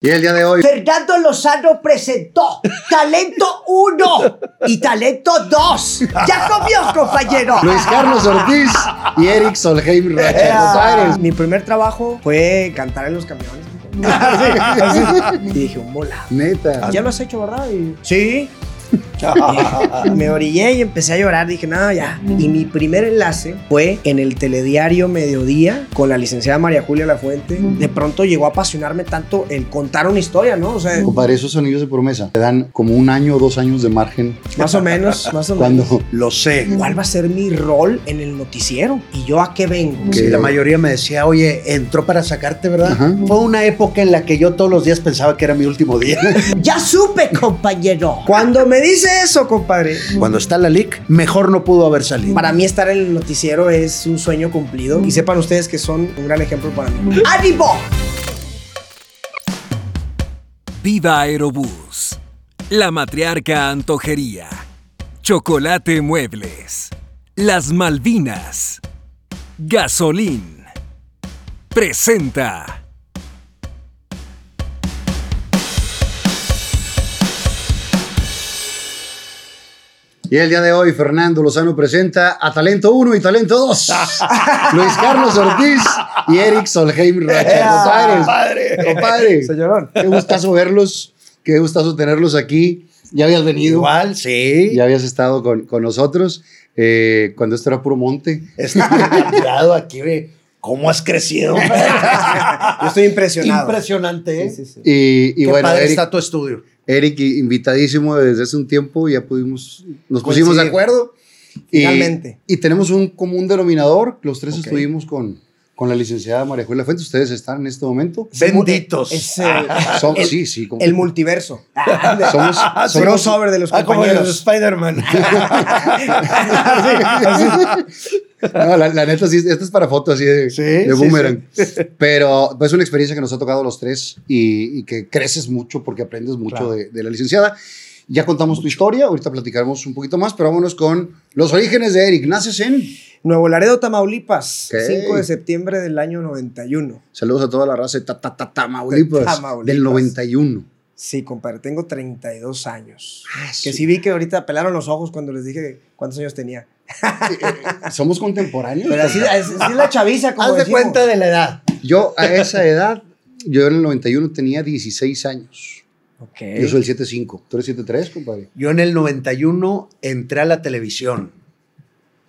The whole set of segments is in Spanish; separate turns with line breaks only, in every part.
Y el día de hoy.
Fernando Lozano presentó Talento 1 y Talento 2. Ya comió, compañero.
Luis Carlos Ortiz y Eric Solheim Rocha.
Mi primer trabajo fue cantar en los camiones. Así, así. Y dije, un bola.
Neta.
Ya lo has hecho, ¿verdad? Y- sí. me orillé y empecé a llorar. Dije, no, ya. Y mi primer enlace fue en el telediario Mediodía con la licenciada María Julia Lafuente. De pronto llegó a apasionarme tanto el contar una historia, ¿no? O sea,
Compadre, esos sonidos de promesa te dan como un año o dos años de margen
más o menos, más o menos.
cuando
Lo sé.
¿Cuál va a ser mi rol en el noticiero? ¿Y yo a qué vengo?
Que-
Sí, la mayoría me decía, oye, entró para sacarte, ¿verdad?
Ajá.
Fue una época en la que yo todos los días pensaba que era mi último día.
Ya supe, compañero. Cuando me dice eso, compadre,
Cuando está la LIC, mejor no pudo haber salido.
para mí estar en el noticiero es un sueño cumplido. Y sepan ustedes que son un gran ejemplo para mí. ¡Ánimo!
Viva Aerobús. La Matriarca Antojería. Chocolate Muebles. Las Malvinas. Gasolín. Presenta.
Y el día de hoy, Fernando Lozano presenta a Talento 1 y Talento 2. Luis Carlos Ortiz y Eric Solheim Rocha. Compadres, compadre.
Señorón.
Qué gustazo verlos. Qué gustazo tenerlos aquí. Ya habías venido.
Igual, sí.
Ya habías estado con, con nosotros eh, cuando esto era puro monte.
Está cambiado aquí, ve. ¿Cómo has crecido?
Yo estoy impresionado.
Impresionante, ¿eh?
Sí, sí, sí.
Y, y
Qué
bueno,
padre
Eric,
está tu estudio.
Eric, invitadísimo desde hace un tiempo, ya pudimos, nos pusimos de acuerdo. Y-
Finalmente.
Y, tenemos un común denominador. Los tres estuvimos con, con la licenciada María Julia Fuentes. Ustedes están en este momento.
Benditos.
Es el,
Son-
el-
sí, sí. como-
el multiverso.
somos,
El
somos-
crossover de los
Ah, como los
compañeros.
Spider-Man.
No, la, la neta, sí, esta es para foto así de,
Sí,
de
sí,
boomerang. Pero pues, es una experiencia que nos ha tocado a los tres y, y que creces mucho porque aprendes mucho
Claro.
de, de la licenciada. Ya contamos tu historia, ahorita platicaremos un poquito más, pero vámonos con los orígenes de Eric. Naces en.
Nuevo Laredo, Tamaulipas.
Ok.
5 de septiembre del año 91.
Saludos a toda la raza de ta, ta, ta, Tamaulipas,
Tamaulipas.
del 91.
Sí, compadre, tengo 32 años.
Ah,
Que sí vi que ahorita pelaron los ojos cuando les dije cuántos años tenía.
Somos contemporáneos.
Pero así, así es la chaviza, como
Haz de cuenta de la edad.
Yo a esa edad, yo en el 91 tenía 16 años.
Ok.
Yo soy el 7'5. ¿Tú eres 7'3, compadre?
Yo en el 91 entré a la televisión.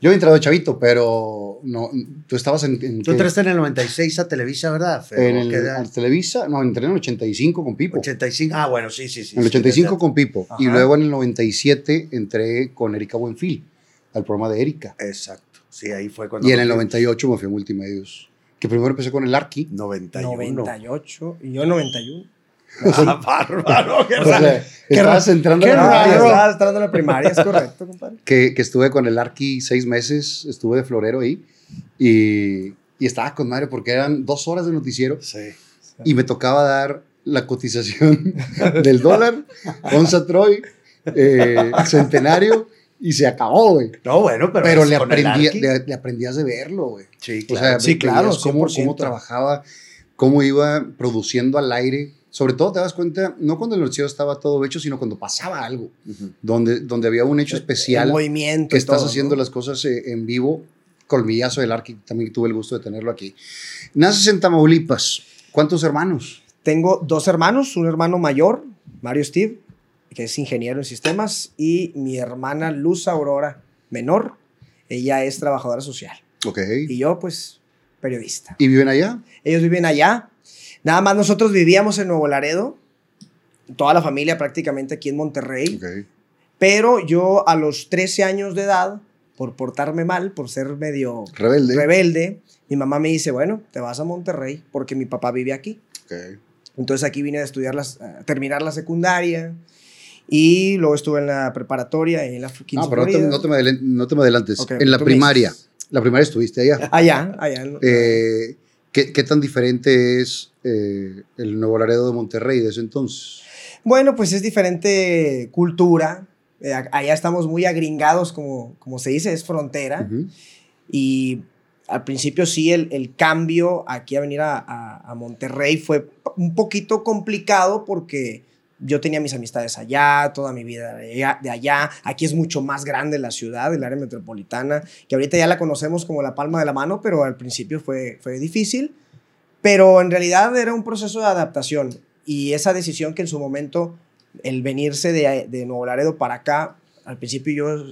Yo he entrado de chavito, pero no, tú estabas en, en,
Tú entraste en el 96 a Televisa, ¿verdad? Feo?
en el,
¿Qué edad?
al Televisa, no, entré en el 85 con Pipo.
85. Ah, bueno, sí, sí, sí.
en el
sí,
85
¿verdad?
con Pipo. Y
Ajá.
luego en el 97 entré con Erika Buenfil al programa de Erika.
Exacto. Sí, ahí fue cuando.
Y en el
nos
98 me fui a Multimedios. Que primero empecé con el Arqui.
vimos. 91.
98 y yo 91.
Ah, bárbaro. qué
O sea,
raro. Qué
estabas
raro.
entrando
qué
a la
raro.
primaria.
Estaba entrando a la primaria, es correcto, compadre.
que, que estuve con el Arqui seis meses, estuve de florero ahí. Y, y estaba con madre porque eran dos horas de noticiero.
Sí.
y me tocaba dar la cotización del dólar, onza Troy, eh, centenario, y se acabó, güey.
No, bueno, pero.
Pero le, aprendí, le, le aprendías de verlo, güey.
Sí,
O
claro.
sea,
Sí, claro,
cómo,
100%.
cómo trabajaba, cómo iba produciendo al aire. Sobre todo te das cuenta, no cuando el noticiero estaba todo hecho, sino cuando pasaba algo, donde, donde había un hecho
El
especial
movimiento.
que estás
todo,
haciendo
¿no?
las cosas eh, en vivo. Colmillazo del Arqui, también tuve el gusto de tenerlo aquí. Naces en Tamaulipas. ¿Cuántos hermanos?
Tengo dos hermanos, un hermano mayor, Mario Steve, que es ingeniero en sistemas, y mi hermana Luz Aurora, menor. Ella es trabajadora social.
Ok.
Y yo, pues, periodista.
¿Y viven allá?
Ellos viven allá. Nada más nosotros vivíamos en Nuevo Laredo, toda la familia prácticamente aquí en Monterrey. Pero yo a los 13 años de edad, por portarme mal, por ser medio
Rebelde.
rebelde, mi mamá me dice, bueno, te vas a Monterrey porque mi papá vive aquí. Entonces aquí vine a estudiar, las, a terminar la secundaria y luego estuve en la preparatoria en la 15
No, pero no te, no te me adelen- no te me adelantes.
Ok,
en la primaria. La primaria estuviste allá.
Allá, allá.
Eh, ¿qué, qué tan diferente es eh, el Nuevo Laredo de Monterrey de ese entonces?
Bueno, pues es diferente cultura. Eh, allá estamos muy agringados, como, como se dice, es frontera. Y al principio sí el, el cambio aquí a venir a, a- a Monterrey fue un poquito complicado porque yo tenía mis amistades allá, toda mi vida de allá, de allá. Aquí es mucho más grande la ciudad, el área metropolitana, que ahorita ya la conocemos como la palma de la mano, pero al principio fue, fue difícil. Pero en realidad era un proceso de adaptación y esa decisión que en su momento, el venirse de, de Nuevo Laredo para acá, al principio yo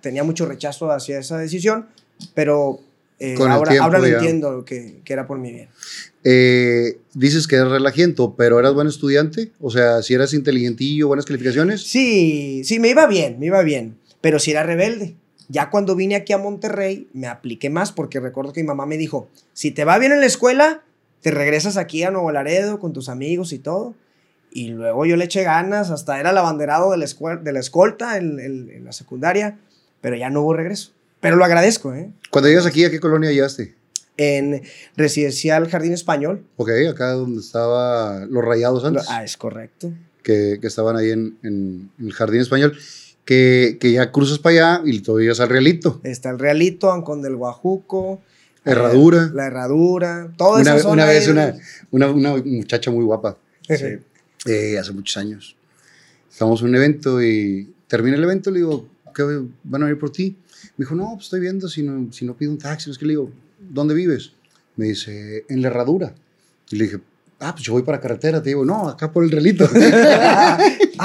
tenía mucho rechazo hacia esa decisión, pero eh, ahora, ahora lo entiendo que, que era por mi bien.
Eh, dices que eres relajiento, pero eras buen estudiante. O sea, si eras inteligentillo, buenas calificaciones.
Sí, sí, me iba bien, me iba bien, pero sí era rebelde. Ya cuando vine aquí a Monterrey, me apliqué más porque recuerdo que mi mamá me dijo, si te va bien en la escuela, te regresas aquí a Nuevo Laredo con tus amigos y todo. Y luego yo le eché ganas, hasta era el abanderado de la, de la escolta en, en- en la secundaria, pero ya no hubo regreso. Pero lo agradezco, ¿eh?
Cuando llegas aquí, ¿a qué colonia llegaste?
En Residencial Jardín Español.
Ok, acá donde estaba los rayados antes,
Ah, es correcto.
que, que estaban ahí en, en- Jardín Español, que, que ya cruzas para allá y todavía es al Realito.
Está el Realito, Ancón del Guajuco. Eh,
Herradura.
La Herradura. Toda
Una,
esa
una vez una, una, una muchacha muy guapa,
Sí.
eh, hace muchos años. Estamos en un evento y termina el evento, le digo, ¿qué van a venir por ti? Me dijo, no, pues estoy viendo si no, si no pido un taxi. Es que le digo, ¿dónde vives? Me dice, en la herradura. Y le dije, ah, pues yo voy para carretera. Te digo, no, acá por el relito.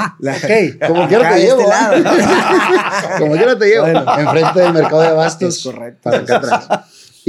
Ah, la-
ok, como quiera te
de
llevo.
este lado.
como quiera te llevo.
Bueno.
Enfrente del mercado de abastos.
Es correcto.
Para acá atrás.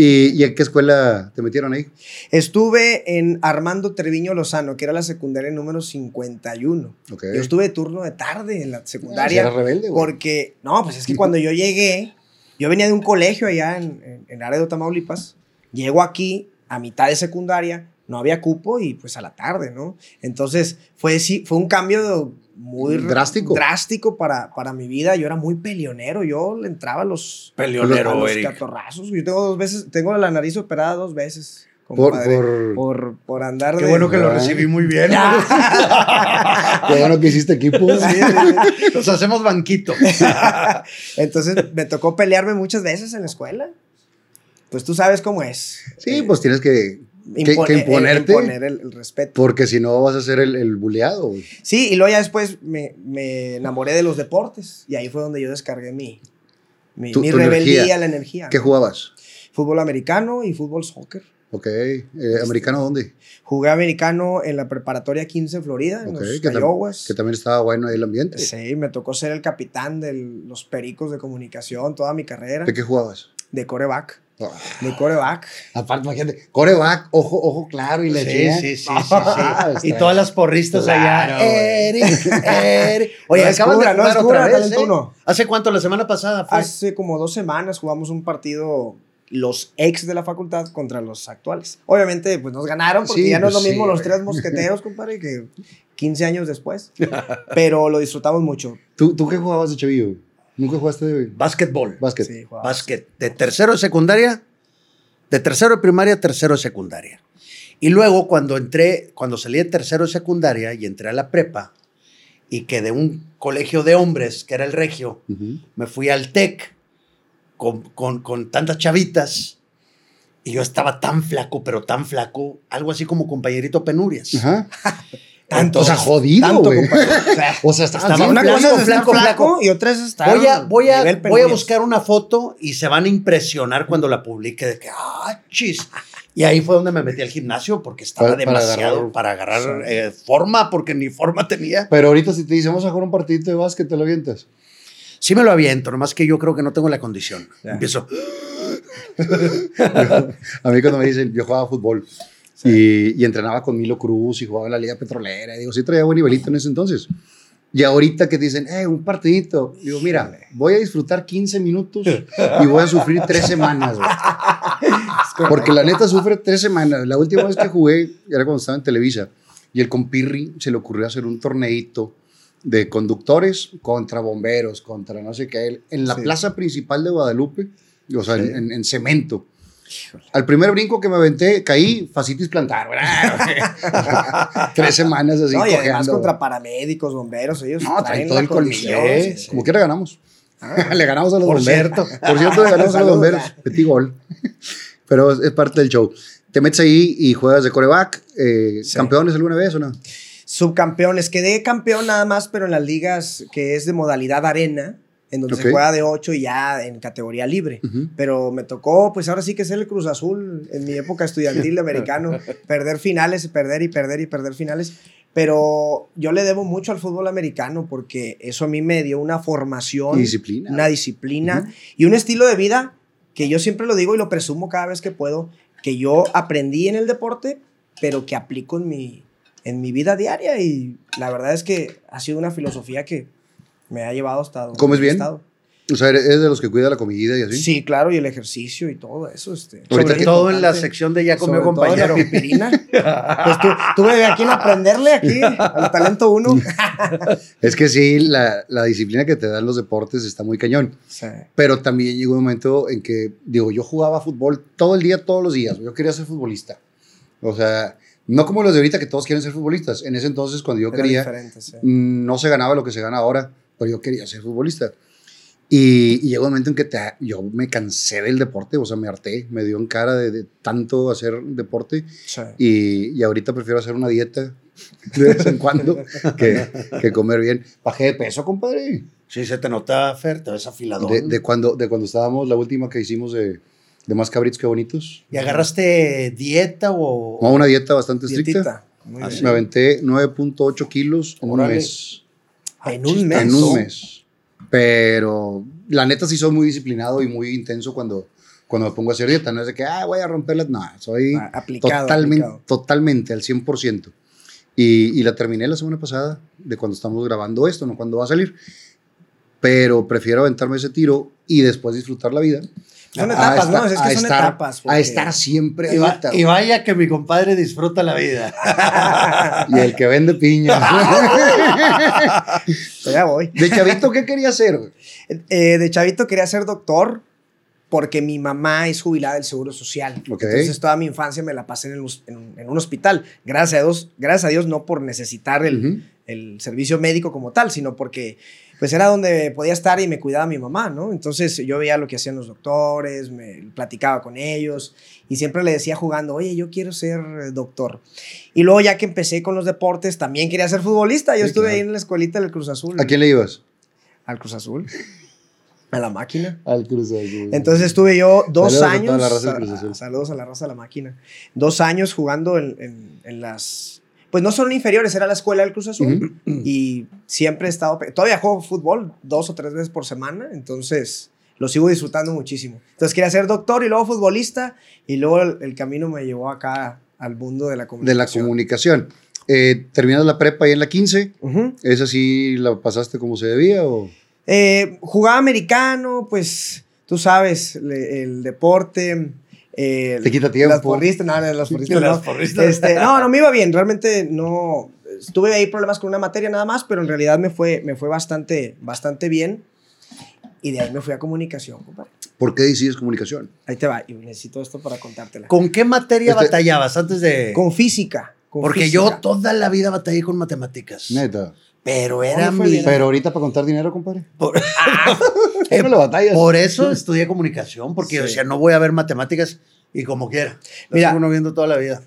¿Y, ¿Y en qué escuela te metieron ahí?
Estuve en Armando Treviño Lozano, que era la secundaria número 51.
Ok.
Yo estuve de turno de tarde en la
Ah,
secundaria.
eras rebelde, güey.
porque, no, pues es que cuando yo llegué, yo venía de un colegio allá en, en, en Laredo, Tamaulipas. Llego aquí a mitad de secundaria, no había cupo y pues a la tarde, ¿no? Entonces fue, sí, fue un cambio muy
Drástico.
drástico para, para mi vida. Yo era muy peleonero, yo le entraba a los,
Peleonero,
a los
Eric.
catorrazos. Yo tengo dos veces, tengo la nariz operada dos veces.
Por, por,
por, por andar
Qué
de...
bueno que lo
Ah.
recibí muy bien.
Qué bueno que hiciste equipo.
Sí, sí, sí.
Nos hacemos banquito.
Entonces me tocó pelearme muchas veces en la escuela. Pues tú sabes cómo es.
Sí,
Eh,
pues tienes que, que- que
impone- eh,
imponerte.
imponer el, el respeto.
Porque si no vas a ser el, el buleado. güey.
Sí, y luego ya después me, me enamoré de los deportes y ahí fue donde yo descargué mi, mi,
Tu-
mi
tu
rebeldía,
energía.
la energía.
¿Qué jugabas?
Fútbol americano y fútbol soccer.
Ok. eh, ¿Americano dónde?
Jugué americano en la preparatoria 15 Florida, en
Ok,
los
que, que también estaba bueno ahí el ambiente.
Sí, me tocó ser el capitán de los pericos de comunicación toda mi carrera.
¿De qué jugabas?
De coreback. De coreback.
Aparte, imagínate, coreback, ojo, ojo claro y le
Sí, sí, sí, sí, sí. Y todas las porristas allá. Eric, Eric. Oye,
cura,
de jugar otra vez, ¿eh? ¿Hace cuánto? La semana pasada fue.
Hace como dos semanas jugamos un partido los ex de la facultad contra los actuales. Obviamente, pues nos ganaron porque
Sí,
ya no es
pues
lo mismo
sí,
los tres mosqueteros, compadre, que 15 años después. Pero lo disfrutamos mucho.
¿Tú, ¿Tú qué jugabas de chavillo? ¿Nunca jugaste de
Básquetbol.
básquet?
Sí, jugamos.
Básquet. De tercero de secundaria. De tercero de primaria tercero de secundaria. Y luego cuando entré, cuando salí de tercero de secundaria y entré a la prepa y que de un colegio de hombres, que era el regio, me fui al TEC con, con, con tantas chavitas y yo estaba tan flaco, pero tan flaco, algo así como compañerito penurias.
Ajá.
Tanto,
o sea, jodido,
tanto,
güey.
compadre. O sea,
O sea, estaba
una
flaco,
cosa es
flaco,
flaco,
flaco.
y otra es estar
Voy a, voy, a, voy buscar una foto y se van a impresionar cuando la publique de que, ah, chis. Y ahí fue donde me metí al gimnasio porque estaba
Para- para
demasiado
agarrar-
para agarrar eh, forma porque ni forma tenía.
Pero ahorita si te dicen, vamos a jugar un partidito de básquet, te lo avientas.
Sí me lo aviento, nomás que yo creo que no tengo la condición. Empiezo,
A mí cuando me dicen, yo jugaba fútbol y, y entrenaba con Milo Cruz y jugaba en la Liga Petrolera. Y digo, sí traía buen nivelito en ese entonces. Y ahorita que dicen, eh, un partidito. Digo, mira, voy a disfrutar 15 minutos y voy a sufrir tres semanas. Porque la neta sufre tres semanas. La última vez que jugué era cuando estaba en Televisa. Y el compirri se le ocurrió hacer un torneito de conductores contra bomberos, contra no sé qué, en la
Sí.
plaza principal de Guadalupe, o sea, en- en- en cemento. Al primer brinco que me aventé, caí, facitis plantar. Tres semanas así
No, y además contra paramédicos, bomberos, ellos
No, traen todo el colmillo. ¿eh?
sí, sí.
Como quiera ganamos. le ganamos a los
Por
bomberos.
cierto.
Por cierto, le ganamos a los bomberos. Petit gol. Pero es, es parte del show. Te metes ahí y juegas de coreback. Eh,
Sí.
¿Campeones alguna vez o no?
Subcampeones, quedé campeón nada más, pero en las ligas que es de modalidad arena, en donde se juega de 8 y ya en categoría libre. Pero me tocó, pues ahora sí que ser el Cruz Azul en mi época estudiantil de americano, perder finales, perder y perder y perder finales. Pero yo le debo mucho al fútbol americano porque eso a mí me dio una formación,
disciplina.
una disciplina y un estilo de vida que yo siempre lo digo y lo presumo cada vez que puedo, que yo aprendí en el deporte, pero que aplico en mi, en mi vida diaria y la verdad es que ha sido una filosofía que me ha llevado hasta donde
¿Comes
he
bien?
estado.
O sea, eres de los que cuida la comida y así.
Sí, claro, y el ejercicio y todo eso. Este,
Sobre
que-
todo en la sección de ya comió
todo la
compañero.
pipirina. Pues tú, tuve a quien aprenderle aquí, al talento uno.
Es que sí, la, la disciplina que te dan los deportes está muy cañón. Pero también llegó un momento en que, digo, yo jugaba fútbol todo el día, todos los días. Yo quería ser futbolista. O sea, no como los de ahorita que todos quieren ser futbolistas. En ese entonces, cuando yo
Era
quería,
sí.
mm, no se ganaba lo que se gana ahora, pero yo quería ser futbolista. Y, y llegó un momento en que te- yo me cansé del deporte, o sea, me harté, me dio en cara de, de tanto hacer deporte.
Sí.
Y, y ahorita prefiero hacer una dieta de vez en cuando que, que comer bien. Bajé de peso, compadre.
Sí, se te nota, Fer, te ves afilador.
De, de cuando, de cuando estábamos, la última que hicimos de, de más cabritos que bonitos.
¿Y agarraste dieta o...?
No, una dieta bastante estricta.
Dietita. Muy
sí.
Me aventé 9.8 kilos en un mes.
En un mes.
En un mes. Pero la neta sí soy muy disciplinado y muy intenso cuando, cuando me pongo a hacer dieta. No es de que, ah, voy a romperla. No, soy
Ah, aplicado,
totalmente,
aplicado.
totalmente al 100%. Y, y la terminé la semana pasada, de cuando estamos grabando esto, no cuando va a salir. Pero prefiero aventarme ese tiro y después disfrutar la vida.
Son etapas,
estar-
¿no? Es que son
estar-
etapas.
A estar siempre
Y, va- y vaya que mi compadre disfruta la vida.
Y el que vende piña.
Pues ya voy.
De chavito, ¿qué quería hacer? güey?
Eh, de chavito quería ser doctor porque mi mamá es jubilada del Seguro Social. Entonces toda mi infancia me la pasé en, el hos- en un- en un hospital. Gracias a, Dios, gracias a Dios, no por necesitar el servicio médico como tal, sino porque pues era donde podía estar y me cuidaba mi mamá, ¿no? Entonces yo veía lo que hacían los doctores, me platicaba con ellos y siempre le decía jugando, oye, yo quiero ser doctor. Y luego ya que empecé con los deportes, también quería ser futbolista. Yo
Sí,
estuve
claro.
ahí en la escuelita del Cruz Azul.
¿A quién le ibas?
Al Cruz Azul. A la máquina.
Al Cruz Azul.
Entonces estuve yo dos
Saludos a
años.
toda la raza del Cruz Azul.
saludos a la raza de la máquina. Dos años jugando en, en- en las. Pues no son inferiores, era la escuela del Cruz Azul. Y siempre he estado. Todavía juego fútbol dos o tres veces por semana. Entonces lo sigo disfrutando muchísimo. Entonces quería ser doctor y luego futbolista. Y luego el, el camino me llevó acá al mundo de la
de
comunicación.
la comunicación. Eh, ¿Terminas la prepa ahí en la 15?
Ujú.
¿Esa sí la pasaste como se debía o...?
Eh, jugaba americano, pues tú sabes, le- el deporte. Eh,
Te quita tiempo.
Las porristas, no, no, las porristas.
Las
no.
porristas.
Este, no, no me iba bien, realmente no. Tuve ahí problemas con una materia nada más, pero en realidad me fue, me fue bastante, bastante bien. Y de ahí me fui a comunicación, compadre.
¿Por qué decides comunicación?
Ahí te va, y necesito esto para contártela.
¿Con qué materia
Este-
batallabas antes de...?
Con física. con
Porque yo
física.
toda la vida batallé con matemáticas.
Neta.
Pero era
¿Cómo fue
mi...
bien?
Pero ahorita para contar dinero, compadre.
Por,
¿Qué me lo batallas?
por eso estudié comunicación, porque yo
Sí.
decía, no voy a ver matemáticas y como quiera. Lo
Mira.
uno viendo toda la vida.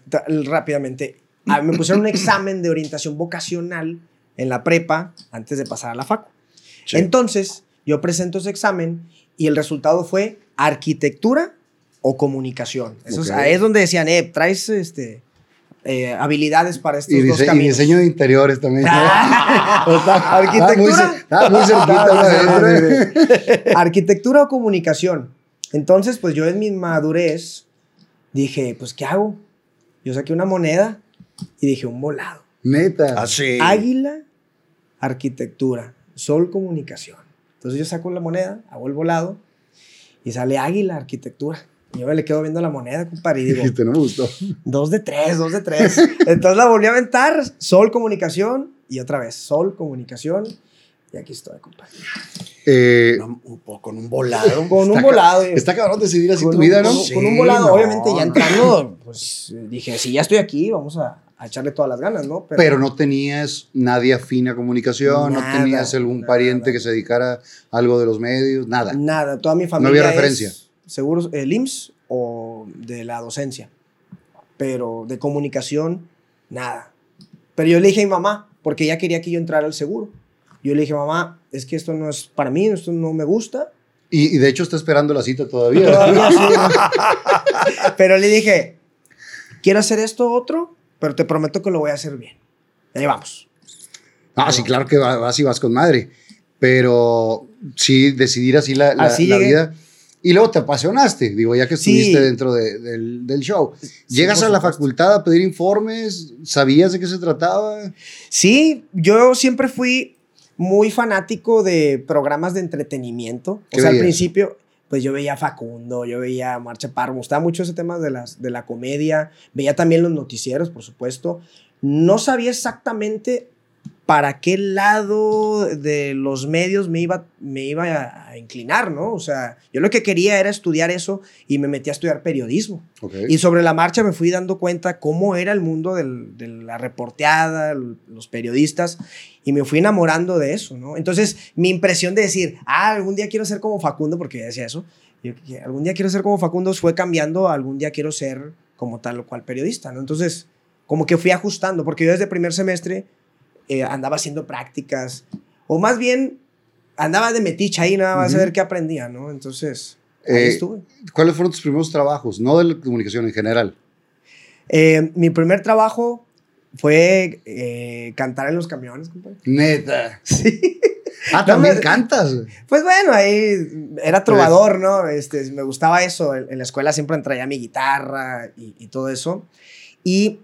Rápidamente. A mí me pusieron un examen de orientación vocacional en la prepa antes de pasar a la facu.
Sí.
Entonces, yo presento ese examen y el resultado fue arquitectura o comunicación. Eso es, ahí es donde decían, eh, traes este, eh, habilidades para estos
Y,
dos
dise- y
caminos.
diseño de interiores también.
Ah, arquitectura.
muy cerquita
Ah, arquitectura o comunicación. Entonces, pues yo en mi madurez dije, pues, ¿qué hago? Yo saqué una moneda y dije, un volado.
Neta.
Así.
Águila, arquitectura, sol, comunicación. Entonces yo saco la moneda, hago el volado y sale águila, arquitectura. Y yo me le quedo viendo la moneda, compadre, y digo,
Dijiste, no me gustó.
dos de tres, dos de tres. Entonces la volví a aventar, sol, comunicación y otra vez, sol, comunicación. Y aquí estoy, compadre.
Eh,
No, un poco con un volado.
Con un volado. y-
está cabrón decidir así
con
tu
un-
vida, ¿no?
Con, un-
Sí,
con un volado,
no,
obviamente, ya
no.
entrando, pues dije, si ya estoy aquí, vamos a, a echarle todas las ganas, ¿no?
Pero no tenías nadie afín a comunicación,
Nada,
no tenías algún
nada.
pariente que se dedicara a algo de los medios, nada.
Nada, toda mi familia.
había
es
referencia.
Seguros, el IMSS o de la docencia. Pero de comunicación, nada. Pero yo le dije a mi mamá, porque ella quería que yo entrara al seguro. Yo le dije, mamá, es que esto no es para mí, esto no me gusta.
Y, y de hecho está esperando la cita todavía.
Todavía sí. Pero le dije, quiero hacer esto otro, pero te prometo que lo voy a hacer bien. Ahí vamos.
Ah, sí, claro que va- vas y vas con madre. Pero sí, decidir así la, la-
Así
la vida. Y luego te apasionaste, digo, ya que
Sí.
estuviste dentro de- del, del show. Llegas a la facultad a pedir informes, ¿sabías de qué se trataba?
Sí, yo siempre fui muy fanático de programas de entretenimiento. O
¿Qué
sea, al principio, pues yo veía Facundo, yo veía Marcha Parro, me gustaba mucho ese tema de, las, de la comedia, veía también los noticieros, por supuesto. No sabía exactamente para qué lado de los medios me iba, me iba a, inclinar, ¿no? O sea, yo lo que quería era estudiar eso y me metí a estudiar periodismo. Y sobre la marcha me fui dando cuenta cómo era el mundo del- de la reporteada, los periodistas, y me fui enamorando de eso, ¿no? Entonces, mi impresión de decir, ah, algún día quiero ser como Facundo, porque yo decía eso, yo, algún día quiero ser como Facundo, fue cambiando, a algún día quiero ser como tal o cual periodista, ¿no? Entonces, como que fui ajustando, porque yo desde primer semestre eh, andaba haciendo prácticas, o más bien andaba de metiche ahí, nada más a
Ujú.
ver qué aprendía, ¿no? Entonces, ahí
Eh,
estuve.
¿Cuáles fueron tus primeros trabajos? No de la comunicación en general.
Eh, mi primer trabajo fue eh, cantar en los camiones, compadre.
Neta.
Sí.
Ah,
No,
también
me-
cantas.
Pues bueno, ahí era trovador, ¿no? Este, me gustaba eso. En, en la escuela siempre traía mi guitarra y, y todo eso. Y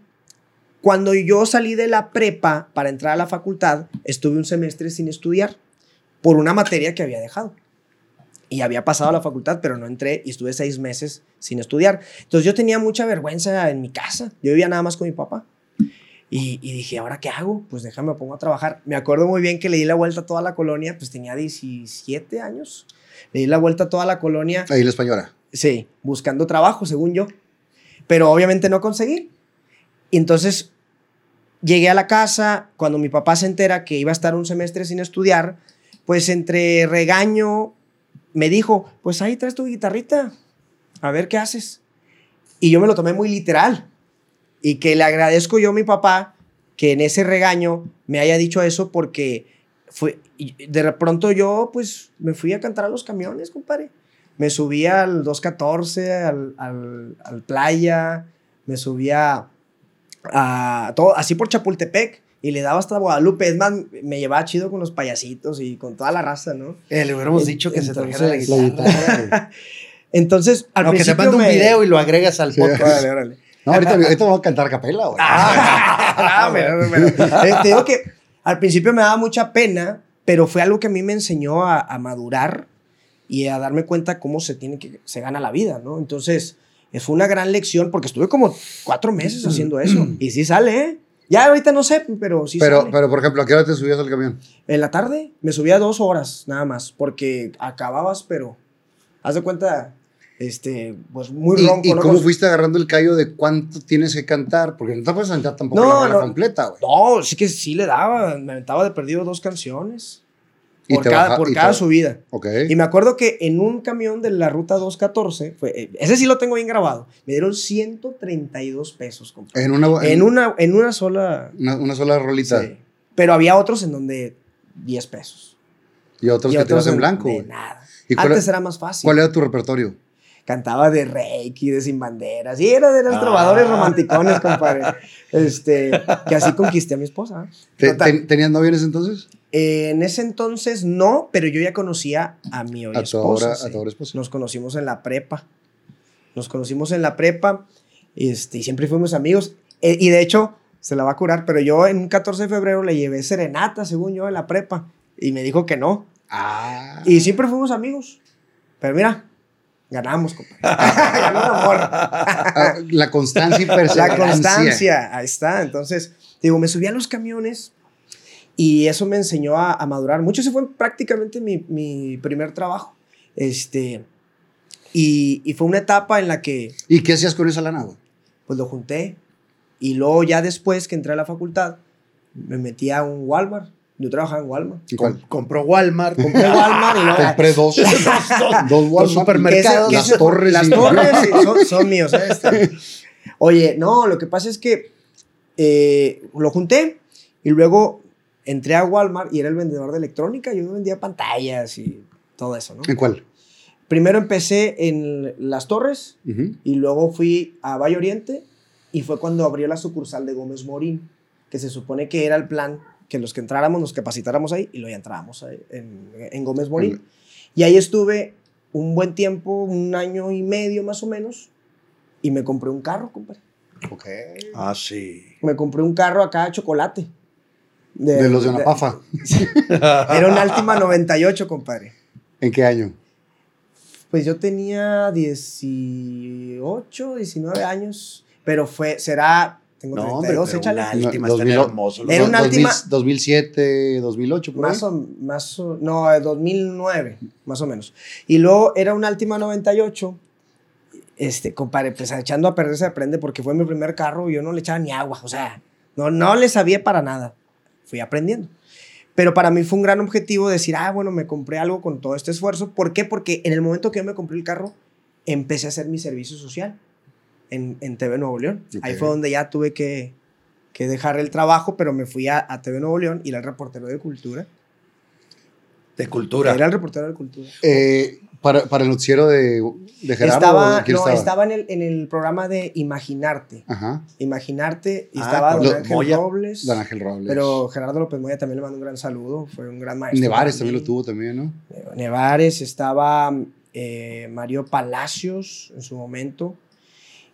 cuando yo salí de la prepa para entrar a la facultad, estuve un semestre sin estudiar por una materia que había dejado. Y había pasado a la facultad, pero no entré y estuve seis meses sin estudiar. Entonces yo tenía mucha vergüenza en mi casa. Yo vivía nada más con mi papá. Y, y dije, ¿ahora qué hago? Pues déjame, me pongo a trabajar. Me acuerdo muy bien que le di la vuelta a toda la colonia, pues tenía 17 años. Le di la vuelta a toda la colonia,
Ahí la española.
sí, buscando trabajo, según yo. Pero obviamente no conseguí. Y entonces llegué a la casa, cuando mi papá se entera que iba a estar un semestre sin estudiar, pues entre regaño me dijo, pues ahí traes tu guitarrita, a ver qué haces. Y yo me lo tomé muy literal. Y que le agradezco yo a mi papá que en ese regaño me haya dicho eso porque fue, de pronto yo pues me fui a cantar a los camiones, compadre. Me subí al 214, al, al, al playa, me subía a todo, así por Chapultepec y le daba hasta Guadalupe. Es más, me llevaba chido con los payasitos y con toda la raza, ¿no?
Eh, le hubiéramos dicho que se trajera la
entonces,
guitarra.
Entonces, al
No, que te
principio
mande un
me-
video y lo agregas al podcast.
Órale, órale.
No, ahorita, ahorita vamos a cantar a capela, güey.
Ah, pero- pero- eh, te digo que al principio me daba mucha pena, pero fue algo que a mí me enseñó a, a madurar y a darme cuenta cómo se tiene que se gana la vida, ¿no? Entonces, fue una gran lección porque estuve como cuatro meses haciendo eso y sí sale, ¿eh? Ya ahorita no sé, pero sí
pero,
sale.
pero, por ejemplo, ¿a qué hora te subías al camión?
En la tarde me subía dos horas nada más porque acababas, pero haz de cuenta, este, pues muy
¿Y,
ronco.
y cómo fuiste agarrando el callo de cuánto tienes que cantar? Porque no te puedes cantar tampoco
No,
la
no.
completa, güey.
No, sí que sí le daba. Me aventaba de perdido dos canciones.
Y
Por
te
cada,
baja-
por
y
cada
te-
subida.
Ok.
Y me acuerdo que en un camión de la ruta 214, fue, eh, ese sí lo tengo bien grabado, me dieron 132 pesos, compadre.
En una,
En una, en una sola.
una, una sola rolita.
sí. Pero había otros en donde 10 pesos.
Y otros
y
que te vas en blanco,
de nada.
¿Y
Antes era más fácil.
cuál era tu repertorio?
Cantaba de Reiki, de Sin Banderas. Y era de los
Ah.
trovadores romanticones, compadre. Este, que así conquisté a mi esposa.
¿Te-
Total.
ten- ¿Tenías novio en ese entonces?
Eh, en ese entonces no, pero yo ya conocía a mi hoy
A tu
esposa.
ahora,
sí.
a tu ahora esposa.
Nos conocimos en la prepa. Nos conocimos en la prepa este, y siempre fuimos amigos. Eh, y de hecho, se la va a curar, pero yo en un 14 de febrero le llevé serenata, según yo, en la prepa. Y me dijo que no.
Ah.
Y siempre fuimos amigos. Pero mira, ganamos, compadre. Ganó amor.
Ah, la constancia y
La
perseverancia.
constancia, ahí está. Entonces, digo, me subí a los camiones y eso me enseñó a, a madurar mucho. Ese fue prácticamente mi, mi primer trabajo. Este, y, y fue una etapa en la que
¿Y qué hacías con esa lana, güey?
pues lo junté. Y luego ya después que entré a la facultad, me metí a un Walmart Yo trabajaba en Walmart.
¿Y cuál?
Com- compró Walmart.
Compré Walmart y luego...
Compré dos. dos Walmart.
supermercados.
Que
Las torres.
Las
y-
torres son, son míos. ¿eh? Este. Oye, no, lo que pasa es que eh, lo junté y luego entré a Walmart y era el vendedor de electrónica. Yo vendía pantallas y todo eso, ¿no?
¿En cuál?
Primero empecé en Las Torres y luego fui a Valle Oriente y fue cuando abrió la sucursal de Gómez Morín, que se supone que era el plan que los que entráramos nos capacitáramos ahí y luego ya entrábamos ahí en, en Gómez Morín. Y ahí estuve un buen tiempo, un año y medio más o menos, y me compré un carro, compadre.
Ok.
Ah, sí.
Me compré un carro acá, chocolate.
De los de Anapafa.
Era un Altima 98, compadre.
¿En qué año?
Pues yo tenía 18, 19 años, pero fue, será, tengo
No, hombre,
32,
pero
échale.
una Altima
No,
está
2000,
hermoso.
Era una
Dos-
Altima-
2000, 2007, 2008, por ahí.
Más o, más o- no, eh, 2009, más o menos. Y luego era un Altima 98. Este, compadre, pues echando a perder se aprende porque fue mi primer carro y yo no le echaba ni agua. O sea, no, no le sabía para nada. Fui aprendiendo. Pero para mí fue un gran objetivo decir, ah, bueno, me compré algo con todo este esfuerzo. ¿Por qué? Porque en el momento que yo me compré el carro, empecé a hacer mi servicio social en, en TV Nuevo León. Ahí
Ok.
fue donde ya tuve que, que dejar el trabajo, pero me fui a, a TV Nuevo León y era el reportero de cultura.
De cultura.
Era el reportero de cultura.
Eh, para, para el noticiero de, de Gerardo.
estaba,
¿quién
no,
estaba?
estaba, en, el, en el programa de Imaginarte.
Ajá.
Imaginarte, y
Ah,
estaba Don
lo-
Ángel
Moya.
Robles.
Don Ángel Robles.
Pero Gerardo López Moya también le mando un gran saludo. Fue un gran maestro.
Nevares también lo tuvo también, ¿no?
Nevares, estaba eh, Mario Palacios en su momento.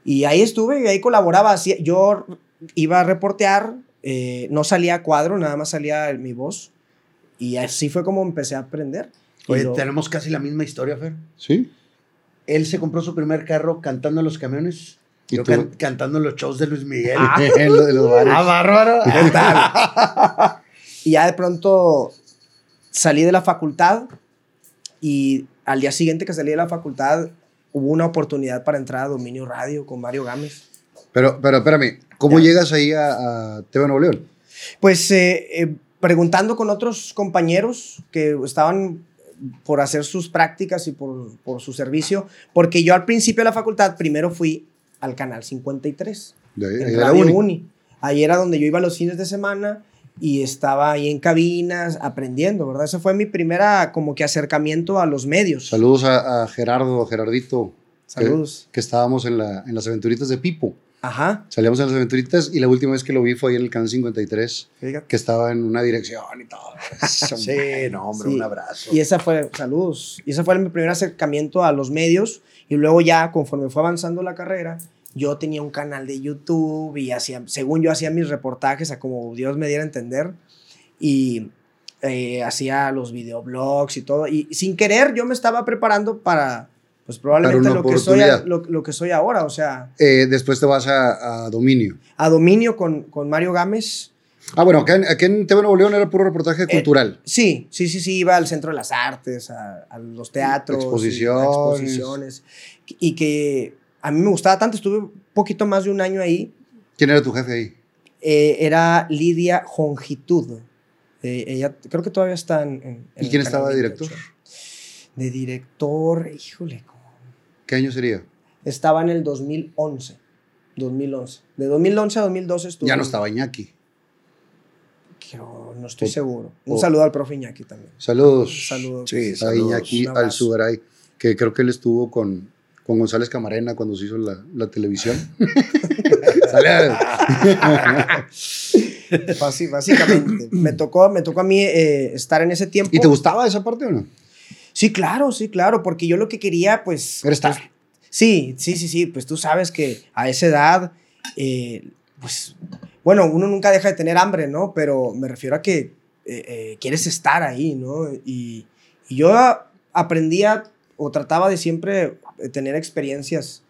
Y ahí estuve, y ahí colaboraba. Yo iba a reportear, eh, no salía a cuadro, nada más salía mi voz. Y así fue como empecé a aprender.
Oye,
lo-
tenemos casi la misma historia, Fer.
Sí.
Él se compró su primer carro cantando en los camiones.
¿Y
Yo can- cantando en los shows de Luis Miguel.
En lo de los bares.
Ah, bárbaro.
¿Qué tal? y ya de pronto salí de la facultad y al día siguiente que salí de la facultad hubo una oportunidad para entrar a Dominio Radio con Mario Gámez.
Pero, pero espérame, ¿cómo
Ya.
llegas ahí a, a TV Nuevo León?
Pues eh, eh, preguntando con otros compañeros que estaban por hacer sus prácticas y por, por su servicio, porque yo al principio de la facultad primero fui al canal 53.
De, ahí
en
de la
Radio
uni.
Uni. Ahí era donde yo iba los fines de semana y estaba ahí en cabinas aprendiendo, ¿verdad? Ese fue mi primera como que acercamiento a los medios.
Saludos a, a Gerardo, Gerardito. que-
Saludos.
Que, estábamos en, la, en las aventuritas de Pipo.
Ajá.
Salíamos en las aventuritas y la última vez que lo vi fue ahí en el canal 53,
Fíjate.
que estaba en una dirección y todo.
Sí, no, hombre,
Sí.
un abrazo.
Y esa fue, saludos. Y ese fue mi primer acercamiento a los medios. Y luego ya, conforme fue avanzando la carrera, yo tenía un canal de YouTube y hacía, según yo hacía mis reportajes a como Dios me diera a entender. Y eh, hacía los videoblogs y todo. Y sin querer yo me estaba preparando para, pues probablemente lo que, soy lo, lo que soy ahora. O sea,
Eh, después te vas a, a Dominio.
a dominio con, con Mario Gámez.
Ah, bueno, acá en, aquí en TV Nuevo León era puro reportaje cultural.
Sí, sí, sí, sí, iba al Centro de las Artes, a, a los teatros, y a
Exposiciones.
exposiciones. Y que a mí me gustaba tanto, estuve un poquito más de un año ahí.
¿Quién era tu jefe ahí?
Eh, era Lidia Jongitud. Eh, ella creo que todavía está en. en-
¿Y quién estaba de
28.
director?
De director, híjole.
¿Qué año sería?
estaba en el 2011. 2011. De 2011 a 2012 estuvo.
Ya no estaba Iñaki.
Creo, no estoy
O-
seguro. Un
o-
saludo al profe Iñaki también.
Saludos.
Saludos.
Sí,
A
saludos.
Iñaki
un abrazo.
Alzugaray, que creo que él estuvo con, con González Camarena cuando se hizo la, la televisión.
Básicamente. me, tocó, me tocó a mí eh, estar en ese tiempo.
¿Y te gustaba esa parte o no?
Sí, claro, sí, claro, porque yo lo que quería, pues...
Era estar.
pues, sí, sí, sí, sí, pues tú sabes que a esa edad, eh, pues, bueno, uno nunca deja de tener hambre, ¿no? Pero me refiero a que eh, eh, quieres estar ahí, ¿no? Y, y yo aprendía o trataba de siempre tener experiencias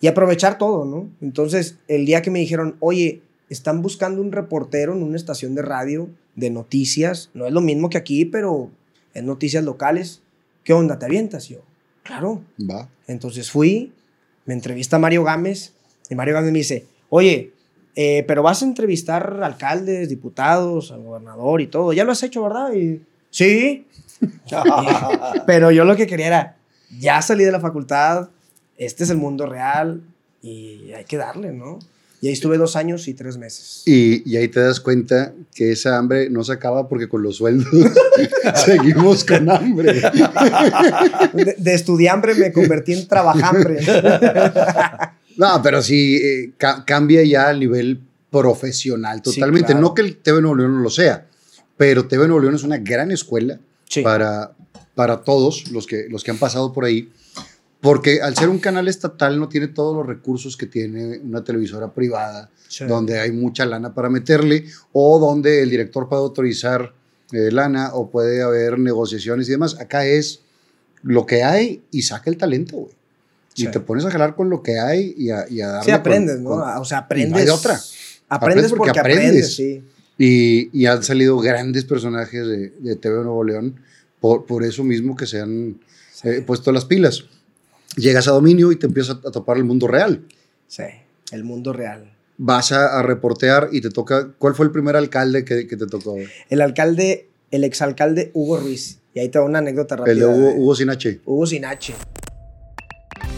y aprovechar todo, ¿no? Entonces, el día que me dijeron, oye, están buscando un reportero en una estación de radio de noticias, no es lo mismo que aquí, pero es noticias locales, ¿qué onda? ¿Te avientas? Y yo, claro.
Va.
Entonces fui, me entrevista Mario Gámez y Mario Gámez me dice, oye, Eh, pero vas a entrevistar alcaldes, diputados, al gobernador y todo. Ya lo has hecho, ¿verdad? Y, sí. pero yo lo que quería era, ya salí de la facultad, este es el mundo real y hay que darle, ¿no? Y ahí estuve dos años y tres meses.
Y, y ahí te das cuenta que esa hambre no se acaba porque con los sueldos seguimos con hambre.
De, de estudiambre me convertí en trabajambre.
No, pero sí eh, ca- cambia ya a nivel profesional
Sí,
totalmente.
claro.
No que el TV Nuevo León no lo sea, pero TV Nuevo León es una gran escuela
Sí.
para, para todos los que, los que han pasado por ahí. Porque al ser un canal estatal no tiene todos los recursos que tiene una televisora privada,
Sí.
donde hay mucha lana para meterle, o donde el director puede autorizar eh, lana, o puede haber negociaciones y demás. Acá es lo que hay y saca el talento, güey.
Sí.
Y te pones a jalar con lo que hay y a, y a darle
Sí,
con-
aprendes, ¿no?
con-
O sea, aprendes.
no hay de otra.
Aprendes
Aprendes
porque,
porque
aprendes,
aprendes.
sí.
Y, y han salido grandes personajes de, de TV Nuevo León por, por eso mismo que se han eh, puesto las pilas. Llegas a dominio y te empiezas a topar el mundo real.
Sí, el mundo real.
Vas a, a reportear y te toca. ¿Cuál fue el primer alcalde que, que te tocó?
El alcalde, el exalcalde Hugo Ruiz. Y ahí te va una anécdota rápida.
El de Hugo,
de-
Hugo Sin H.
Hugo Sinache.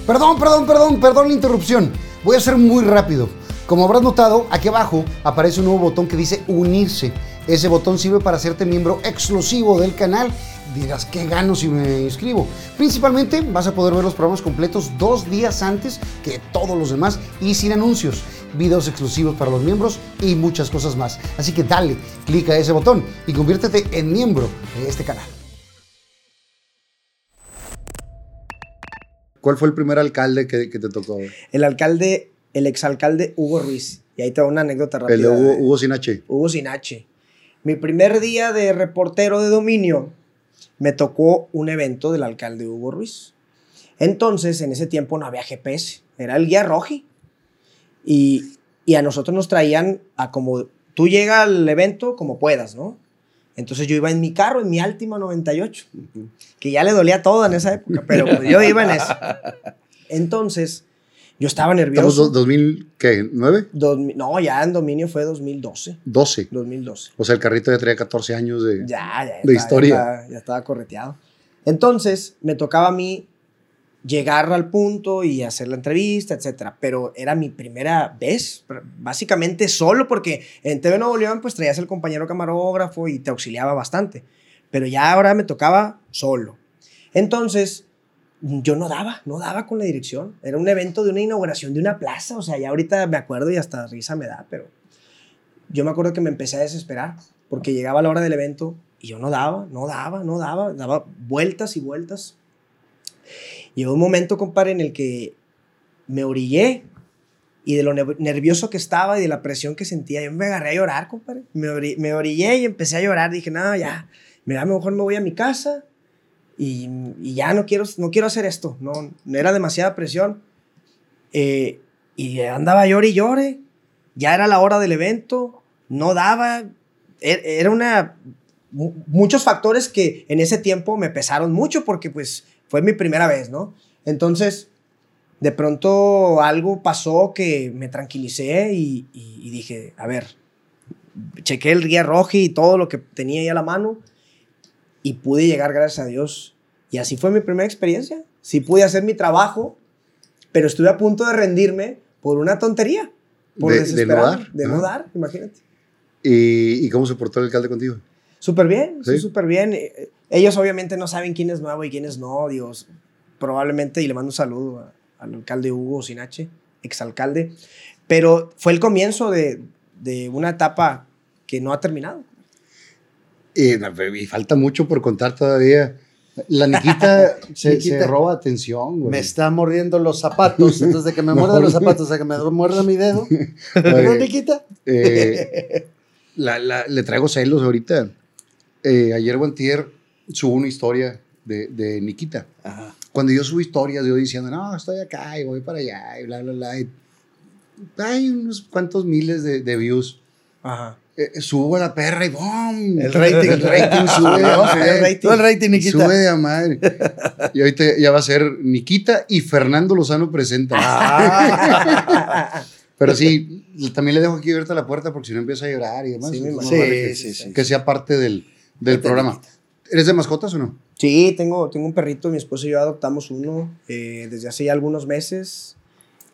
Perdón, perdón, perdón, perdón la interrupción. Voy a ser muy rápido. Como habrás notado, aquí abajo aparece un nuevo botón que dice unirse. Ese botón sirve para hacerte miembro exclusivo del canal. Dirás, ¿qué gano si me inscribo? Principalmente vas a poder ver los programas completos dos días antes que todos los demás y sin anuncios, videos exclusivos para los miembros y muchas cosas más. Así que dale, clica a ese botón y conviértete en miembro de este canal. ¿Cuál fue el primer alcalde que, que te tocó?
El alcalde, el exalcalde Hugo Ruiz. Y ahí te va una anécdota rápida.
El de Hugo,
de-
Hugo Sin H.
Hugo Sinache. Mi primer día de reportero de dominio me tocó un evento del alcalde Hugo Ruiz. Entonces, en ese tiempo no había GPS, era el guía Roji. Y, y a nosotros nos traían a como tú llega al evento como puedas, ¿no? Entonces yo iba en mi carro, en mi Altima 98, que ya le dolía todo en esa época, pero yo iba en eso. Entonces, yo estaba
Estamos
nervioso.
do- 2000, ¿qué? ¿9?
Dos no, ya en dominio fue 2012.
12.
2012.
O sea, el carrito ya traía 14 años de...
Ya, ya,
de
estaba-
historia.
Ya estaba, ya estaba correteado. Entonces, me tocaba a mí llegar al punto y hacer la entrevista, etcétera. Pero era mi primera vez, básicamente solo, porque en TV Nuevo León, pues traías el compañero camarógrafo y te auxiliaba bastante. Pero ya ahora me tocaba solo. Entonces, yo no daba, no daba con la dirección. Era un evento de una inauguración de una plaza. O sea, ya ahorita me acuerdo y hasta risa me da, pero yo me acuerdo que me empecé a desesperar porque llegaba la hora del evento y yo no daba, no daba, no daba, daba vueltas y vueltas. Llegó un momento, compadre, en el que me orillé y de lo ne- nervioso que estaba y de la presión que sentía, yo me agarré a llorar, compadre. Me, ori- me orillé y empecé a llorar. Dije, no, ya, mira, mejor me voy a mi casa y, ya no quiero, no quiero hacer esto. No, era demasiada presión. Eh, y andaba llore y llore. Ya era la hora del evento, no daba. E- Era una. mu- Muchos factores que en ese tiempo me pesaron mucho porque, pues, fue mi primera vez, ¿no? Entonces, de pronto algo pasó que me tranquilicé y dije, a ver, chequé el guía rojo y todo lo que tenía ahí a la mano y pude llegar, gracias a Dios. Y así fue mi primera experiencia. Sí pude hacer mi trabajo, pero estuve a punto de rendirme por una tontería. Por
De- de no dar,
De no dar, imagínate.
¿Y, y cómo se portó el alcalde contigo?
Súper bien, súper bien. Eh, Ellos obviamente no saben quién es nuevo y quién es no, Dios. Probablemente, y le mando un saludo a- al alcalde Hugo Sinache, exalcalde. Pero fue el comienzo de, de una etapa que no ha terminado.
Y, y falta mucho por contar todavía. La Niquita se, se roba atención, güey.
Me está mordiendo los zapatos. Entonces, de que me muerda los zapatos a que me muerda mi dedo. ¿No, Niquita?
eh, la- la- le traigo celos ahorita. Eh, ayer Guantier subo una historia de, de Niquita.
Ajá.
Cuando yo subo historias, yo diciendo, no, estoy acá y voy para allá y bla, bla, bla. y hay unos cuantos miles de, de views.
Ajá.
Eh, subo a la perra y ¡bum!
El rating.
El rating sube.
No,
¿no?
el rating.
El rating, Niquita.
Sube de a madre. Y ahorita ya va a ser Niquita y Fernando Lozano presenta.
Ah.
Pero sí, también le dejo aquí abierta la puerta porque si no empieza a llorar y demás.
Sí, imagino.
más vale que,
Sí, sí, sí.
que sea parte del, del programa. ¿Eres de mascotas o no?
Sí, tengo, tengo un perrito, mi esposo y yo adoptamos uno eh, desde hace ya algunos meses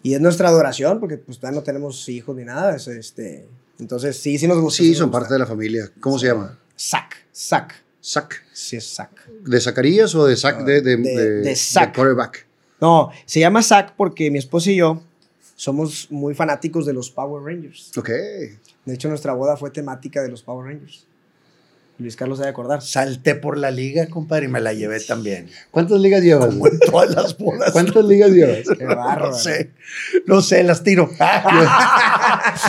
y es nuestra adoración porque pues todavía no tenemos hijos ni nada, es, este, entonces sí, sí nos gusta.
Sí,
nos
son
gusta.
parte de la familia. ¿Cómo se llama?
Zack, Zack,
Zack.
sí es Zack.
¿De Zacarías o de Zack de, de,
de-
de,
de
quarterback?
No, se llama Zack porque mi esposo y yo somos muy fanáticos de los Power Rangers.
Ok.
De hecho, nuestra boda fue temática de los Power Rangers. Luis Carlos se ha de acordar.
Salté por la liga, compadre, y me la llevé también.
¿Cuántas ligas llevas?
Como en todas las bodas.
¿Cuántas ligas llevas?
Qué bárbaro.
No sé, no sé, las tiro.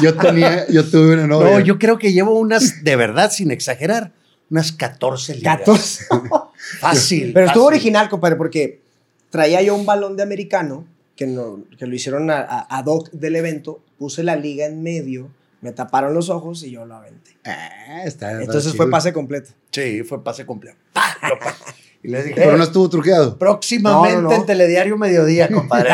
Yo tenía, yo tuve una novia.
No, yo creo que llevo unas, de verdad, sin exagerar, unas 14 ligas.
14.
Fácil.
Pero estuvo original, compadre, porque traía yo un balón de americano que, no, que lo hicieron a, a- ad hoc del evento. Puse la liga en medio, me taparon los ojos y yo lo aventé.
Ah, está, está
Entonces
chido.
fue pase completo.
Sí, fue pase completo.
Pero no estuvo truqueado.
próximamente
No, no, no.
en Telediario Mediodía, compadre.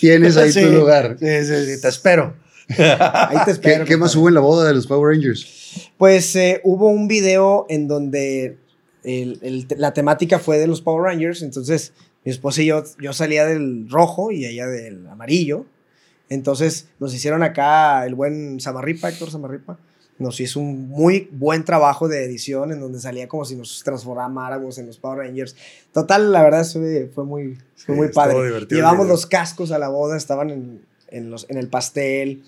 Tienes ahí
Sí,
tu lugar.
Sí, sí, sí, te espero.
Ahí te
¿Qué,
espero.
qué más hubo en la boda de los Power Rangers?
Pues eh, hubo un video en donde el- el- la temática fue de los Power Rangers. Entonces mi esposa y yo, yo salía del rojo y ella del amarillo. Entonces nos hicieron acá el buen Samarripa, Héctor Samarripa. Nos hizo un muy buen trabajo de edición en donde salía como si nos transformáramos en los Power Rangers. Total, la verdad fue, fue muy, fue
Sí,
muy padre. Llevamos los cascos a la boda, estaban en, en los, en el pastel.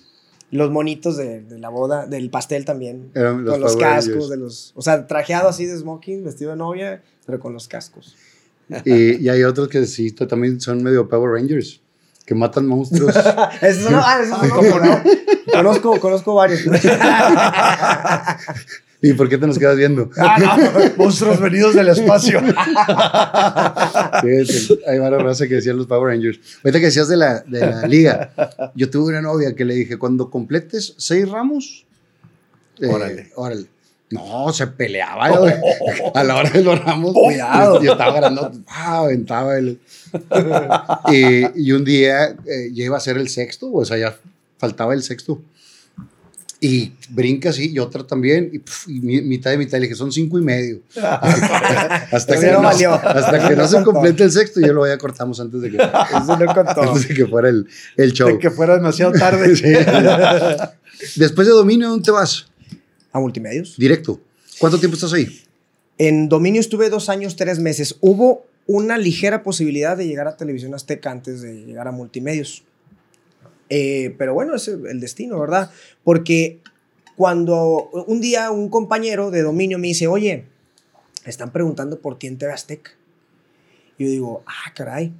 Los monitos de, de la boda, del pastel también.
Eran los
con los cascos,
Rangers.
de los. O sea, trajeado así de smoking, vestido de novia, pero con los cascos.
Y, y hay otros que sí también son medio Power Rangers, que matan monstruos.
Esos no, ah, esos no. Conozco, conozco varios.
¿Y por qué te nos quedas viendo?
Monstruos venidos del espacio.
Sí, hay varias razas que decían los Power Rangers. Ahorita que decías de la, de la liga, yo tuve una novia que le dije, cuando completes seis ramos, eh,
Órale.
órale. No, se peleaba güey. a la hora de los ramos.
Cuidado.
Yo estaba ganando, ah, aventaba él. y, y un día eh, ya iba a ser el sexto, o sea, ya faltaba el sexto. Y brinca así, y otra también, y, mitad de mitad. Le dije, son cinco y medio. hasta, que
no
hasta que no se complete el sexto, yo lo ya cortamos antes de que,
Eso no contó.
antes de que fuera el, el show.
De que fuera demasiado tarde.
Sí. Después de Dominio, ¿dónde te vas?
A multimedios.
Directo. ¿Cuánto tiempo estás ahí?
En Dominio estuve dos años, tres meses. Hubo una ligera posibilidad de llegar a Televisión Azteca antes de llegar a multimedios. Eh, pero bueno, es el destino, ¿verdad? Porque cuando un día un compañero de Dominio me dice, oye, están preguntando por ti en TV Azteca. Yo digo, ah, caray.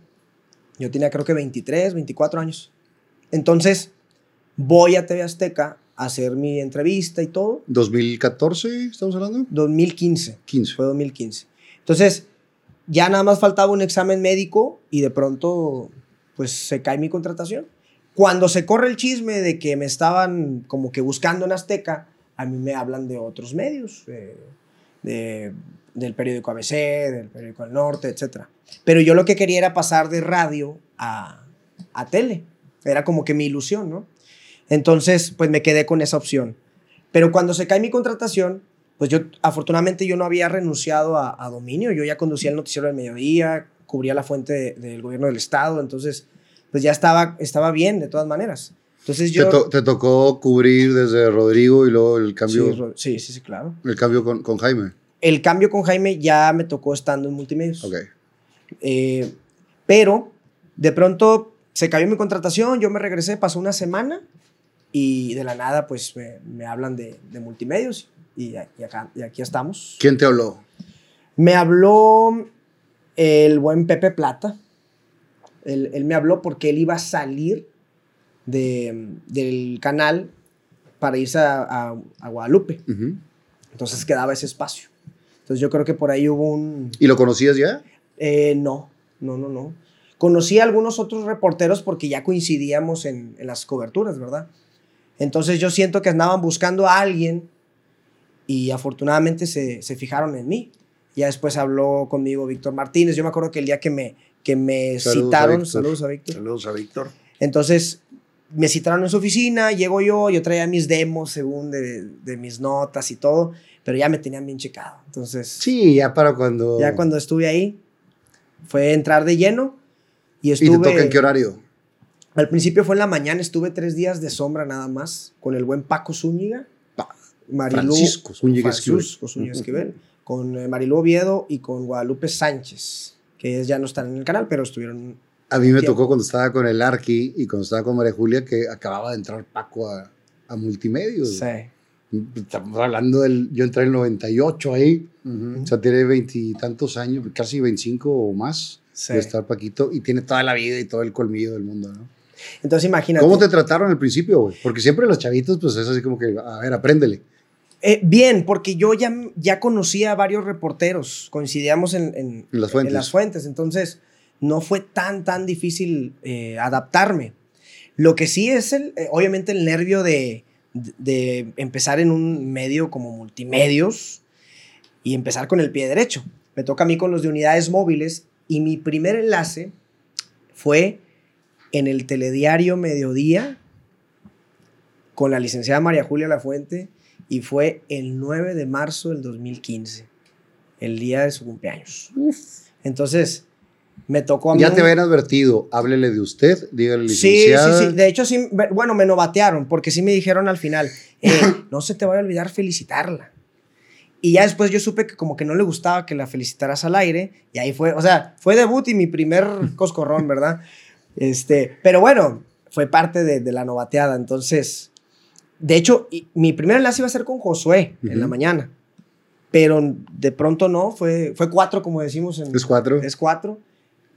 Yo tenía creo que 23, 24 años. Entonces, voy a TV Azteca hacer mi entrevista y todo.
¿2014 estamos hablando?
2015.
15.
Fue 2015. Entonces, ya nada más faltaba un examen médico y de pronto, pues se cae mi contratación. Cuando se corre el chisme de que me estaban como que buscando en Azteca, a mí me hablan de otros medios, eh, de- del periódico ABC, del periódico El Norte, etc. Pero yo lo que quería era pasar de radio a, a tele. Era como que mi ilusión, ¿no? Entonces, pues me quedé con esa opción. Pero cuando se cae mi contratación, pues yo, afortunadamente, yo no había renunciado a, a dominio. Yo ya conducía el noticiero del mediodía, cubría la fuente de- del gobierno del estado, entonces, pues ya estaba, estaba bien de todas maneras. Entonces
Te,
yo...
to- te tocó cubrir desde Rodrigo y luego el cambio,
sí, sí, sí, claro.
el cambio con, con Jaime.
El cambio con Jaime ya me tocó estando en multimedios.
Ok.
Eh, pero de pronto se cayó mi contratación, yo me regresé, pasó una semana y de la nada pues me, me hablan de, de multimedios y, y acá, y aquí estamos.
¿Quién te habló?
Me habló el buen Pepe Plata. Él, él me habló porque él iba a salir de- del canal para irse a, a- a Guadalupe.
Ujú.
Entonces quedaba ese espacio. Entonces yo creo que por ahí hubo un...
¿Y lo conocías ya?
Eh, no, no, no, no. Conocí a algunos otros reporteros porque ya coincidíamos en, en las coberturas, ¿verdad? Entonces yo siento que andaban buscando a alguien y afortunadamente se, se fijaron en mí. Ya después habló conmigo Víctor Martínez. Yo me acuerdo que el día que me, que me
Saludos a
citaron,
Víctor.
saludos a Víctor,
Saludos a Víctor.
Entonces, me citaron en su oficina, llego yo, yo traía mis demos según de, de mis notas y todo, pero ya me tenían bien checado. Entonces,
Sí, ya para cuando...
ya cuando estuve ahí, fue entrar de lleno y
¿Y
estuve...
te toca en qué horario?
Al principio fue en la mañana, estuve tres días de sombra nada más, con el buen Paco Zúñiga,
Pa-
Marilú,
Francisco Zúñiga Esquivel.
Francisco Zúñiga Esquivel, con eh, Marilú Oviedo y con Guadalupe Sánchez, que ya no están en el canal, pero estuvieron...
A mí me
Tiempo.
tocó cuando estaba con el Arqui y cuando estaba con María Julia que acababa de entrar Paco a, a Multimedios.
Sí.
Estamos hablando del... Yo entré en el 98 ahí. O sea, tiene veintitantos años, casi 25 o más
Sí.
de estar Paquito y tiene toda la vida y todo el colmillo del mundo, ¿no?
Entonces imagínate.
¿Cómo te trataron al principio, güey? Porque siempre los chavitos, pues es así como que, a ver, apréndele.
Eh, bien, porque yo ya, ya conocía a varios reporteros, coincidíamos en, en-
las fuentes.
en las fuentes, entonces no fue tan, tan difícil eh, adaptarme. Lo que sí es, el, eh, obviamente, el nervio de, de empezar en un medio como multimedios y empezar con el pie derecho. Me toca a mí con los de unidades móviles y mi primer enlace fue en el telediario Mediodía con la licenciada María Julia Lafuente y fue el 9 de marzo del 2015, el día de su cumpleaños. Entonces, me tocó a mí.
Ya te habían advertido, háblele de usted, dígale
Sí, sí,
licenciada.
sí. De hecho, sí, bueno, me novatearon porque sí me dijeron al final, eh, no se te vaya a olvidar felicitarla. Y ya después yo supe que como que no le gustaba que la felicitaras al aire y ahí fue, o sea, fue debut y mi primer coscorrón, ¿verdad? Este, pero bueno, fue parte de, de la novateada. Entonces, de hecho, y- mi primer enlace iba a ser con Josué en la mañana, pero de pronto no, fue, fue cuatro, como decimos en,
Es cuatro.
es cuatro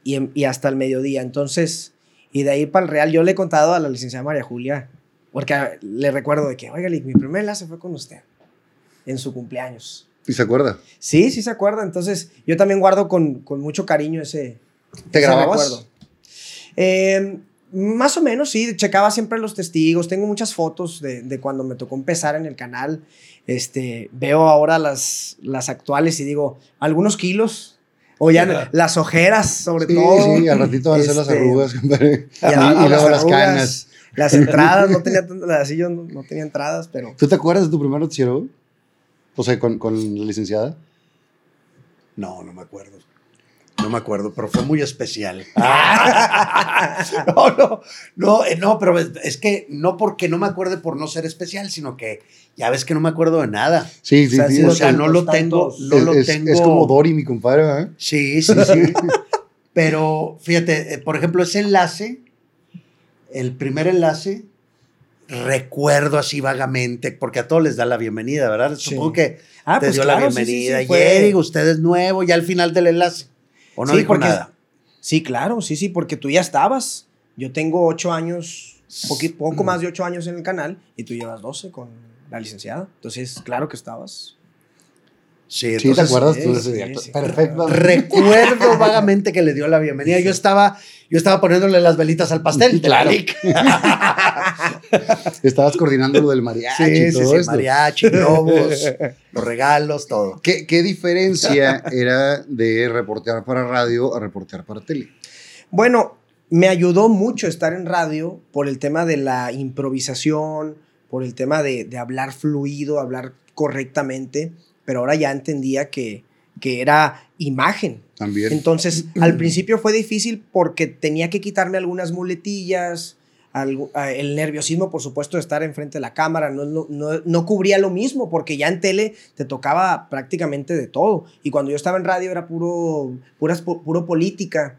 y, hasta el mediodía. Entonces, y de ahí para el Real, yo le he contado a la licenciada María Julia, porque le recuerdo de que, oiga, mi primer enlace fue con usted en su cumpleaños.
¿Y se acuerda?
Sí, sí se acuerda. Entonces, yo también guardo con, con mucho cariño ese,
¿Te
ese
grababas?
recuerdo. Eh, más o menos, sí. Checaba siempre los testigos. Tengo muchas fotos de, de cuando me tocó empezar en el canal. Este, veo ahora las, las actuales y digo, algunos kilos. O ya las ojeras, sobre
Sí,
todo.
sí, al ratito van a ser las
Este,
arrugas, compadre.
Y,
Y,
a- a
y luego las
arrugas,
canas.
Las entradas, no tenía, así yo no, no tenía entradas, pero...
¿Tú te acuerdas de tu primer noticiero? O sea, con, con la licenciada.
No, no me acuerdo. No me acuerdo, pero fue muy especial. No, no, no, eh, no, pero es, que no porque no me acuerde por no ser especial, sino que ya ves que no me acuerdo de nada.
Sí, sí,
O sea,
sí.
O sea, no lo tengo, no
es,
lo
es-
tengo.
es como Dory, mi compadre, ¿eh?
Sí, sí, sí. Pero fíjate, eh, por ejemplo, ese enlace, el primer enlace, recuerdo así vagamente, porque a todos les da la bienvenida, ¿verdad?
Sí.
Supongo que
Ah,
te
pues
dio
claro,
la
sí, sí, sí,
bienvenida.
fue-
Jerry, usted es nuevo, ya al final del enlace. ¿O no
Sí,
dijo
porque-
nada?
Sí, claro, sí, sí, porque tú ya estabas. Yo tengo ocho años, poco más de ocho años en el canal y tú llevas 12 con la licenciada. Entonces, claro que estabas.
Sí,
Sí, ¿te acuerdas
sí,
tú de ese
sí,
día?
sí.
Perfecto.
Recuerdo vagamente que le dio la bienvenida. Yo estaba, yo estaba poniéndole las velitas al pastel.
Claro. Estabas coordinando lo del mariachi
Sí, sí,
todo
sí,
esto.
mariachi, globos, los regalos, todo.
¿Qué, ¿Qué diferencia era de reportear para radio a reportear para tele?
Bueno, me ayudó mucho estar en radio por el tema de la improvisación, por el tema de, de hablar fluido, hablar correctamente, pero ahora ya entendía que, que era imagen.
También.
Entonces, al principio fue difícil porque tenía que quitarme algunas muletillas, algo- ah, el nerviosismo, por supuesto, de estar enfrente de la cámara, no, no, no, no cubría lo mismo, porque ya en tele te tocaba prácticamente de todo. Y cuando yo estaba en radio era puro, puras, pu- puro política.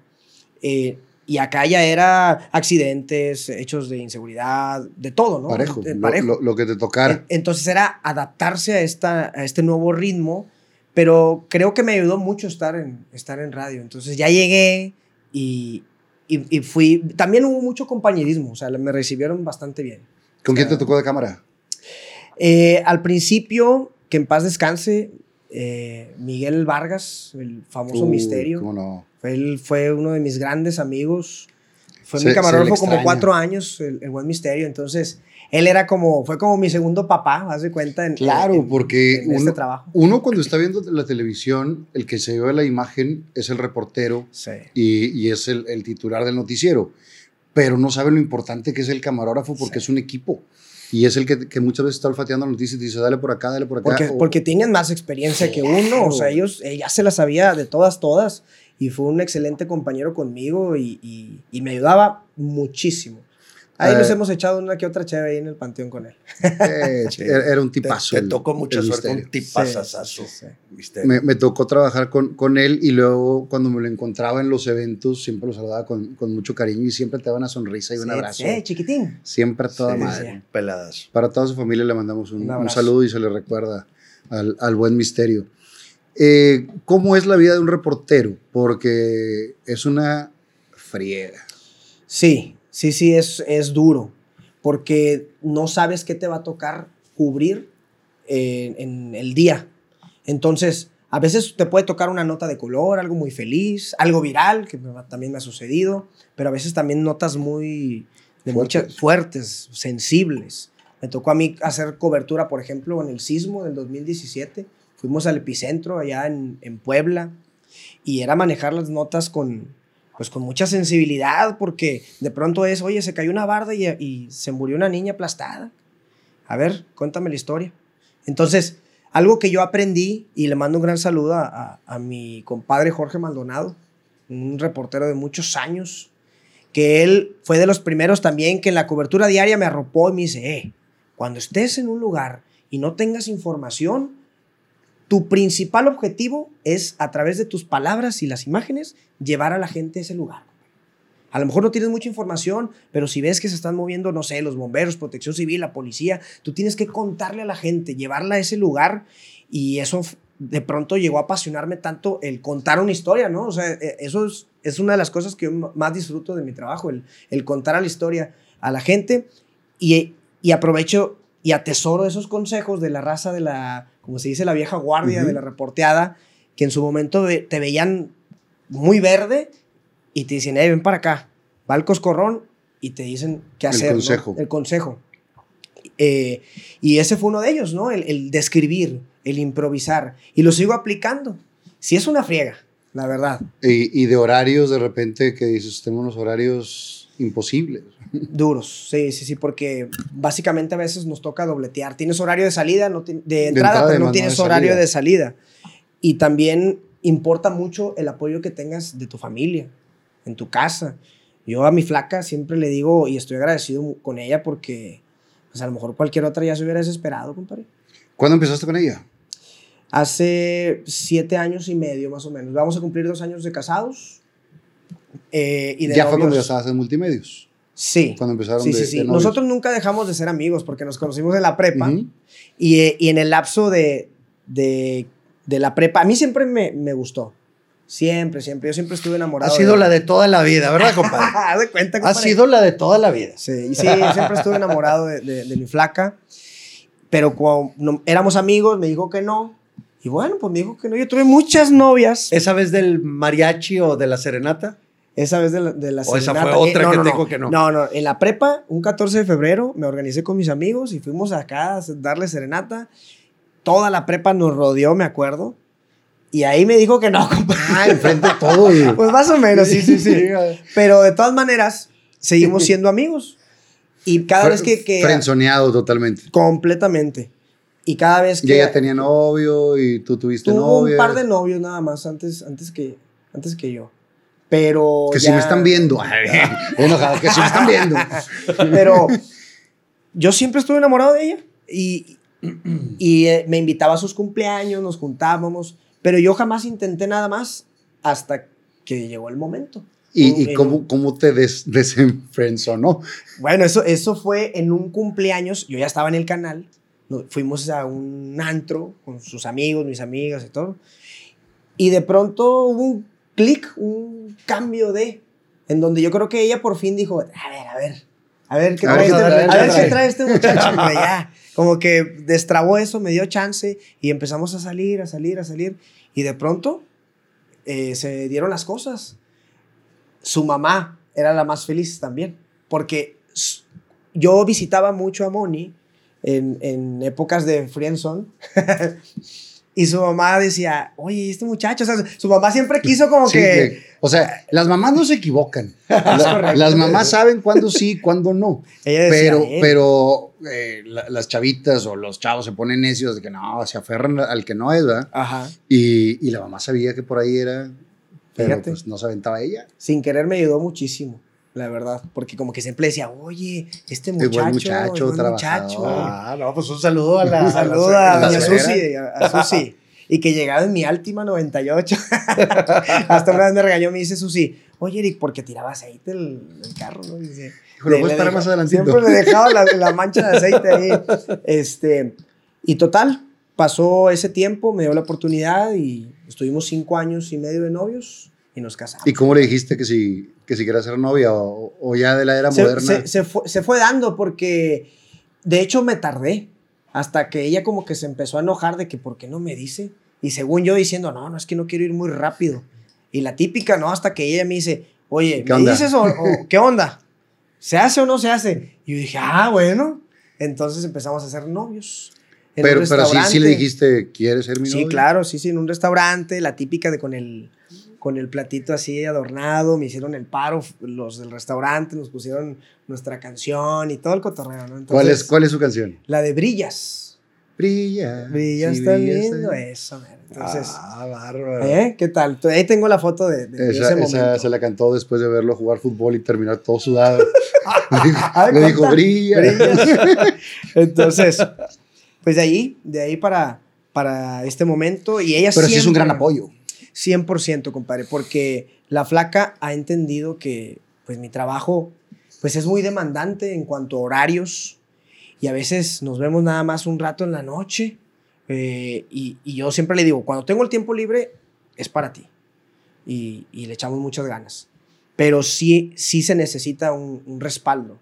eh, y acá ya era accidentes, hechos de inseguridad, de todo, ¿no?
parejo.
Eh,
Lo-
parejo.
Lo, lo que te tocara.
En- Entonces era adaptarse a, esta, a este nuevo ritmo, pero creo que me ayudó mucho estar en, estar en radio. Entonces ya llegué y, y, y fui... También hubo mucho compañerismo, o sea, me recibieron bastante bien.
¿Con quién te tocó de cámara?
Eh, al principio, que en paz descanse, eh, Miguel Vargas, el famoso
Uy,
misterio.
¿Cómo no?
Él fue uno de mis grandes amigos. Fue
Se-
mi camarógrafo como cuatro años, el, el buen misterio. Entonces, él era como, fue como mi segundo papá, haz de cuenta. En,
Claro,
en-
porque
en este
uno-
trabajo.
Uno cuando está viendo la televisión, el que se ve la imagen es el reportero
Sí.
y, y es el, el titular del noticiero. pero no saben lo importante que es el camarógrafo porque es un equipo. Y es el que, que, muchas veces está olfateando noticias y dice, dale por acá, dale por acá.
Porque,
o,
porque tienen más experiencia que uno. O sea, ellos ya se las sabía de todas, todas. Y fue un excelente compañero conmigo y, y, y me ayudaba muchísimo. Ahí nos hemos echado una que otra chévere ahí en el panteón con él.
Eh, sí. Era un tipazo.
Te, te tocó mucha suerte, un tipazazazo.
Sí, sí, me, me, tocó trabajar con, con, él y luego cuando me lo encontraba en los eventos, siempre lo saludaba con, con mucho cariño y siempre te daba una sonrisa y un abrazo.
Sí, chiquitín.
Siempre a toda madre.
Peladas.
Para toda su familia le mandamos un, un, un saludo y se le recuerda al, al buen misterio. Eh, ¿Cómo es la vida de un reportero? Porque es una friega.
Sí, sí, sí, es, es duro, porque no sabes qué te va a tocar cubrir en, en el día. Entonces, a veces te puede tocar una nota de color, algo muy feliz, algo viral, que también me ha sucedido, pero a veces también notas muy de fuertes. muchas fuertes, sensibles. Me tocó a mí hacer cobertura, por ejemplo, en el sismo del 2017. Fuimos al epicentro allá en, en Puebla y era manejar las notas con, pues con mucha sensibilidad, porque de pronto es, oye, se cayó una barda y, se murió una niña aplastada. A ver, cuéntame la historia. Entonces, algo que yo aprendí, y le mando un gran saludo a, a, a mi compadre Jorge Maldonado, un reportero de muchos años, que él fue de los primeros también que en la cobertura diaria me arropó y me dice, eh, cuando estés en un lugar y no tengas información, tu principal objetivo es, a través de tus palabras y las imágenes, llevar a la gente a ese lugar. A lo mejor no tienes mucha información, pero si ves que se están moviendo, no sé, los bomberos, protección civil, la policía, tú tienes que contarle a la gente, llevarla a ese lugar y eso de pronto llegó a apasionarme tanto el contar una historia, ¿no? O sea, eso es, es una de las cosas que yo más disfruto de mi trabajo, el, el contar a la historia a la gente y, y aprovecho y atesoro esos consejos de la raza de la, como se dice, la vieja guardia, uh -huh. de la reporteada, que en su momento te veían muy verde y te dicen, hey, ven para acá, va al coscorrón y te dicen qué hacer.
El consejo.
¿no? El consejo. Eh, y ese fue uno de ellos, ¿no? El, el, describir, el improvisar. Y lo sigo aplicando. Si es una friega, la verdad.
Y, y de horarios, de repente, que dices, tengo unos horarios imposibles.
Duros, sí, sí, sí, porque básicamente a veces nos toca dobletear. Tienes horario de salida, no de, entrada, de entrada pero no tienes de horario salida. de salida. Y también importa mucho el apoyo que tengas de tu familia, en tu casa. Yo a mi flaca siempre le digo, y estoy agradecido con ella porque pues a lo mejor cualquier otra ya se hubiera desesperado, compadre.
¿Cuándo empezaste con ella?
Hace siete años y medio, más o menos. Vamos a cumplir dos años de casados. Eh, y de
ya novios. fue cuando ya estabas en multimedios.
Sí.
Cuando empezaron
sí,
de,
sí, sí.
de
Nosotros nunca dejamos de ser amigos porque nos conocimos en la prepa. Uh -huh. y, y, en el lapso de, de, de, la prepa, a mí siempre me, me gustó. Siempre, siempre. Yo siempre estuve enamorado.
Ha sido de la de toda la vida, ¿verdad, compadre?
Haz de cuenta, compadre.
Ha sido la de toda la vida.
Sí, y sí, yo siempre estuve enamorado de, de, de mi flaca. Pero cuando no, éramos amigos, me dijo que no. Y bueno, pues me dijo que no. Yo tuve muchas novias.
¿Esa vez del mariachi o de la serenata?
Esa vez de la, de la
¿O esa fue otra eh, no, que no, tengo
no.
que no?
No, no. En la prepa, un 14 de febrero, me organicé con mis amigos y fuimos acá a darle serenata. Toda la prepa nos rodeó, me acuerdo. Y ahí me dijo que no, compadre.
Ah, enfrente de todo.
Pues más o menos, sí, sí, sí. Pero de todas maneras, seguimos siendo amigos. Y cada vez que... que
Frenzoneado totalmente.
Completamente. Y cada vez que...
Y ella tenía novio y tú tuviste
tuvo
novio.
un par de novios nada más antes, antes, que, antes que yo. Pero.
Que
ya...
si me están viendo. enojado, que si me están viendo.
Pero yo siempre estuve enamorado de ella. Y, y eh, me invitaba a sus cumpleaños, nos juntábamos. Pero yo jamás intenté nada más hasta que llegó el momento.
¿Y, y cómo, cómo te des, desenfrenzonó?
Bueno, eso, eso fue en un cumpleaños. Yo ya estaba en el canal. Fuimos a un antro con sus amigos, mis amigas y todo. Y de pronto hubo un clic, un cambio de. En donde yo creo que ella por fin dijo: A ver, a ver, a ver qué, a trae, ver, este, a ver, a qué trae este muchacho. ya. Como que destrabó eso, me dio chance y empezamos a salir, a salir, a salir. Y de pronto eh, se dieron las cosas. Su mamá era la más feliz también, porque yo visitaba mucho a Moni en, en épocas de Friendzone. Y su mamá decía, oye, este muchacho, o sea, su mamá siempre quiso como sí, que,
O sea, las mamás no se equivocan. La- las mamás saben cuándo sí, cuándo no.
Ella decía,
Pero,
"Eh".
pero eh, la- las chavitas o los chavos se ponen necios de que no, se aferran al que no es, ¿verdad?
Ajá.
Y, y la mamá sabía que por ahí era, pero
Fíjate.
pues no se aventaba ella.
Sin querer me ayudó muchísimo, la verdad. Porque como que siempre decía, oye, este
buen
muchacho,
muchacho,
es buen
trabajador.
Ah, no, pues un saludo a la.
Un saludo a,
a la
doña
suegra.
Susi, a, a Susi. Y que llegaba en mi Altima 98. Hasta una vez me regañó, me dice Susi, oye Eric, ¿por qué tiraba aceite el, el carro? ¿no? Dice, le-
voy a
deja-
más adelantito.
Siempre le dejaba la, la mancha de aceite ahí. Este, y total, pasó ese tiempo, me dio la oportunidad y estuvimos cinco años y medio de novios y nos casamos.
¿Y cómo le dijiste que si, que si quería ser novia o, o ya de la era
se,
moderna?
se- se fue, se fue dando porque, de hecho, me tardé hasta que ella como que se empezó a enojar de que por qué no me dice. Y según yo diciendo, no, no, es que no quiero ir muy rápido. Y la típica, ¿no? Hasta que ella me dice, oye,
¿Qué
¿me
onda?
dices o, o qué onda? ¿Se hace o no se hace? Y yo dije, ah, bueno. Entonces empezamos a ser novios. En un
pero pero sí, sí le dijiste, ¿quieres ser mi
Sí,
novia?
claro, sí, sí, en un restaurante, la típica de con el, con el platito así adornado, me hicieron el paro, los del restaurante, nos pusieron nuestra canción y todo el cotorreo, ¿no? Entonces,
¿Cuál, es, ¿Cuál es su canción?
La de Brillas.
Brilla.
Brillas
sí,
tan
brilla,
lindo, eso, man. Entonces,
Ah, bárbaro.
¿eh? ¿Qué tal? Ahí tengo la foto de, de ese
Esa,
momento.
esa se la cantó después de verlo jugar fútbol y terminar todo sudado. le dijo, le dijo, brilla.
Brillas. Entonces, pues de ahí, de ahí para, para este momento. Y ella
Pero sí es un gran apoyo.
100%, compadre, porque la flaca ha entendido que pues mi trabajo pues es muy demandante en cuanto a horarios y a veces nos vemos nada más un rato en la noche eh, y, y yo siempre le digo, cuando tengo el tiempo libre es para ti y, y le echamos muchas ganas, pero sí, sí se necesita un, un respaldo.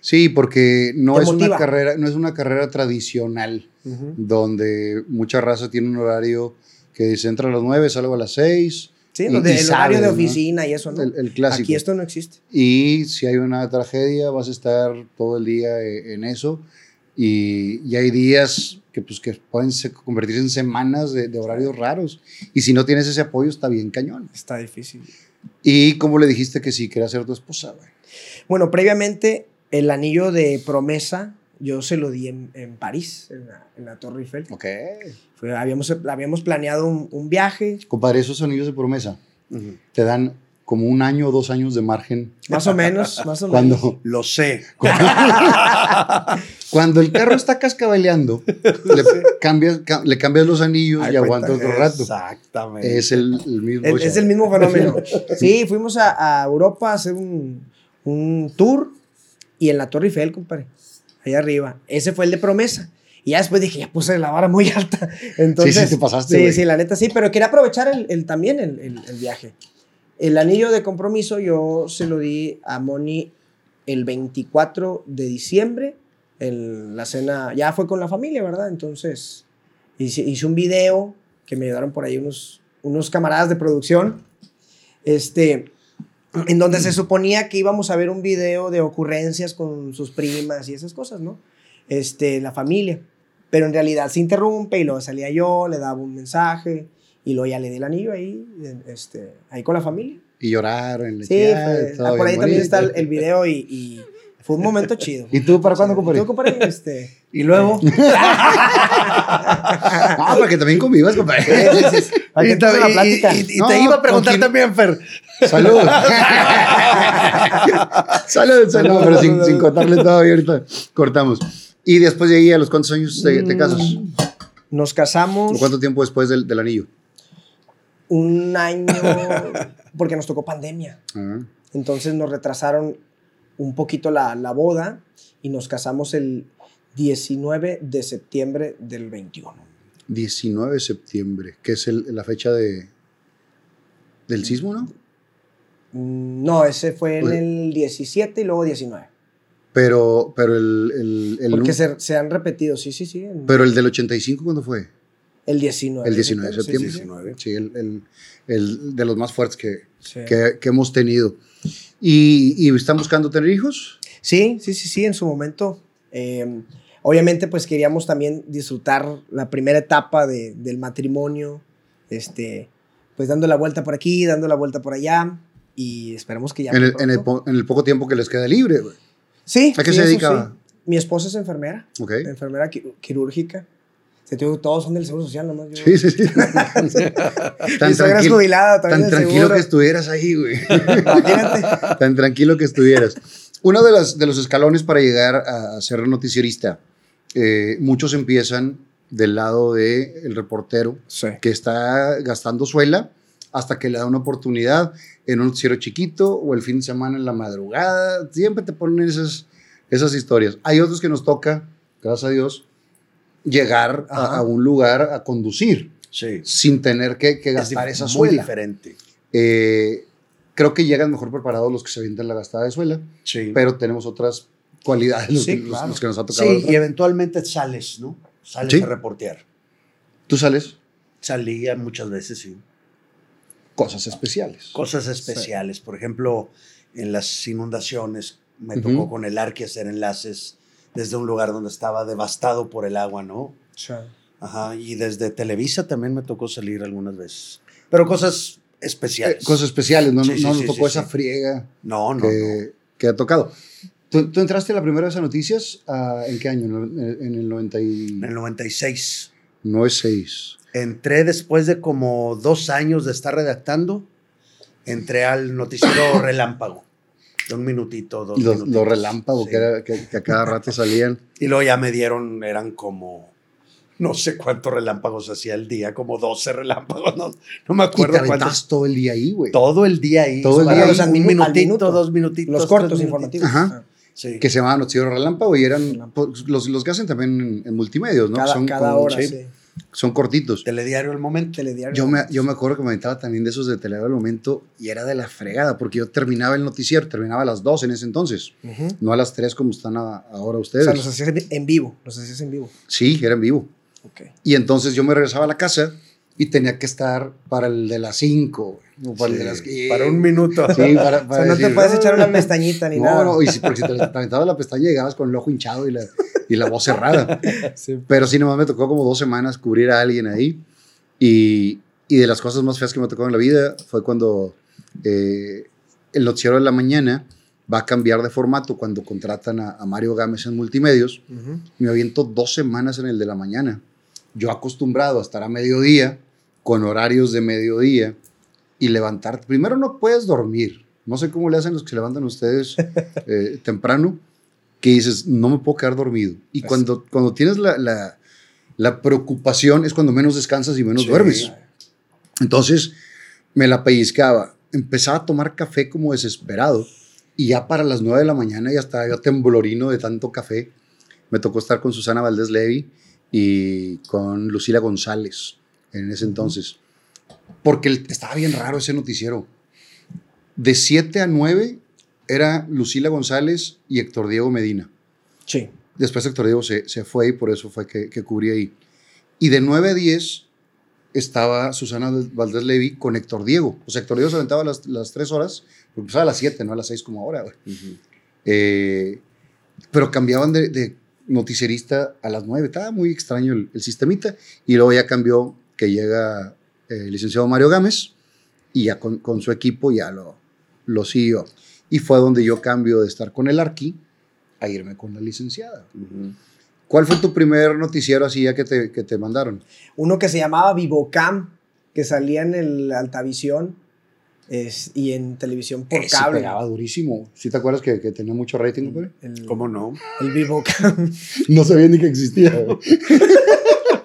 Sí, porque no es, una carrera, no es una carrera tradicional donde mucha raza tiene un horario que dice entra a las 9, salgo a las 6.
Sí,
Y-
de-
y
el horario de
sabes, ¿no?
oficina y eso, ¿no?
El, el clásico.
Aquí esto no existe.
Y si hay una tragedia, vas a estar todo el día eh, en eso. Y, y hay días que, pues, que pueden se- convertirse en semanas de, de horarios raros. Y si no tienes ese apoyo, está bien cañón.
Está difícil.
¿Y cómo le dijiste que sí quería ser tu esposa? güey?
Bueno, previamente el anillo de promesa yo se lo di en, en París, en la, en la Torre Eiffel.
Ok.
Fue- habíamos, habíamos planeado un, un viaje,
Compadre, esos anillos de promesa te dan como un año o dos años de margen.
más o menos, más o menos.
Cuando,
Lo sé.
cuando el carro está cascabeleando, le, cambias, ca- le cambias los anillos
Ay,
y aguanta otro rato.
Exactamente.
Es el, el mismo.
Es, es el mismo fenómeno. Sí, fuimos a, a Europa a hacer un, un tour y en la Torre Eiffel, compadre, ahí arriba. Ese fue el de promesa. Y ya después dije, ya puse la vara muy alta. Entonces,
Sí, sí, te pasaste,
Sí,
güey.
sí, la neta sí, pero quería aprovechar el, el- también el, el- el viaje. El anillo de compromiso yo se lo di a Moni el 24 de diciembre. En la cena, ya fue con la familia, ¿verdad? Entonces hice, hice un video que me ayudaron por ahí unos, unos camaradas de producción. Este, en donde se suponía que íbamos a ver un video de ocurrencias con sus primas y esas cosas, ¿no? Este, la familia. Pero en realidad se interrumpe y luego salía yo, le daba un mensaje y luego ya le di el anillo ahí, este, ahí con la familia.
Y lloraron.
Sí, fue-
"Ay, todo
por ahí también
bonito".
está el, el video y, y fue un momento chido.
¿Y tú para cuándo,
¿Y
compadre?
tú, compadre? Este,
Y luego.
Ah, para que también convivas, compadre.
Y, te-
empiece la
y-
plática.
y- y
No,
te iba a preguntar también, Fer.
Salud. salud, salud. No, pero sin, sin contarle todavía ahorita cortamos. Y después de ahí, ¿a los cuántos años te, te casas?
Nos casamos
¿Cuánto tiempo después del, del anillo?
un año porque nos tocó pandemia.
Ah,
Entonces nos retrasaron un poquito la, la boda y nos casamos el 19 de septiembre del 21.
19 de septiembre, que es el- la fecha de, del sismo, ¿no?
Mm, No, ese fue en
Oye.
el 17 y luego 19.
Pero, pero el, el, el-
Porque se, se han repetido, sí, sí, sí.
pero el del 85, ¿cuándo fue?
el 19.
El 19 de
sí, sí, sí.
septiembre. Sí, el, el- el de los más fuertes que, que, que hemos tenido. ¿Y, y están buscando tener hijos?
Sí, sí, sí, sí, en su momento. eh, obviamente, pues queríamos también disfrutar la primera etapa de- del matrimonio, este, pues dando la vuelta por aquí, dando la vuelta por allá y esperemos que ya...
En el, en, el,
pronto-
po- en el poco tiempo que les queda libre, güey.
Sí.
¿A qué
sí,
se dedicaba?
sí. Mi esposa es enfermera,
Ok.
enfermera qui- quirúrgica. Se te digo, todos son del Seguro Social, nomás yo.
Sí, sí, sí. tan
Mi jubilada también
tan
del
tranquilo
seguro.
que estuvieras ahí, güey.
Imagínate.
tan tranquilo que estuvieras. Uno de, las, de los escalones para llegar a ser noticierista, eh, muchos empiezan del lado del el reportero
Sí.
que está gastando suela hasta que le da una oportunidad en un noticiero chiquito o el fin de semana en la madrugada. Siempre te ponen esas, esas historias. Hay otros que nos toca, gracias a Dios, llegar a, un lugar a conducir
Sí.
sin tener que, gastar esa
muy
suela.
diferente.
Eh, creo que llegan mejor preparados los que se avientan la gastada de suela,
Sí.
pero tenemos otras cualidades los,
Sí,
los-
claro.
los que nos ha tocado.
Sí,
¿verdad?
y eventualmente sales, ¿no? Sales
Sí.
a reportear.
Tú sales
Salía muchas veces, sí.
cosas especiales.
Cosas especiales. Por ejemplo, en las inundaciones me tocó con el ARCI hacer enlaces desde un lugar donde estaba devastado por el agua, ¿no?
Sí.
Ajá. Y desde Televisa también me tocó salir algunas veces. Pero cosas
Eh,
especiales.
cosas especiales, no,
Sí,
no
sí,
nos
sí,
tocó
sí,
esa
sí.
friega
No, no,
que, que ha tocado. ¿Tú, tú entraste la primera vez a Noticias ah, en qué año? En el- En el
no. En el
96.
96. Entré después de como dos años de estar redactando. Entré al noticiero Relámpago. De un minutito, dos
Los,
minutitos.
los relámpagos
Sí.
que, era- que- que a cada rato salían.
Y luego ya me dieron, eran como, no sé cuántos relámpagos hacía el día, como 12 relámpagos, no, no me
Y te
acuerdo cuántos.
todo el día ahí, güey.
Todo el día ahí.
Todo el día ahí.
los-
Al
Un minutito,
minuto.
dos minutitos.
Los cortos informativos.
Ajá.
Sí.
Que se llamaban Noticiero Relámpago y eran los, los que hacen también en, en multimedios, ¿no?
Cada,
son,
cada
como-
hora,
sí,
sí.
son cortitos.
Telediario El Momento.
Telediario.
Yo me, yo me acuerdo que me aventaba también de esos de Televisión al momento y era de la fregada, porque yo terminaba el noticiero, terminaba a las 2 en ese entonces, no a las 3 como están a- ahora
O
ustedes.
sea, los hacías en- vivo. Los hacías en vivo.
Sí, era en vivo.
Ok.
Y entonces yo me regresaba a la casa y tenía que estar para el de las 5, o para de las
Sí, para un
minuto. Sí, para,
O
para
sea, no te puedes
"Ah".
echar una pestañita ni
No,
nada.
no, y si, porque si te, aventabas la pestaña llegabas con el ojo hinchado y la, y la voz cerrada.
Sí.
Pero sí, nomás me tocó como dos semanas cubrir a alguien ahí. Y, y de las cosas más feas que me tocó en la vida fue cuando eh, el noticiero de la mañana va a cambiar de formato cuando contratan a, a Mario Gámez en multimedios.
Ujú.
Me aviento dos semanas en el de la mañana. Yo acostumbrado a estar a mediodía, con horarios de mediodía, y levantarte. Primero no puedes dormir. No sé cómo le hacen los que se levantan ustedes eh, temprano, que dices, no me puedo quedar dormido. Y cuando, cuando tienes la, la, la preocupación es cuando menos descansas y menos
Sí.
duermes. Entonces me la pellizcaba. Empezaba a tomar café como desesperado. Y ya para las 9 de la mañana ya estaba yo temblorino de tanto café. Me tocó estar con Susana Valdés Levy y con Lucila González en ese entonces. Porque estaba bien raro ese noticiero. De 7 a 9 era Lucila González y Héctor Diego Medina.
Sí.
Después Héctor Diego se, se fue y por eso fue que, que cubrí ahí. Y de 9 a 10 estaba Susana Valdés Levy con Héctor Diego. O sea, Héctor Diego se aventaba las, las 3 horas, porque empezaba a las 7, no a las 6 como ahora. güey. Eh, pero cambiaban de, de noticierista a las 9. Estaba muy extraño el, el sistemita. Y luego ya cambió que llega eh, el licenciado Mario Gámez y ya con, con su equipo ya lo, lo siguió. Y fue donde yo cambio de estar con el Arqui a irme con la licenciada. ¿Cuál fue tu primer noticiero así ya que te, que te mandaron?
Uno que se llamaba Vivocam, que salía en el Altavisión es- y en televisión por
Ese
cable.
pegaba durísimo. ¿Sí te acuerdas que, que tenía mucho rating?
El,
¿Cómo no?
el Vivocam.
No sabía ni que existía.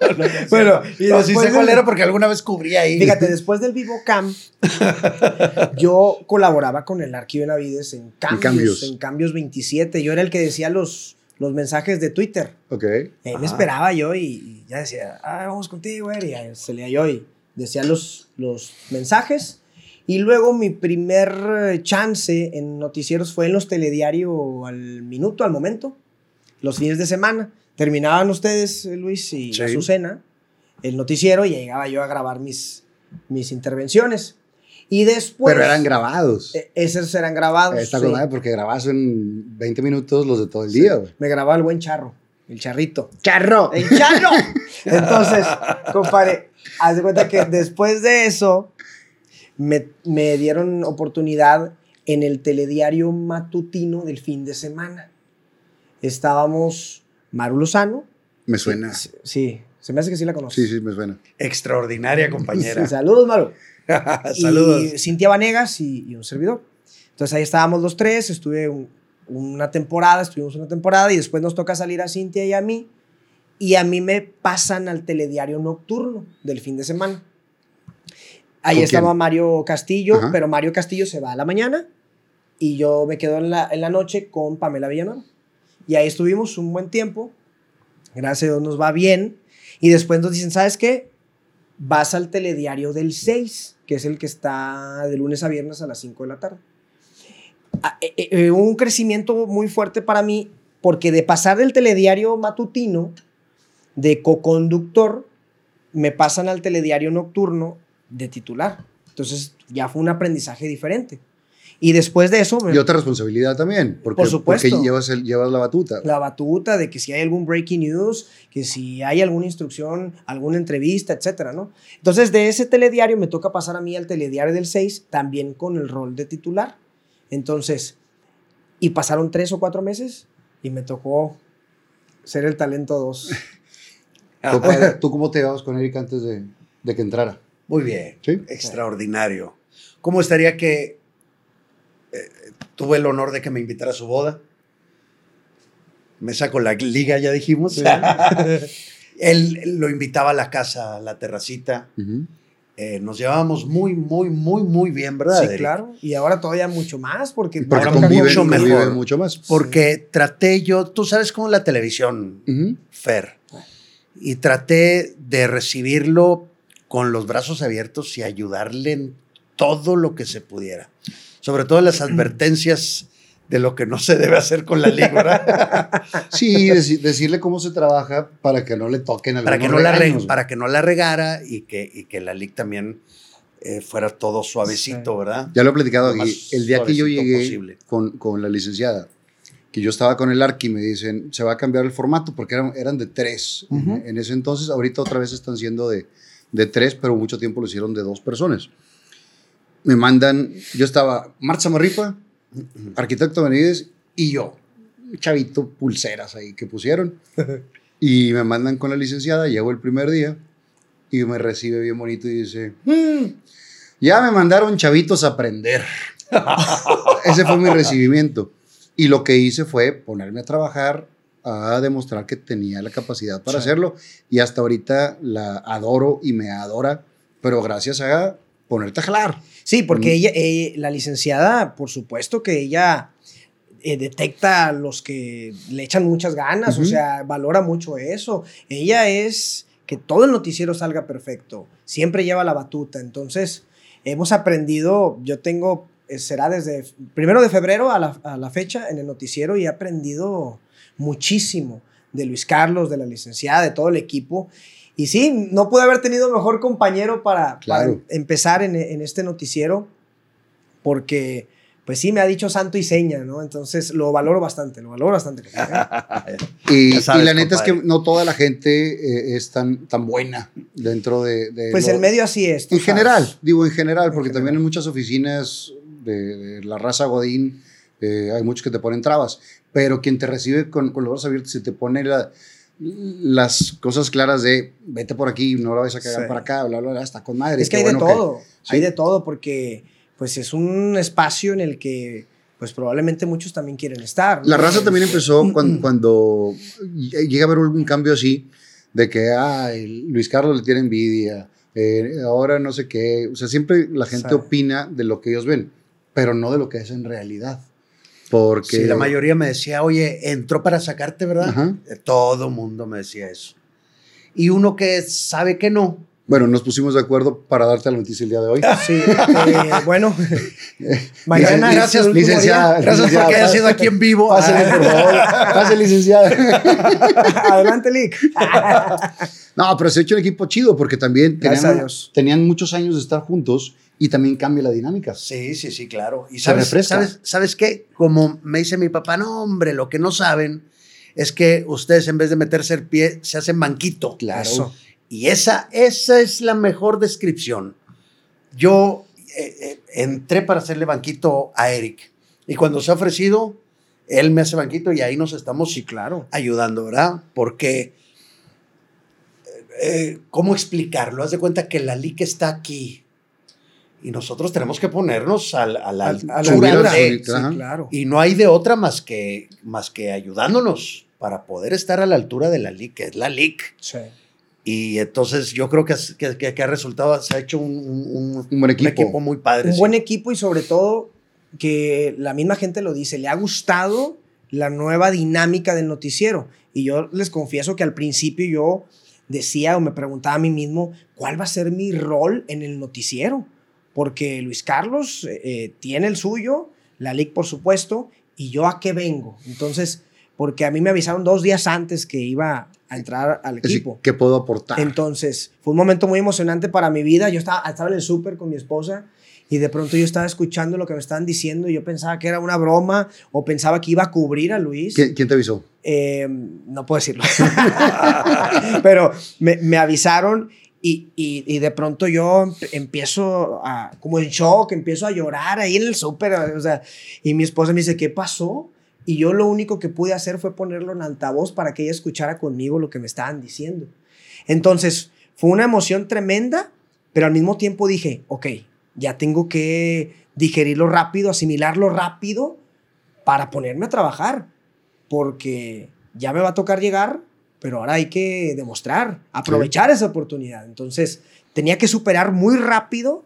bueno, y
No, sí
después
sé cuál era porque alguna vez cubrí ahí.
Fíjate, después del Vivocam, yo colaboraba con el Arqui Benavides en cambios,
cambios.
en cambios 27. Yo era el que decía los, los mensajes de Twitter.
ok.
Ahí me
Ajá.
esperaba yo y, y ya decía, ah, vamos contigo, güey. Y se leía yo y decía los, los mensajes. Y luego mi primer eh, chance en noticieros fue en los telediario al minuto, al momento, los fines de semana. Terminaban ustedes, eh, Luis y
Sí.
Azucena, el noticiero y llegaba yo a grabar mis, mis intervenciones. Y después...
Pero eran grabados.
eh, Esos eran grabados.
Está
sí.
porque grabas en 20 minutos los de todo el día.
Me grababa el buen charro, el charrito.
¡Charro!
¡El charro! Entonces, compadre, haz de cuenta que después de eso, me, me dieron oportunidad en el telediario matutino del fin de semana. Estábamos Maru Lozano.
Me suena.
Sí, sí, se me hace que sí la conoces.
Sí, sí, me suena.
Extraordinaria compañera.
Saludos, Maru.
Saludos.
Y Cintia Vanegas y, y un servidor. Entonces ahí estábamos los tres, estuve un- una temporada, estuvimos una temporada y después nos toca salir a Cintia y a mí. Y a mí me pasan al telediario nocturno del fin de semana. Ahí
¿Con
estaba
quién?
Mario Castillo,
Ajá.
pero Mario Castillo se va a la mañana y yo me quedo en la, en la noche con Pamela Villanueva. Y ahí estuvimos un buen tiempo. Gracias a Dios nos va bien. Y después nos dicen, ¿sabes qué? Vas al telediario del 6, que es el que está de lunes a viernes a las 5 de la tarde. Ah, eh, eh, un crecimiento muy fuerte para mí, porque de pasar del telediario matutino, de coconductor, me pasan al telediario nocturno de titular. Entonces ya fue un aprendizaje diferente. Y después de eso,
Y otra responsabilidad también. Porque,
Por supuesto.
Porque llevas, el- llevas la batuta.
la batuta de que si hay algún breaking news, que si hay alguna instrucción, alguna entrevista, etcétera, ¿no? Entonces, de ese telediario me toca pasar a mí al telediario del 6, también con el rol de titular. Entonces, y pasaron tres o cuatro meses y me tocó ser el talento 2.
¿Tú, tú cómo te llevabas con Eric antes de, de que entrara?
Muy bien.
Sí.
Extraordinario. ¿Cómo estaría que eh, tuve el honor de que me invitara a su boda? Mesa con la liga, ya dijimos. Él lo invitaba a la casa, a la terracita. Eh, nos llevábamos muy, muy, muy, muy bien, ¿verdad?
Sí,
Eric?
claro. Y ahora todavía mucho más, porque,
Porque conviven,
mucho
conviven
mejor.
mucho más.
Porque traté yo, tú sabes cómo la televisión. Fer, y traté de recibirlo con los brazos abiertos y ayudarle en todo lo que se pudiera. Sobre todo las advertencias de lo que no se debe hacer con la liga, ¿verdad?
Sí, deci- decirle cómo se trabaja para que no le toquen
para, que no la re-
regaños,
para que no la regara y que, y que la liga también eh, fuera todo suavecito,
Sí.
¿verdad?
Ya lo he platicado
Lo
aquí. El día que yo llegué con, con la licenciada, que yo estaba con el Arqui, me dicen, se va a cambiar el formato porque eran, eran de tres en-
Ujú.
en, ese entonces. Ahorita otra vez están siendo de, de tres, pero mucho tiempo lo hicieron de dos personas. Me mandan, yo estaba Marta Marripa, arquitecto Benavides y yo, chavito pulseras ahí que pusieron. y me mandan con la licenciada, llego el primer día y me recibe bien bonito y dice, "Mm, ya me mandaron chavitos a aprender. Ese fue mi recibimiento. Y lo que hice fue ponerme a trabajar, a demostrar que tenía la capacidad para
Sí.
hacerlo. Y hasta ahorita la adoro y me adora, pero gracias a ponerte a jalar.
Sí, porque
Mm.
ella, eh, la licenciada, por supuesto que ella eh, detecta a los que le echan muchas ganas, o sea, valora mucho eso. Ella es que todo el noticiero salga perfecto, siempre lleva la batuta, entonces hemos aprendido, yo tengo, eh, será desde primero de febrero a la, a la fecha en el noticiero y he aprendido muchísimo de Luis Carlos, de la licenciada, de todo el equipo. Y sí, no pude haber tenido mejor compañero para,
Claro.
em- empezar en, en este noticiero, porque pues sí me ha dicho santo y seña, ¿no? Entonces lo valoro bastante, lo valoro bastante.
Y,
sabes,
y la neta es que no toda la gente eh, es tan, tan buena dentro de... de
Pues
lo-
el medio así es.
En
sabes.
general, digo en general, porque
En
también
general.
en muchas oficinas de, de la raza Godín eh, hay muchos que te ponen trabas, pero quien te recibe con, con los brazos abiertos y te pone la- las cosas claras de vete por aquí, no la vas a cagar
Sí.
para acá, bla, bla, bla, está con madre.
Es que
qué
hay de
bueno
todo,
sí.
hay de todo, porque pues es un espacio en el que pues probablemente muchos también quieren estar. ¿no?
La raza también empezó cuando, cuando llega a haber algún cambio así, de que ay, Luis Carlos le tiene envidia, eh, ahora no sé qué. O sea, siempre la gente
Sí.
opina de lo que ellos ven, pero no de lo que es en realidad. Porque
Sí, la mayoría me decía, oye, entró para sacarte, ¿verdad?
Ajá.
Eh, Todo mundo me decía eso. Y uno que sabe que no,
Bueno, nos pusimos de acuerdo para darte la noticia el día de hoy.
Sí, eh, bueno, mañana. Último
licenciada,
gracias
licenciada,
porque haya sido aquí en vivo.
Pásale, por favor. Pase, licenciada.
Adelante, Lick.
No, pero se ha hecho un equipo chido porque también
Gracias
tenían, tenían muchos años de estar juntos y también cambia la dinámica.
Sí, sí, sí, claro. Y sabes. ¿sabes, ¿sabes qué? Como me dice mi papá, no, hombre, lo que no saben es que ustedes en vez de meterse el pie, se hacen banquito.
Claro.
Eso.
Y esa, esa es la mejor descripción. Yo eh, eh, entré para hacerle banquito a Eric. Y cuando se ha ofrecido, él me hace banquito y ahí nos estamos
Sí, claro.
ayudando, ¿verdad? Porque, eh, ¿cómo explicarlo? Haz de cuenta que la LIC está aquí y nosotros tenemos que ponernos al- a, la
Al- a la
altura
altura,
de-
sí, claro.
y no hay de otra más que, más que ayudándonos para poder estar a la altura de la LIC, que es la LIC.
Sí.
Y entonces yo creo que, has- que, que- que ha resultado, se ha hecho un, un- un-
Un buen equipo.
muy padre.
Un
sí.
buen equipo y sobre todo que la misma gente lo dice, le ha gustado la nueva dinámica del noticiero. Y yo les confieso que al principio yo decía o me preguntaba a mí mismo, ¿cuál va a ser mi rol en el noticiero? Porque Luis Carlos eh, tiene el suyo, la LIC por supuesto, y yo a qué vengo. Entonces, porque a mí me avisaron dos días antes que iba a entrar al equipo.
¿Qué puedo aportar?
Entonces, fue un momento muy emocionante para mi vida. Yo estaba, estaba en el súper con mi esposa y de pronto yo estaba escuchando lo que me estaban diciendo y yo pensaba que era una broma o pensaba que iba a cubrir a Luis.
¿Quién, quién te avisó?
Eh, no puedo decirlo. Pero me, me avisaron y, de pronto yo emp- empiezo a, como en shock, empiezo a llorar ahí en el súper. O sea, y mi esposa me dice, ¿qué pasó? Y yo lo único que pude hacer fue ponerlo en altavoz para que ella escuchara conmigo lo que me estaban diciendo. Entonces, fue una emoción tremenda, pero al mismo tiempo dije, ok, ya tengo que digerirlo rápido, asimilarlo rápido para ponerme a trabajar, porque ya me va a tocar llegar, pero ahora hay que demostrar, aprovechar esa oportunidad. Entonces, tenía que superar muy rápido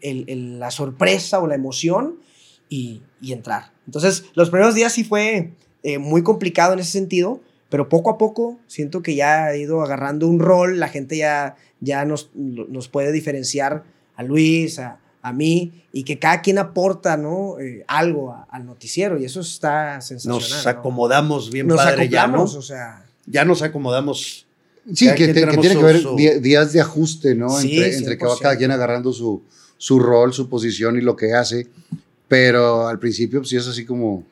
el- el- la sorpresa o la emoción y, y entrar. Entonces, los primeros días sí fue eh, muy complicado en ese sentido, pero poco a poco siento que ya he ido agarrando un rol, la gente ya, ya nos, nos puede diferenciar a Luis, a, a mí, y que cada quien aporta ¿no? Eh, algo a- al noticiero, y eso está sensacional.
Nos
¿no?
acomodamos bien
Nos
padre ya, ¿no?
acoplamos, o sea...
Ya nos acomodamos.
Sí, que, que
tenemos
tiene que
su-
di- días de ajuste, ¿no?
Sí,
entre, entre que va
100%.
cada quien agarrando su, su rol, su posición y lo que hace. Pero al principio pues, sí es así como...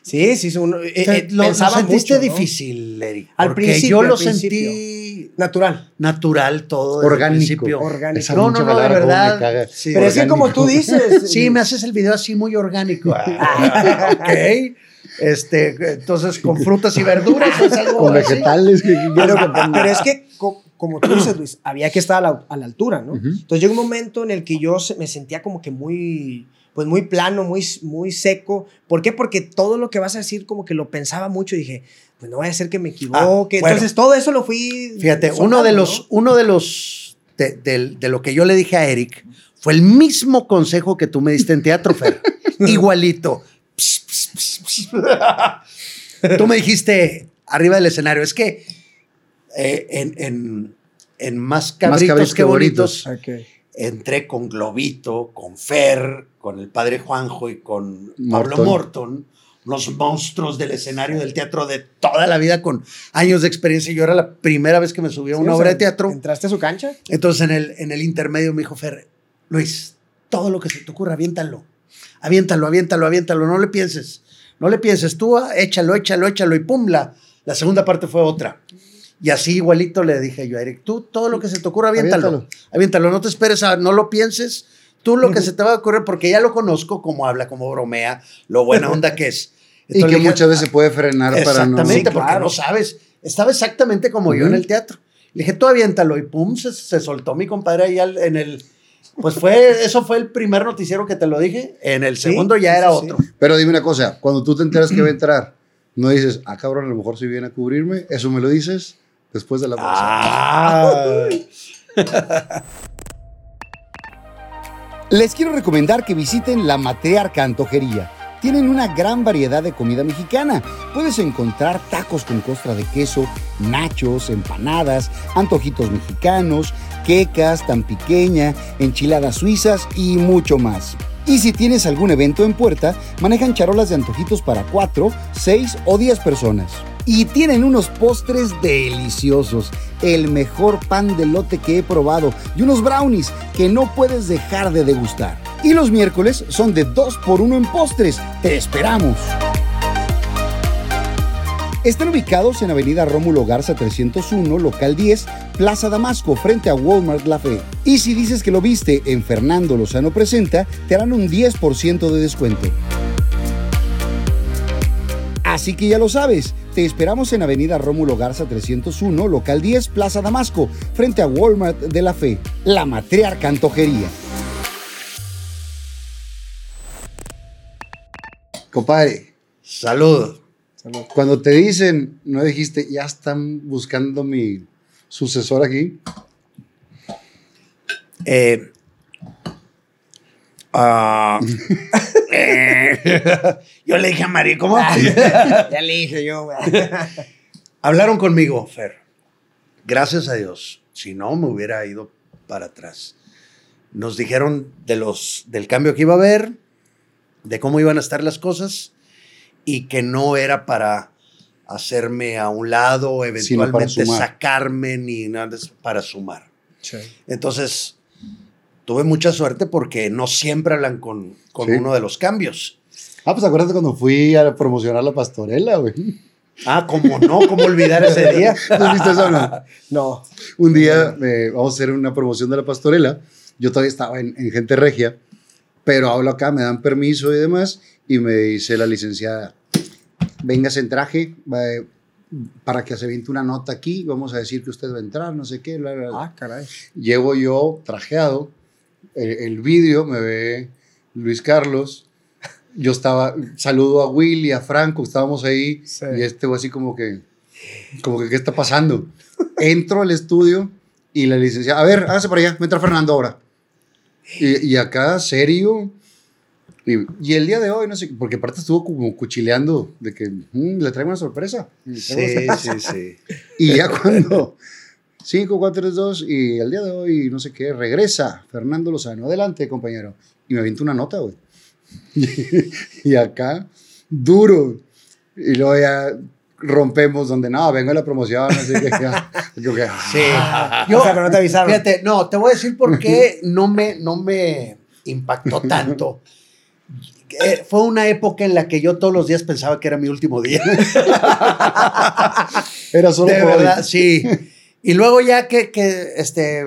Sí, sí, uno, eh, eh,
lo, sentiste
mucho, ¿no?
difícil, Eric.
Al principio,
yo lo
principio.
sentí
Natural.
natural todo.
Orgánico.
Orgánico.
Esa
No, no, no, de verdad. Sí,
Pero es que como
orgánico.
tú dices...
Sí, me haces el video así muy orgánico. Ah, ok. Este, entonces, con frutas y verduras es algo
Con
así.
vegetales. que-
Pero, pero es que, co- como tú dices, Luis, había que estar a la, a la altura, ¿no? Entonces llegó un momento en el que yo me sentía como que muy, pues muy plano, muy, muy seco. ¿Por qué? Porque todo lo que vas a decir como que lo pensaba mucho y dije, pues no vaya a ser que me equivoque.
Ah, bueno.
Entonces todo eso lo fui...
Fíjate, uno de
¿no?
los, uno de los, de, de- de lo que yo le dije a Eric fue el mismo consejo que tú me diste en teatro, Fer. Igualito. Tú me dijiste arriba del escenario, es que eh, en, en, en Más Cabritos
Cabritos
que Bonitos, entré con Globito, con Fer, con el padre Juanjo y con Pablo
Morton.
Unos monstruos del escenario del teatro de toda la vida con años de experiencia. Yo era la primera vez que me subí a una obra
sea,
de teatro.
¿Entraste a su cancha?
Entonces en el, en el intermedio me dijo Fer, Luis, todo lo que se te ocurra, aviéntalo. Aviéntalo, aviéntalo, aviéntalo, no le pienses. No le pienses, tú ah, échalo, échalo, échalo y pum, la, la segunda parte fue otra. Y así igualito le dije yo a Eric, tú todo lo que se te ocurra, aviéntalo.
Aviéntalo.
Aviéntalo, no te esperes, a, no lo pienses. Tú lo que se te va a ocurrir, porque ya lo conozco, cómo habla, cómo bromea, lo buena onda que es.
Y que
dije,
muchas veces se puede frenar para no...
Exactamente,
Sí,
porque
claro.
no sabes. Estaba exactamente como yo en el teatro. Le dije, tú aviéntalo. Y pum, se, se soltó mi compadre ahí al- en el. Pues fue, eso fue el primer noticiero que te lo dije. En el
Sí,
segundo ya era
sí,
otro.
Pero dime una cosa, cuando tú te enteras que va a entrar, no dices, ah, cabrón, a lo mejor si viene a cubrirme, eso me lo dices después de la pausa.
Ah.
Les quiero recomendar que visiten la Matriarca Antojería. Tienen una gran variedad de comida mexicana. Puedes encontrar tacos con costra de queso, nachos, empanadas, antojitos mexicanos, quecas tan pequeña, enchiladas suizas y mucho más. Y si tienes algún evento en puerta, manejan charolas de antojitos para 4, 6 o 10 personas. Y tienen unos postres deliciosos, el mejor pan de lote que he probado y unos brownies que no puedes dejar de degustar. Y los miércoles son de 2 por 1 en postres. ¡Te esperamos! Están ubicados en Avenida Rómulo Garza 301, local 10, Plaza Damasco, frente a Walmart La Fe. Y si dices que lo viste en Fernando Lozano Presenta, te harán un 10% de descuento. Así que ya lo sabes, te esperamos en Avenida Rómulo Garza 301, local 10, Plaza Damasco, frente a Walmart de la Fe, la matriarca antojería.
Compadre,
Salud.
cuando te dicen, no dijiste, ya están buscando mi sucesor aquí.
Eh, ah, eh, yo le dije a María, ¿cómo?
ya le dije yo.
Hablaron conmigo, Fer. Gracias a Dios. Si no, me hubiera ido para atrás. Nos dijeron de los, del cambio que iba a haber, de cómo iban a estar las cosas y que no era para hacerme a un lado, eventualmente sacarme ni nada, es para sumar. Entonces, tuve mucha suerte porque no siempre hablan con, con
Sí.
uno de los cambios.
Ah, pues acuérdate cuando fui a promocionar la pastorela, güey.
Ah, ¿cómo no? ¿Cómo olvidar ese día?
¿No has visto eso o no?
No.
Un día eh, vamos a hacer una promoción de la pastorela. Yo todavía estaba en, en Gente Regia, pero hablo acá, me dan permiso y demás, y me dice la licenciada, véngase en traje eh, para que se aviente una nota aquí, vamos a decir que usted va a entrar, no sé qué, bla, bla, bla".
Ah, caray.
Llego yo trajeado, el, el vídeo me ve Luis Carlos, yo estaba, saludo a Willy, a Franco, estábamos ahí,
Sí.
y este fue así como que, como que, ¿qué está pasando? Entro al estudio y la licenciada, a ver, hágase para allá, me entra Fernando ahora. Y, y acá, serio. Y, y el día de hoy, no sé, porque aparte estuvo como cuchileando de que "Mm, le traigo una sorpresa. Una
Sí, sí, sí.
y ya cuando 5, 4, 3, 2 y el día de hoy, no sé qué, regresa Fernando Lozano. Adelante, compañero. Y me avienta una nota, güey. y acá, duro. Y luego ya rompemos donde, no, vengo a la promoción, así que ya. Yo que, ah,
Sí.
o sea, pero no te avisaron.
Fíjate, no, te voy a decir por qué no me, no me impactó tanto. Eh, fue una época en la que yo todos los días pensaba que era mi último día.
Era solo
de
por hoy.
verdad, sí. Y luego ya que, que, este,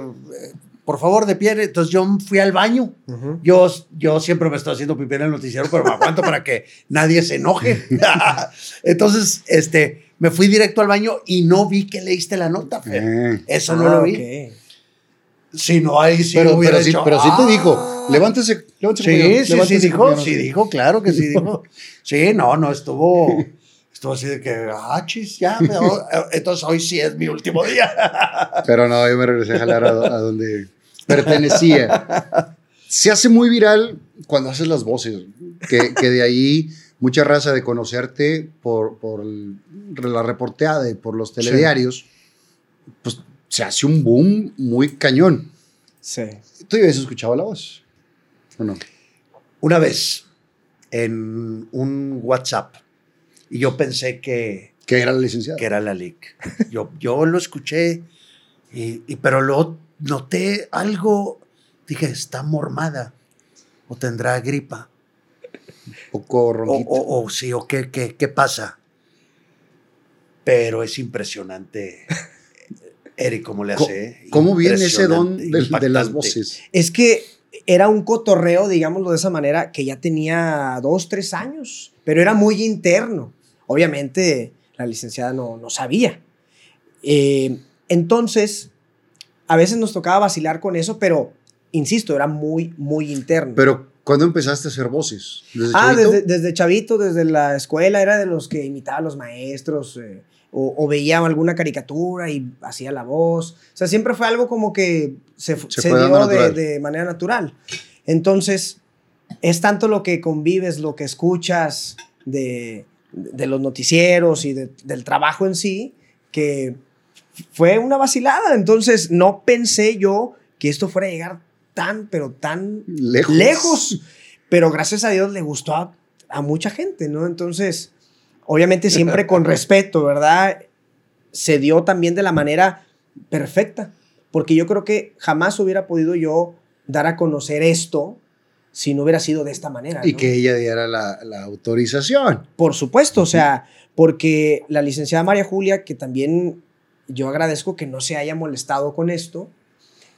por favor, de pie, entonces yo fui al baño. Yo, yo siempre me estoy haciendo pipí en el noticiero, pero me aguanto para que nadie se enoje. Entonces, este, me fui directo al baño y no vi que leíste la nota, Fer.
Eh.
Eso no
Ah,
lo vi.
ok.
Si no, ahí sí
pero,
hubiera
pero, sí, te
"Ah".
dijo, levántese, levántese.
Sí, sí, sí
levántese,
dijo,
compañero".
sí dijo, claro que sí dijo. Sí, no, no, estuvo, estuvo así de que, ah, chis, ya, me- oh, entonces hoy sí es mi último día.
Pero no, yo me regresé a jalar a, a donde pertenecía. Se hace muy viral cuando haces las voces, que, que de ahí mucha raza de conocerte por, por la reporteada y por los telediarios, pues se hace un boom muy cañón.
Sí.
¿Tú ya habías escuchado la voz? ¿O no?
Una vez, en un WhatsApp, y yo pensé que,
Que era la licenciada.
que era la LIC. Yo, yo lo escuché, y, y- pero luego noté algo, dije, está mormada, o tendrá gripa.
Un poco
O,
ronquita.
o, o sí, o qué, qué, qué pasa. Pero es impresionante, Eric, cómo le hace.
¿Cómo viene ese don de, de las voces?
Es que era un cotorreo, digámoslo de esa manera, que ya tenía dos, tres años, pero era muy interno. Obviamente la licenciada no, no sabía. Eh, entonces, a veces nos tocaba vacilar con eso, pero, insisto, era muy, muy interno.
Pero, ¿cuándo empezaste a hacer voces? ¿Desde
Ah,
chavito?
desde, desde chavito, desde la escuela, era de los que imitaba a los maestros eh, o, o veía alguna caricatura y hacía la voz. O sea, siempre fue algo como que se,
Se
dio de, de manera natural. Entonces, es tanto lo que convives, lo que escuchas de, de los noticieros y de- del trabajo en sí, que fue una vacilada. Entonces, no pensé yo que esto fuera a llegar tan, pero tan
Lejos.
lejos. Pero gracias a Dios le gustó a, a mucha gente, ¿no? Entonces, obviamente siempre con respeto, ¿verdad? Se dio también de la manera perfecta. Porque yo creo que jamás hubiera podido yo dar a conocer esto si no hubiera sido de esta manera.
Y
¿no?
que ella diera la, la autorización.
Por supuesto, o sea, porque la licenciada María Julia, que también yo agradezco que no se haya molestado con esto.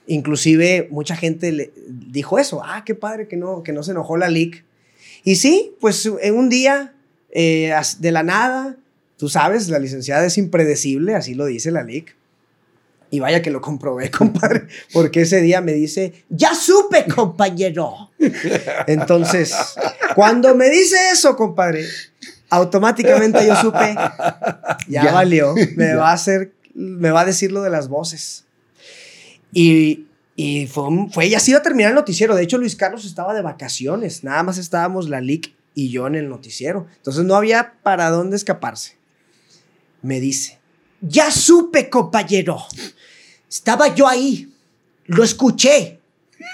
Inclusive mucha gente le dijo eso, ah, qué padre que no, que no se enojó la LIC. Y sí, pues en un día, eh, de la nada, tú sabes, la licenciada es impredecible, así lo dice la LIC. Y vaya que lo comprobé, compadre, porque ese día me dice, ya supe, compañero. Entonces, cuando me dice eso, compadre, automáticamente yo supe, ya,
Ya.
valió, me va a hacer, me va a decir lo de las voces. Y, y fue, fue, ya se iba a terminar el noticiero. De hecho, Luis Carlos estaba de vacaciones, nada más estábamos la LIC y yo en el noticiero. Entonces no había para dónde escaparse. Me dice, ya supe, compañero. Estaba yo ahí, lo escuché,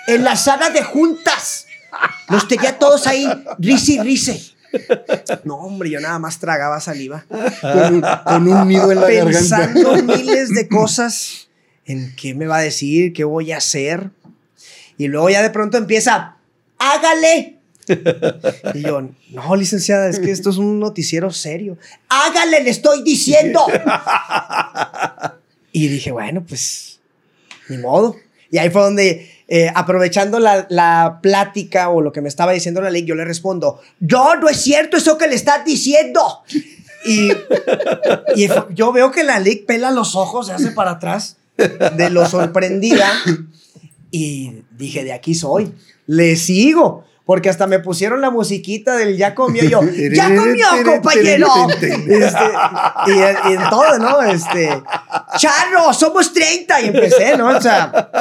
en la sala de juntas. Los tenía todos ahí, risi y rice. No, hombre, yo nada más tragaba saliva.
Con un, con un nido en la.
Pensando miles de cosas en qué me va a decir, qué voy a hacer. Y luego ya de pronto empieza, hágale. Y yo, no, licenciada, es que esto es un noticiero serio. Hágale, le estoy diciendo. Y dije, bueno, pues, ni modo. Y ahí fue donde, eh, aprovechando la, la plática o lo que me estaba diciendo la ley, yo le respondo, no, no es cierto eso que le estás diciendo. Y, y yo veo que la ley pela los ojos, se hace para atrás, de lo sorprendida. Y dije, de aquí soy. Le sigo. Porque hasta me pusieron la musiquita del ya comió yo. ¡Ya comió, compañero! Este, y, y en todo, ¿no? Este. ¡Charro! ¡Somos 30! Y empecé, ¿no? O sea.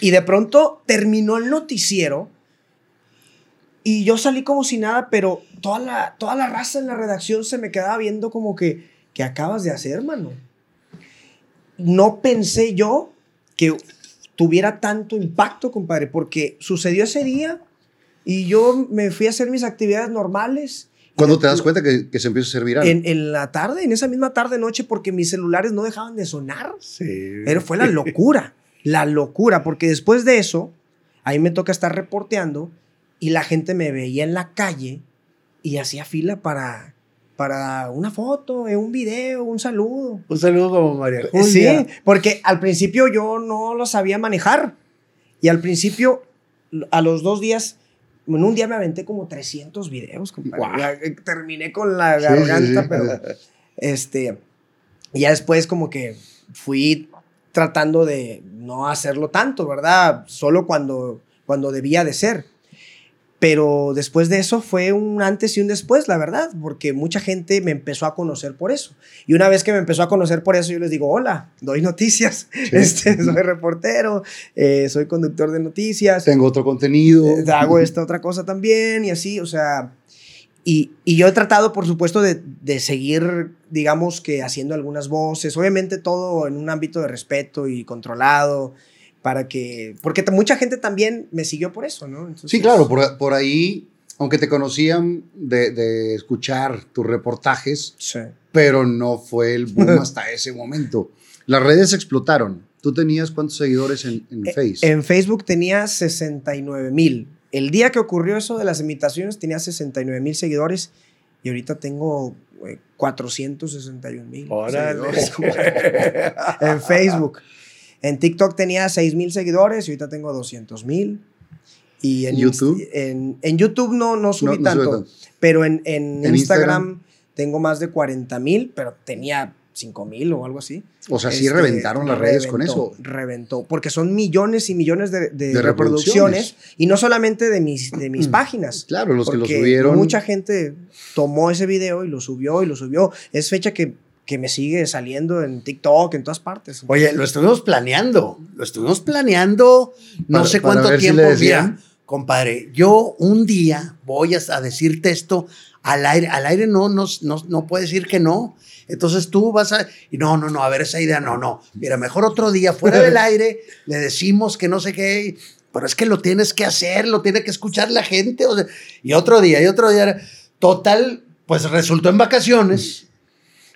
Y de pronto terminó el noticiero. Y yo salí como si nada, pero toda la, toda la raza en la redacción se me quedaba viendo como que, ¿qué acabas de hacer, mano? No pensé yo que tuviera tanto impacto, compadre, porque sucedió ese día y yo me fui a hacer mis actividades normales.
¿Cuándo te das cuenta que, que se empieza a ser viral?
En, en la tarde, en esa misma tarde, noche, porque mis celulares no dejaban de sonar.
Sí.
Pero fue la locura, la locura, porque después de eso, ahí me toca estar reporteando y la gente me veía en la calle y hacía fila para, para una foto, eh, un video, un saludo.
Un saludo como María
Sí,
Julia.
porque al principio yo no lo sabía manejar. Y al principio, a los dos días, en un día me aventé como 300 videos, compadre. Eh, Terminé con la
Sí, sí,
garganta,
sí.
pero este, y ya después como que fui tratando de no hacerlo tanto, ¿verdad? Solo cuando, cuando debía de ser. Pero después de eso fue un antes y un después, la verdad, porque mucha gente me empezó a conocer por eso. Y una vez que me empezó a conocer por eso, yo les digo, hola, doy noticias, este, soy reportero, eh, soy conductor de noticias,
Tengo otro contenido.
eh, hago esta otra cosa también y así, o sea, y, y yo he tratado, por supuesto, de, de seguir, digamos que haciendo algunas voces, obviamente todo en un ámbito de respeto y controlado, para que, porque mucha gente también me siguió por eso, ¿no? Entonces,
Sí, claro, por, por ahí, aunque te conocían de, de escuchar tus reportajes,
Sí.
pero no fue el boom hasta ese momento. Las redes explotaron. ¿Tú tenías cuántos seguidores en, en
Eh,
Face?
En Facebook tenía 69 mil. El día que ocurrió eso de las imitaciones tenía 69 mil seguidores y ahorita tengo eh, 461 mil.
Órale.
en Facebook. En TikTok tenía 6 mil seguidores y ahorita tengo 200 mil. Y en
YouTube?
En, en YouTube no, no subí
No- no sube
tanto,
tanto.
pero en, en
¿En
Instagram,
Instagram?
tengo más de 40 mil, pero tenía 5 mil o algo así.
o sea, sí
Este,
reventaron las redes con eso.
Reventó, porque son millones y millones de, de
De
reproducciones.
reproducciones.
y no solamente de mis, de mis páginas.
Claro, los que lo subieron.
Mucha gente tomó ese video y lo subió y lo subió. Es fecha que, que me sigue saliendo en TikTok, en todas partes.
Oye, lo estuvimos planeando. Lo estuvimos planeando no
Para-
sé cuánto
si
tiempo.
decían.
Mira, compadre, yo un día voy a, a decirte esto al aire. Al aire no, no, no, no puede decir que no. Entonces tú vas a... Y no, no, no, a ver esa idea, no, no. Mira, mejor otro día fuera del aire le decimos que no sé qué. Pero es que lo tienes que hacer, lo tiene que escuchar la gente. o sea, y otro día, y otro día. Total, pues resultó en vacaciones.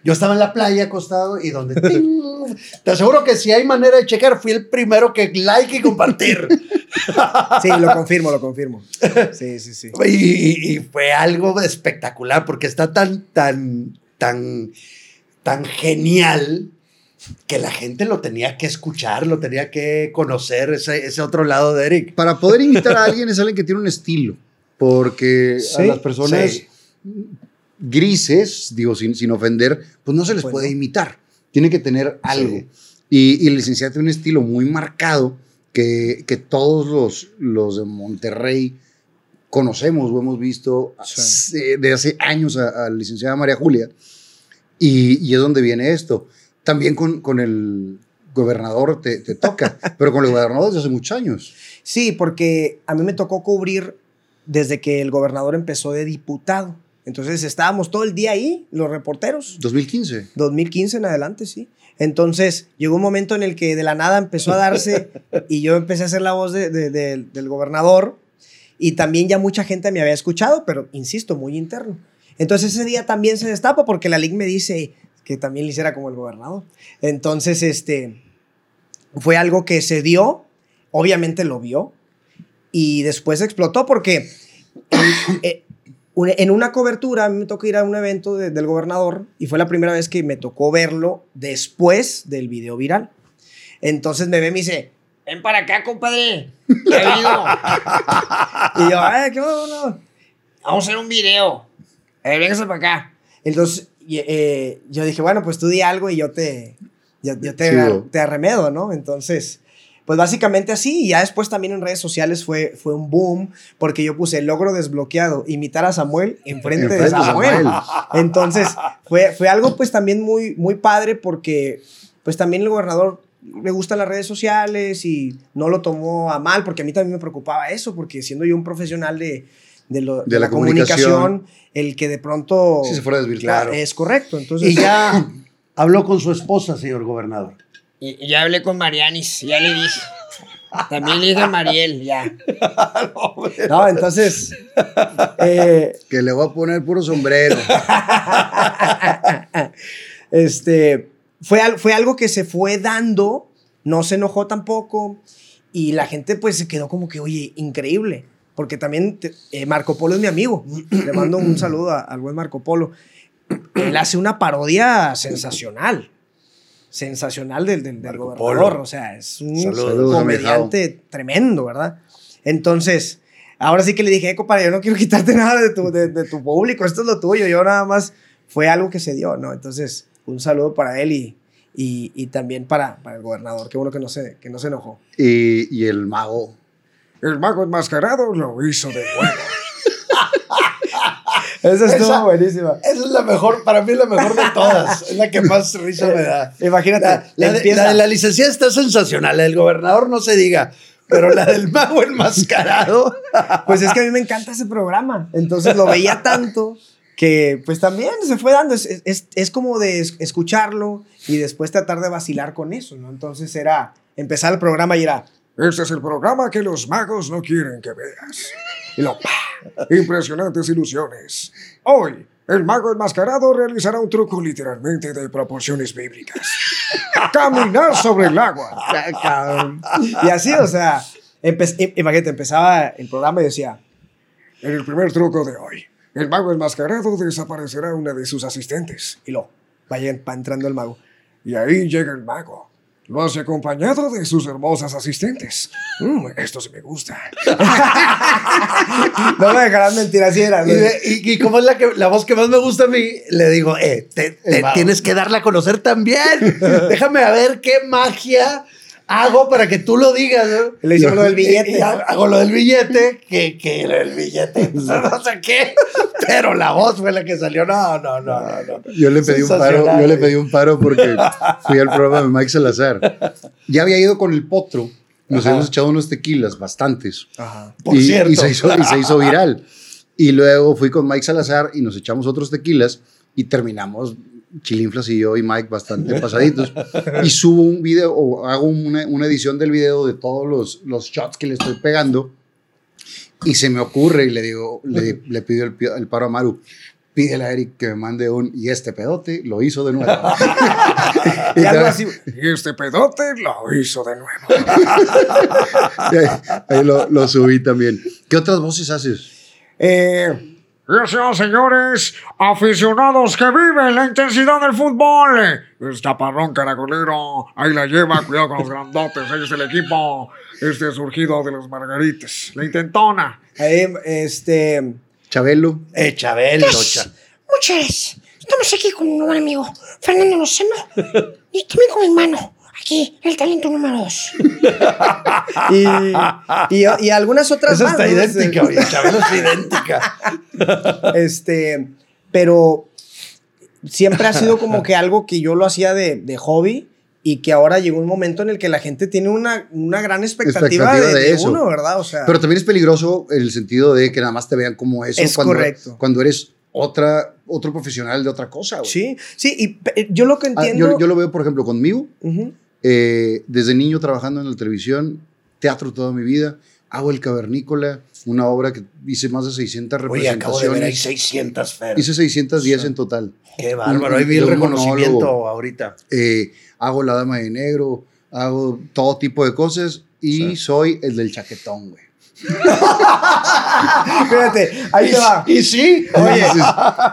Yo estaba en la playa acostado y donde... ¡ting! Te aseguro que si hay manera de checar, fui el primero que like y compartir.
Sí, lo confirmo, lo confirmo. Sí, sí, sí.
y, y fue algo espectacular porque está tan, tan, tan, tan genial que la gente lo tenía que escuchar, lo tenía que conocer, ese, ese otro lado de Eric.
Para poder imitar a alguien es alguien que tiene un estilo, porque a las personas
sí.
Grises, digo sin, sin ofender, pues no se les puede imitar. Tiene que tener algo.
Sí.
Y, y el licenciado tiene un estilo muy marcado que, que todos los, los de Monterrey conocemos o hemos visto
Sí.
hace- de hace años a, a la licenciada María Julia. Y, y es donde viene esto. También con, con el gobernador te, te toca, pero con el gobernador desde hace muchos años.
Sí, porque a mí me tocó cubrir desde que el gobernador empezó de diputado. Entonces estábamos todo el día ahí, los reporteros.
2015.
2015 en adelante, sí. Entonces llegó un momento en el que de la nada empezó a darse y yo empecé a hacer la voz de- de- de- del gobernador y también ya mucha gente me había escuchado, pero insisto, muy interno. Entonces ese día también se destapa porque la LIC me dice que también le hiciera como el gobernador. Entonces, este, fue algo que se dio, obviamente lo vio y después explotó porque eh, en una cobertura me tocó ir a un evento de- del gobernador y fue la primera vez que me tocó verlo después del video viral. Entonces me ve y me dice, ven para acá, compadre. ¿Qué ha habido?" y yo, "Ay, ¿qué? Vamos a hacer un video. Eh, véngase para acá. Entonces eh, yo dije, bueno, pues tú di algo y yo te, yo, yo te, te arremedo, ¿no? Entonces, pues básicamente así. Y ya después también en redes sociales fue, fue un boom porque yo puse logro desbloqueado, imitar a Samuel enfrente,
Enfrente de
Samuel.
Samuel.
Entonces, fue, fue algo pues también muy, muy padre porque pues también el gobernador le gustan las redes sociales y no lo tomó a mal porque a mí también me preocupaba eso porque siendo yo un profesional de, de, lo-
De la comunicación.
el que de pronto...
Sí, se fuera a desvirtuar.
Claro, es correcto. Entonces,
Y ya habló con su esposa, señor gobernador.
Y, y ya hablé con Marianis, ya le dije. También le dije a Mariel, ya. No, entonces. eh,
Que le voy a poner puro sombrero.
este. Fue, fue algo que se fue dando, no se enojó tampoco. Y la gente, pues, se quedó como que, oye, increíble. Porque también te- eh, Marco Polo es mi amigo. Le mando un saludo a- al buen Marco Polo. Él hace una parodia sensacional. Sensacional del, del, gobernador.
Polo.
O sea, es un
Saludos,
comediante tremendo, ¿verdad? Entonces, ahora sí que le dije, "Eh, compadre, yo no quiero quitarte nada de tu, de, de tu público, esto es lo tuyo. Yo nada más fue algo que se dio, ¿no? Entonces, un saludo para él y, y, y también para, para el gobernador. Qué bueno que no se, que no se enojó.
Y, y el mago.
El mago enmascarado lo hizo de nuevo. Esa estuvo buenísima.
Esa es la mejor, para mí es la mejor de todas. Es la que más risa me da.
Imagínate,
La, la de, la de la licenciada está sensacional. La del gobernador no se diga. Pero la del mago enmascarado.
Pues es que a mí me encanta ese programa. Entonces lo veía tanto que pues también se fue dando. Es, es, es como de es- escucharlo y después tratar de vacilar con eso, ¿no? Entonces era empezar el programa y era... Este es el programa que los magos no quieren que veas. Y lo... ¡pah! Impresionantes ilusiones. Hoy, el mago enmascarado realizará un truco literalmente de proporciones bíblicas. Caminar sobre el agua. Y así, o sea, empe- im- imagínate, empezaba el programa y decía, en el primer truco de hoy, el mago enmascarado desaparecerá una de sus asistentes. Y lo, vaya va entrando el mago. Y ahí llega el mago. Lo hace acompañado de sus hermosas asistentes. Mm, esto sí me gusta. no me dejarán mentir, así era.
Y, de- y- y como es la, que, la voz que más me gusta a mí, le digo, eh, te, te tienes que darla a conocer también. Déjame a ver qué magia hago para que tú lo digas. ¿no?
Le hicimos lo del billete.
Hago lo del billete, que, que del billete, no sé qué. Pero la voz fue la que salió. No, no, no, no. no.
Yo le pedí un paro, yo le pedí un paro porque fui al programa de Mike Salazar. Ya había ido con el potro, nos
Ajá.
habíamos echado unos tequilas, bastantes.
Ajá.
Por
y,
cierto.
y se hizo, y se hizo viral. Y luego fui con Mike Salazar y nos echamos otros tequilas y terminamos, Chilinflas y yo y Mike, bastante pasaditos. Y subo un video, o hago una, una edición del video de todos los, los shots que le estoy pegando. Y se me ocurre y le digo, le, le pido el, el paro a Maru. Pídele a Eric que me mande un. Y este pedote lo hizo de nuevo.
Y algo así. Y este pedote lo hizo de nuevo.
ahí ahí lo, lo subí también. ¿Qué otras voces haces?
Eh,
Y así, señores, aficionados que viven la intensidad del fútbol. El chaparrón caracolero, ahí la lleva, cuidado con los grandotes, ahí es el equipo. Este surgido de los margarites, la intentona.
Ahí, este.
Chabelo.
Eh, Chabelo, cha-
Muchas. Estamos aquí con un buen amigo, Fernando Lozano, y también con mi hermano, aquí, el talento número dos.
Y, y, y algunas otras
Esa
más.
está
¿no?
idéntica, oye, Chabelo es idéntica.
Este, pero siempre ha sido como que algo que yo lo hacía de, de hobby y que ahora llegó un momento en el que la gente tiene una, una gran expectativa,
Expectativa
de,
de
de
eso.
uno, ¿verdad? O sea,
Pero también es peligroso en el sentido de que nada más te vean como eso
Es
cuando,
correcto.
cuando eres otra, otro profesional de otra cosa. güey.
sí, sí, y yo lo que
Ah,
entiendo...
yo, yo lo veo, por ejemplo, conmigo.
Ujú.
Eh, desde niño trabajando en la televisión, teatro toda mi vida. Hago El Cavernícola, una obra que hice más de 600
Oye, acabo de ver
representaciones.
600 fer.
Hice 610 en total.
Qué bárbaro, ahí vi el reconocimiento
monólogo.
ahorita.
Eh, hago La Dama de Negro, hago todo tipo de cosas y soy el del chaquetón, güey.
Fíjate, ahí te va.
Y sí,
Oye,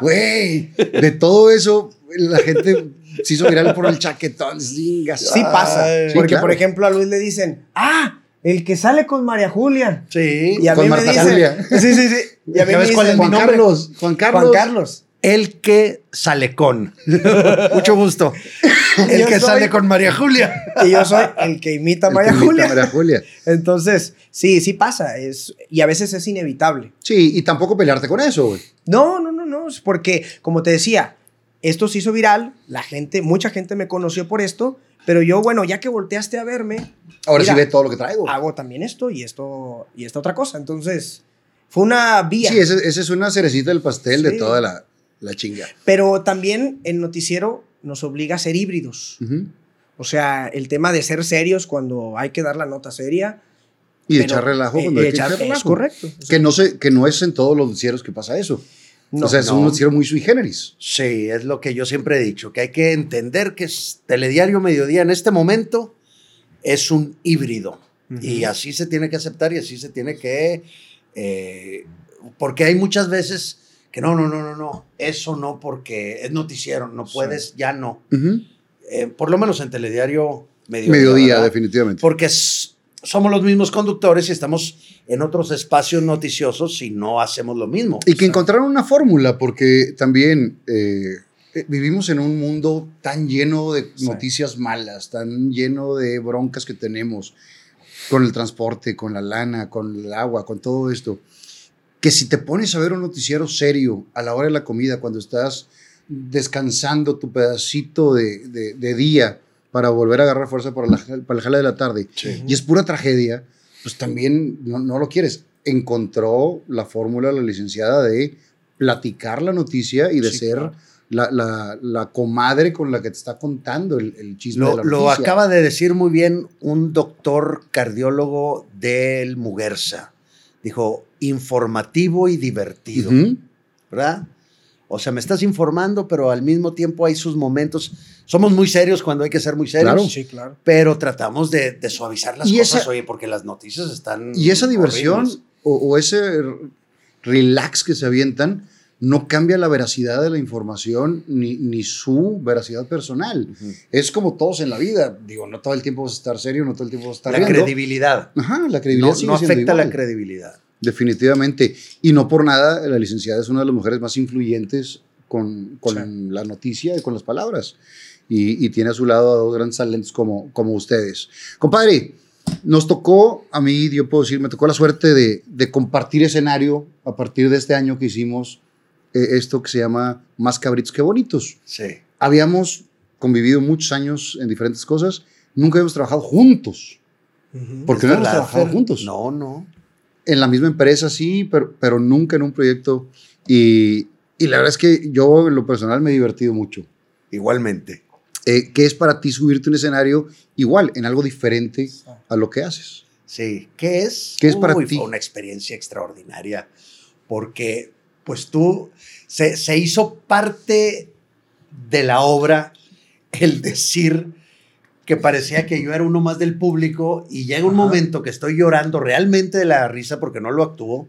güey, de todo eso, la gente se hizo viral por el chaquetón.
Sí pasa.
Ay,
porque,
claro.
por ejemplo, a Luis le dicen, ah, el que sale con María Julia.
sí.
Y a
Con
mí me dicen,
Julia.
Sí, sí, sí. Y a mí me
¿Sabes cuál es
dicen,
mi
Juan
nombre?
Carlos, Juan Carlos.
Juan Carlos.
El que sale con. Mucho gusto. El
Yo
que
soy-
sale con María Julia.
Y yo soy el que imita a María
que imita a
Julia.
María Julia.
Entonces, sí, sí pasa. Es, y a veces es inevitable.
Sí, y tampoco pelearte con eso, güey.
No, no, no, no. es Porque, como te decía, esto se hizo viral. La gente, mucha gente me conoció por esto. Pero yo, bueno, ya que volteaste a verme,
Ahora
Mira,
sí ve todo lo que traigo.
hago también esto y esto y esta otra cosa. Entonces, fue una vía.
Sí, esa es una cerecita del pastel de toda la, la chinga.
Pero también el noticiero nos obliga a ser híbridos. O sea, el tema de ser serios cuando hay que dar la nota seria.
Y
pero-
echar relajo
eh,
cuando hay que
echar-
echar
es
relajo.
correcto.
Que no, se, que no es en todos los noticieros que pasa eso.
No,
o sea, es
no.
un noticiero muy sui generis.
Sí, es lo que yo siempre he dicho, que hay que entender que es Telediario Mediodía en este momento es un híbrido. Y así se tiene que aceptar y así se tiene que... eh, porque hay muchas veces que no, no, no, no, no, eso no porque es noticiero, no puedes, ya no. Eh, por lo menos en Telediario Mediodía.
Mediodía,
¿verdad?
definitivamente.
Porque s- somos los mismos conductores y estamos en otros espacios noticiosos y no hacemos lo mismo.
Y que encontraron una fórmula, porque también eh, eh, vivimos en un mundo tan lleno de noticias malas, tan lleno de broncas que tenemos con el transporte, con la lana, con el agua, con todo esto, que si te pones a ver un noticiero serio a la hora de la comida, cuando estás descansando tu pedacito de, de- de día para volver a agarrar fuerza para la, para la jala de la tarde, y es pura tragedia, pues también no, no lo quieres. Encontró la fórmula la licenciada de platicar la noticia y de
Sí,
ser
claro.
la, la- la comadre con la que te está contando el, el chisme de
Lo,
la
lo acaba de decir muy bien un doctor cardiólogo del Muguerza. Dijo, informativo y divertido. ¿verdad? O sea, me estás informando, pero al mismo tiempo hay sus momentos. Somos muy serios cuando hay que ser muy serios,
Claro.
Sí, claro.
pero tratamos de, de suavizar las
Y
cosas,
esa-
oye, porque las noticias están
Y esa diversión o, o ese relax que se avientan no cambia la veracidad de la información ni, ni su veracidad personal. Es como todos en la vida. Digo, no todo el tiempo vas a estar serio, no todo el tiempo vas a estar
La
riendo.
credibilidad.
Ajá, la credibilidad
No,
sigue
no
siendo
afecta la
igual.
credibilidad.
Definitivamente. Y no por nada, la licenciada es una de las mujeres más influyentes con, con la noticia y con las palabras. Y, y tiene a su lado a dos grandes talentos como, como ustedes. Compadre, nos tocó, a mí, yo puedo decir, me tocó la suerte de, de compartir escenario a partir de este año que hicimos eh, esto que se llama Más cabritos que bonitos.
Sí.
Habíamos convivido muchos años en diferentes cosas, nunca habíamos trabajado juntos. Porque no hemos
¿Verdad,
trabajado juntos
No, no.
En la misma empresa, sí, pero, pero nunca en un proyecto. Y, y la verdad es que yo en lo personal me he divertido mucho.
Igualmente.
Eh, ¿Qué es para ti subirte a un escenario igual, en algo diferente a lo que haces?
Sí, ¿qué es?
¿Qué es para ti?
Fue una experiencia extraordinaria, porque pues tú, se, se hizo parte de la obra el decir que parecía que yo era uno más del público y llega un
Ajá.
momento que estoy llorando realmente de la risa porque no lo actuó,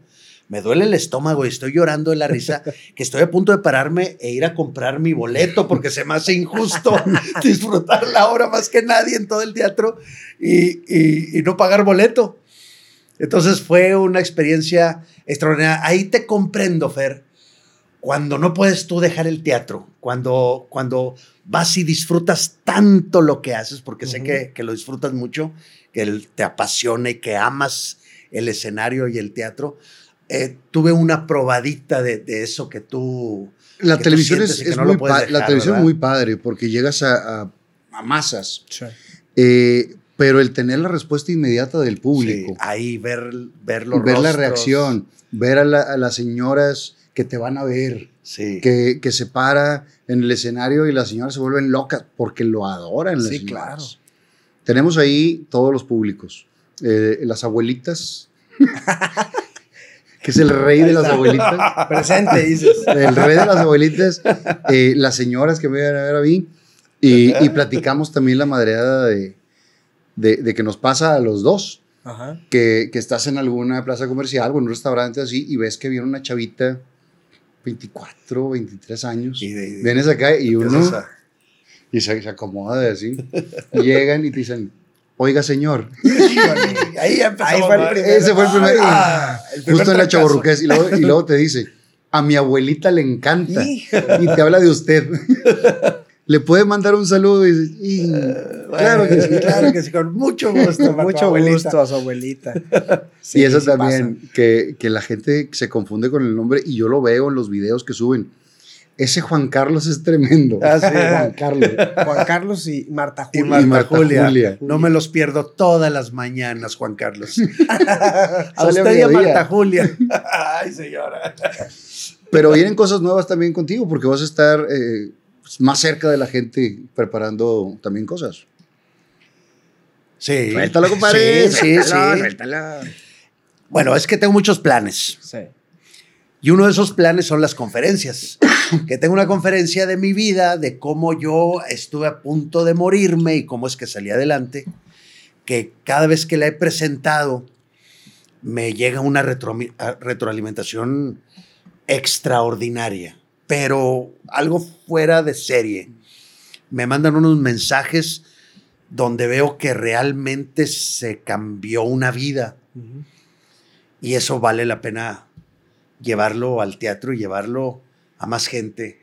me duele el estómago y estoy llorando de la risa, que estoy a punto de pararme e ir a comprar mi boleto porque se me hace injusto disfrutar la obra más que nadie en todo el teatro y, y- y no pagar boleto. Entonces fue una experiencia extraordinaria. Ahí te comprendo, Fer, cuando no puedes tú dejar el teatro, cuando, cuando vas y disfrutas tanto lo que haces, porque sé que, que lo disfrutas mucho, que el- te apasiona y que amas el escenario y el teatro. Eh, tuve una probadita de, de eso que tú...
La
que tú
televisión es,
que
es
no lo
muy la televisión es
¿verdad?
muy padre porque llegas a, a- a masas. Eh, pero el tener la respuesta inmediata del público,
Sí, ahí ver, ver los
ver la reacción, ver a, la- a las señoras que te van a ver,
Sí.
que, que se para en el escenario y las señoras se vuelven locas porque lo adoran. Las
Sí,
señoras.
claro.
Tenemos ahí todos los públicos. Eh, las abuelitas, que es el rey de las abuelitas.
Presente, dices.
El rey de las abuelitas, eh, las señoras que me iban a ver a mí, y, y platicamos también la madreada de, de, de que nos pasa a los dos,
Ajá.
que, que estás en alguna plaza comercial o en un restaurante así y ves que viene una chavita, 24, 23 años,
Y de-
vienes acá y uno,
a-
y se, se acomoda de así, llegan y te dicen, oiga señor,
Ahí ya empezó
Ahí
a
fue el primer-
ese fue el primer,
Ah, el primer
justo en la
trancazo.
chaborruqués, y luego, y luego te dice, a mi abuelita le encanta.
Hijo.
y te habla de usted. Le puede mandar un saludo y "Y, claro que sí,
claro que sí, con mucho gusto.
Mucho gusto a su abuelita.
y eso
sí
también, que, que la gente se confunde con el nombre y yo lo veo en los videos que suben. Ese Juan Carlos es tremendo.
Ah, sí.
Juan Carlos.
Juan Carlos y Marta
Y
Julia.
Marta,
Marta
Julia.
Julia.
No me los pierdo todas las mañanas, Juan Carlos. a usted y a. Marta Julia. Ay, señora.
Pero vienen cosas nuevas también contigo porque vas a estar eh, pues, más cerca de la gente preparando también cosas.
Sí.
Suéltalo, compadre.
Sí, sí,
Suéltalo,
sí. Bueno, es que tengo muchos planes.
Sí.
Y uno de esos planes son las conferencias. que tengo una conferencia de mi vida, de cómo yo estuve a punto de morirme y cómo es que salí adelante. Que cada vez que la he presentado, me llega una retroalimentación extraordinaria, pero algo fuera de serie. Me mandan unos mensajes donde veo que realmente se cambió una vida y eso vale la pena llevarlo al teatro y llevarlo a más gente.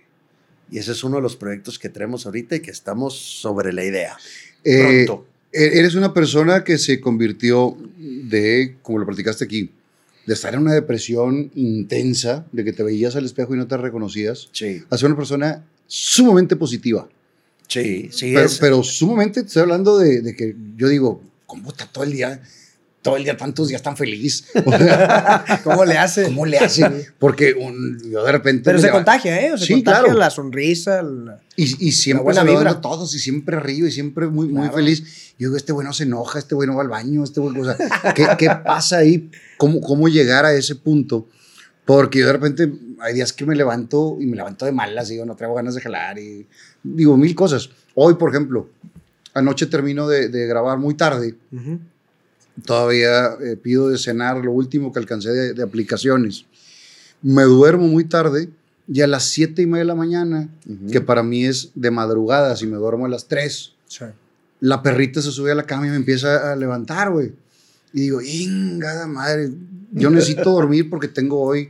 Y ese es uno de los proyectos que tenemos ahorita y que estamos sobre la idea.
Eh,
Pronto.
e- Eres una persona que se convirtió de, como lo platicaste aquí, de estar en una depresión intensa, de que te veías al espejo y no te reconocías,
Sí,
a ser una persona sumamente positiva.
sí, sí.
Pero,
es-
pero sumamente, te estoy hablando de, de que yo digo, ¿cómo está todo el día? Todo el día, tantos días tan feliz.
¿Cómo le hace?
¿Cómo le hace? Porque un- yo de repente.
Pero se contagia, ¿eh? Se
Sí,
contagia
claro.
la sonrisa. la-
Y, y siempre saludando
vibra.
a todos y siempre río y siempre muy, muy
Claro.
feliz. Yo digo, este güey no se enoja, este güey no va al baño, este güey, o sea, ¿qué, qué pasa ahí? ¿Cómo, ¿Cómo llegar a ese punto? Porque yo de repente hay días que me levanto y me levanto de malas, digo, no traigo ganas de jalar y digo mil cosas. Hoy, por ejemplo, anoche termino de, de grabar muy tarde. Todavía eh, pido de cenar lo último que alcancé de, de aplicaciones. Me duermo muy tarde y a las siete y media de la mañana, que para mí es de madrugada, si me duermo a las 3,
Sí.
la perrita se sube a la cama y me empieza a levantar, güey. Y digo, ingada madre, yo necesito dormir porque tengo hoy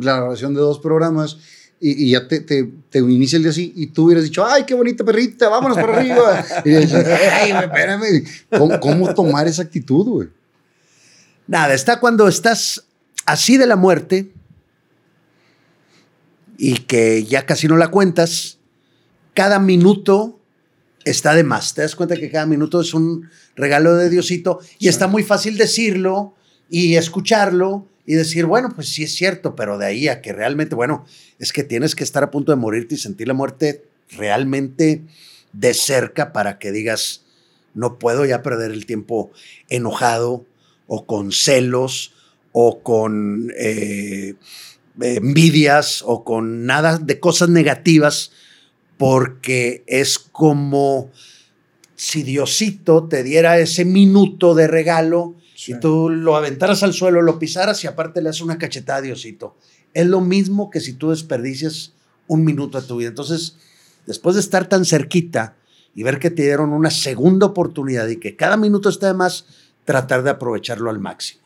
la grabación de dos programas y, y ya te, te, te inicia el día así y tú hubieras dicho, ay, qué bonita perrita, vámonos para arriba. Y dices, ay, espérame, ¿Cómo, ¿cómo tomar esa actitud, güey?
Nada, está cuando estás así de la muerte y que ya casi no la cuentas, cada minuto está de más. Te das cuenta que cada minuto es un regalo de Diosito y está muy fácil decirlo y escucharlo y decir, bueno, pues sí es cierto, pero de ahí a que realmente, bueno, es que tienes que estar a punto de morirte y sentir la muerte realmente de cerca para que digas, no puedo ya perder el tiempo enojado o con celos o con eh, envidias o con nada de cosas negativas porque es como si Diosito te diera ese minuto de regalo y tú lo aventaras al suelo, lo pisaras y aparte le haces una cachetada a Diosito. Es lo mismo que si tú desperdicias un minuto de tu vida. Entonces, después de estar tan cerquita y ver que te dieron una segunda oportunidad y que cada minuto está de más, tratar de aprovecharlo al máximo.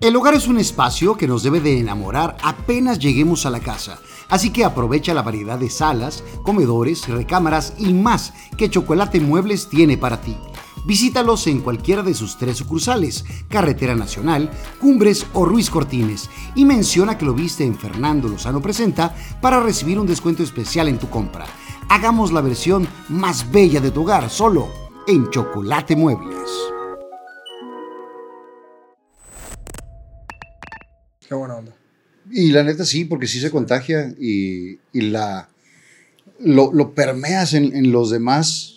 El hogar es un espacio que nos debe de enamorar apenas lleguemos a la casa, así que aprovecha la variedad de salas, comedores, recámaras y más que Chocolate Muebles tiene para ti. Visítalos en cualquiera de sus tres sucursales, Carretera Nacional, Cumbres o Ruiz Cortines, y menciona que lo viste en Fernando Lozano Presenta para recibir un descuento especial en tu compra. Hagamos la versión más bella de tu hogar solo en Chocolate Muebles.
Qué buena onda.
Y la neta sí, porque sí se contagia y, y la, lo, lo permeas en, en los demás,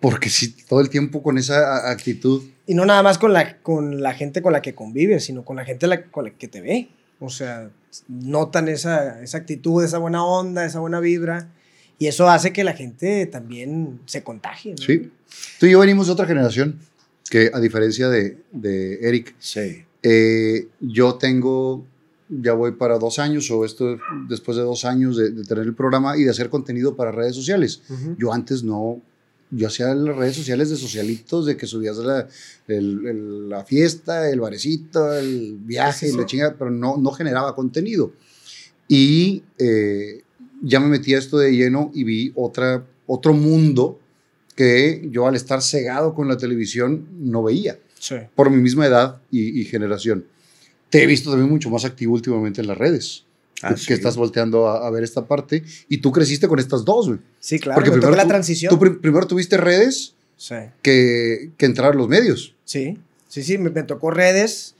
porque sí, todo el tiempo con esa actitud.
Y no nada más con la, con la gente con la que convives, sino con la gente la- con la que te ve. O sea, notan esa, esa actitud, esa buena onda, esa buena vibra. Y eso hace que la gente también se contagie. ¿no?
Sí. Tú y yo venimos de otra generación, que a diferencia de, de Eric,
Sí.
eh, yo tengo, ya voy para dos años, o esto después de dos años de, de tener el programa y de hacer contenido para redes sociales.
Ujú.
Yo antes no, yo hacía las redes sociales de socialitos, de que subías la, el- el- la fiesta, el barecito, el viaje,
sí,
la
sí.
chingada, pero no, no generaba contenido. Y eh, ya me metí a esto de lleno y vi otra, otro mundo que yo al estar cegado con la televisión no veía,
Sí.
por mi misma edad y, y generación. Te he visto también mucho más activo últimamente en las redes.
Ah,
que
sí.
estás volteando a, a ver esta parte y tú creciste con estas dos, güey.
Sí, claro.
Porque primero
la
tú-
transición.
Tú pri- primero tuviste redes
Sí.
que, que entrar a los medios.
Sí, sí, sí, me, me tocó redes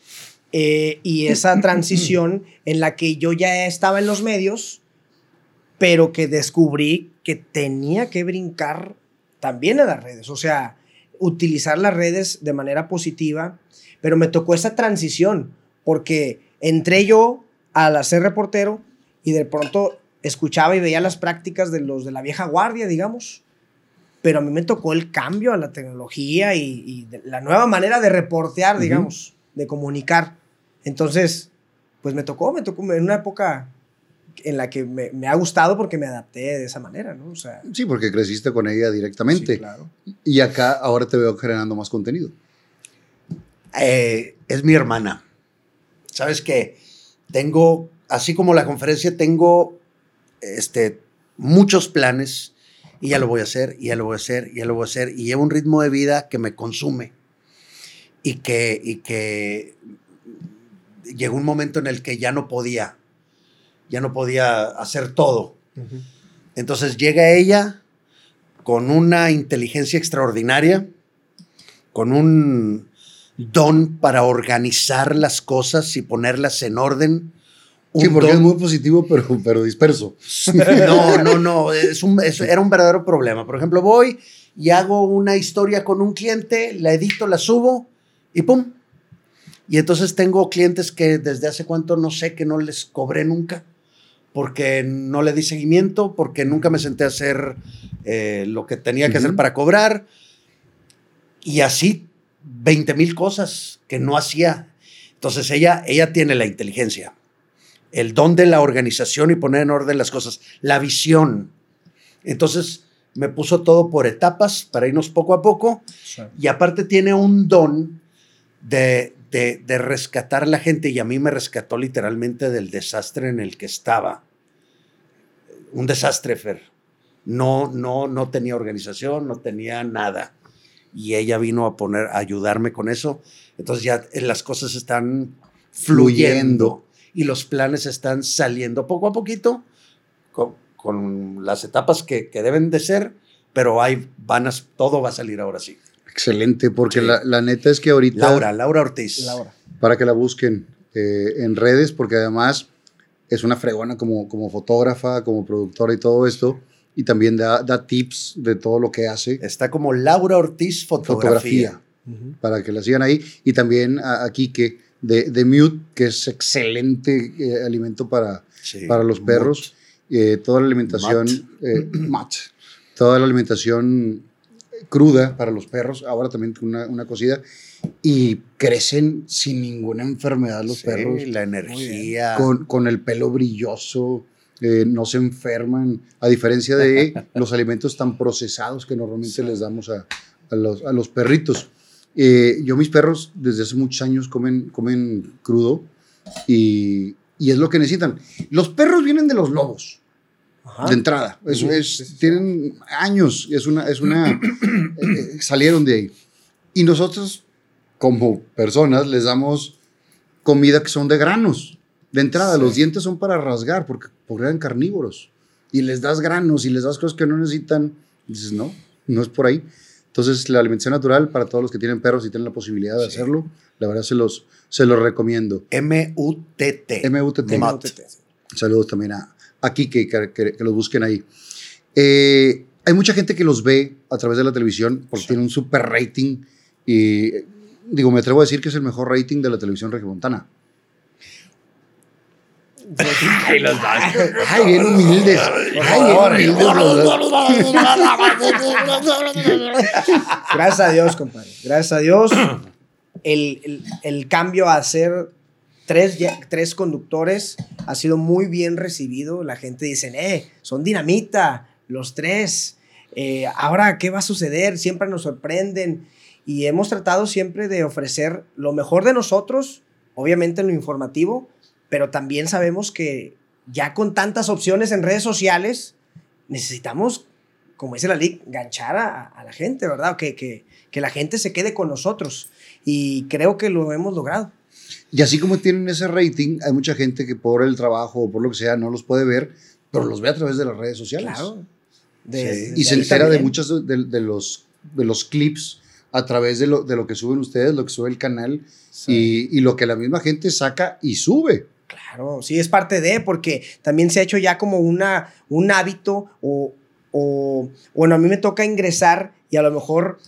eh, y esa transición en la que yo ya estaba en los medios, pero que descubrí que tenía que brincar también a las redes, o sea, utilizar las redes de manera positiva, pero me tocó esa transición, porque entré yo al ser reportero y de pronto escuchaba y veía las prácticas de los de la vieja guardia, digamos, pero a mí me tocó el cambio a la tecnología y, y de- la nueva manera de reportear, digamos, de comunicar. Entonces, pues me tocó, me tocó en una época en la que me, me ha gustado porque me adapté de esa manera, ¿no? O sea,
Sí, porque creciste con ella directamente.
sí, claro.
Y acá ahora te veo generando más contenido.
Eh, es mi hermana. Sabes que tengo, así como la conferencia, tengo este, muchos planes y ya lo voy a hacer, y ya lo voy a hacer, y ya lo voy a hacer, y llevo un ritmo de vida que me consume y que, y que llegó un momento en el que ya no podía, ya no podía hacer todo. Entonces llega ella con una inteligencia extraordinaria, con un don para organizar las cosas y ponerlas en orden.
Sí, porque
don-
es muy positivo, pero, pero disperso.
No, no, no, es un- es- era un verdadero problema. Por ejemplo, voy y hago una historia con un cliente, la edito, la subo y ¡pum! Y entonces tengo clientes que desde hace cuánto no sé que no les cobré nunca, porque no le di seguimiento, porque nunca me senté a hacer eh, lo que tenía que hacer para cobrar. Y así 20 mil cosas que no hacía. Entonces ella, ella tiene la inteligencia, el don de la organización y poner en orden las cosas, la visión. Entonces me puso todo por etapas para irnos poco a poco y aparte tiene un don de, de, de rescatar a la gente y a mí me rescató literalmente del desastre en el que estaba. Un desastre, Fer. No, no, no tenía organización, no tenía nada. Y ella vino a poner, a ayudarme con eso. Entonces ya eh, las cosas están fluyendo y los planes están saliendo poco a poquito con, con las etapas que, que deben de ser, pero hay, van a, todo va a salir ahora sí.
Excelente, porque
Sí.
la, la neta es que ahorita,
Laura, Laura Ortiz.
Laura.
para que la busquen eh, en redes, porque además es una fregona como, como fotógrafa, como productora y todo esto, y también da, da tips de todo lo que hace,
Está como Laura Ortiz Fotografía.
fotografía, para que la sigan ahí, y también a, a Quique de, de Mute, que es excelente eh, alimento para,
Sí.
para los perros, eh, toda la alimentación,
Matt.
eh, toda la alimentación cruda para los perros, ahora también una, una cocida, y crecen sin ninguna enfermedad los
Sí,
perros,
la energía.
con, con el pelo brilloso, eh, no se enferman, a diferencia de los alimentos tan procesados que normalmente les damos a, a los, a los perritos. Eh, yo mis perros desde hace muchos años comen, comen crudo y, y es lo que necesitan. Los perros vienen de los lobos de entrada. Eso es, tienen años, es una, es una, eh, salieron de ahí. Y nosotros, como personas, les damos comida que son de granos. De entrada, los dientes son para rasgar, porque, porque eran carnívoros. Y les das granos y les das cosas que no necesitan. Y dices, no, no es por ahí. Entonces, la alimentación natural para todos los que tienen perros y tienen la posibilidad de hacerlo, la verdad se los, se los recomiendo.
M-U-T-T.
MUTT. Saludos también a, a Kike, que, que- que los busquen ahí. Eh, hay mucha gente que los ve a través de la televisión porque tiene un super rating y digo, me atrevo a decir que es el mejor rating de la televisión regiomontana.
Ay, los dos.
Ay, bien humildes. Ay, bien humildes los dos.
Gracias a Dios, compadre. Gracias a Dios. El, el- el cambio a ser tres, tres conductores ha sido muy bien recibido. La gente dice, eh, son dinamita, los tres. Eh, ahora, ¿qué va a suceder? Siempre nos sorprenden. Y hemos tratado siempre de ofrecer lo mejor de nosotros, obviamente en lo informativo, pero también sabemos que ya con tantas opciones en redes sociales, necesitamos, como dice la LIC, ganchar a, a la gente, ¿verdad? Que, que, que la gente se quede con nosotros. Y creo que lo hemos logrado.
Y así como tienen ese rating, hay mucha gente que por el trabajo o por lo que sea no los puede ver, pero los ve a través de las redes sociales.
Claro. De-
y
de
se
ahí
entera de
también.
muchos de, de los, de los clips a través de lo, de lo que suben ustedes, lo que sube el canal y, y lo que la misma gente saca y sube.
Claro, sí, es parte de, porque también se ha hecho ya como una, un hábito o, o, bueno, a mí me toca ingresar y a lo mejor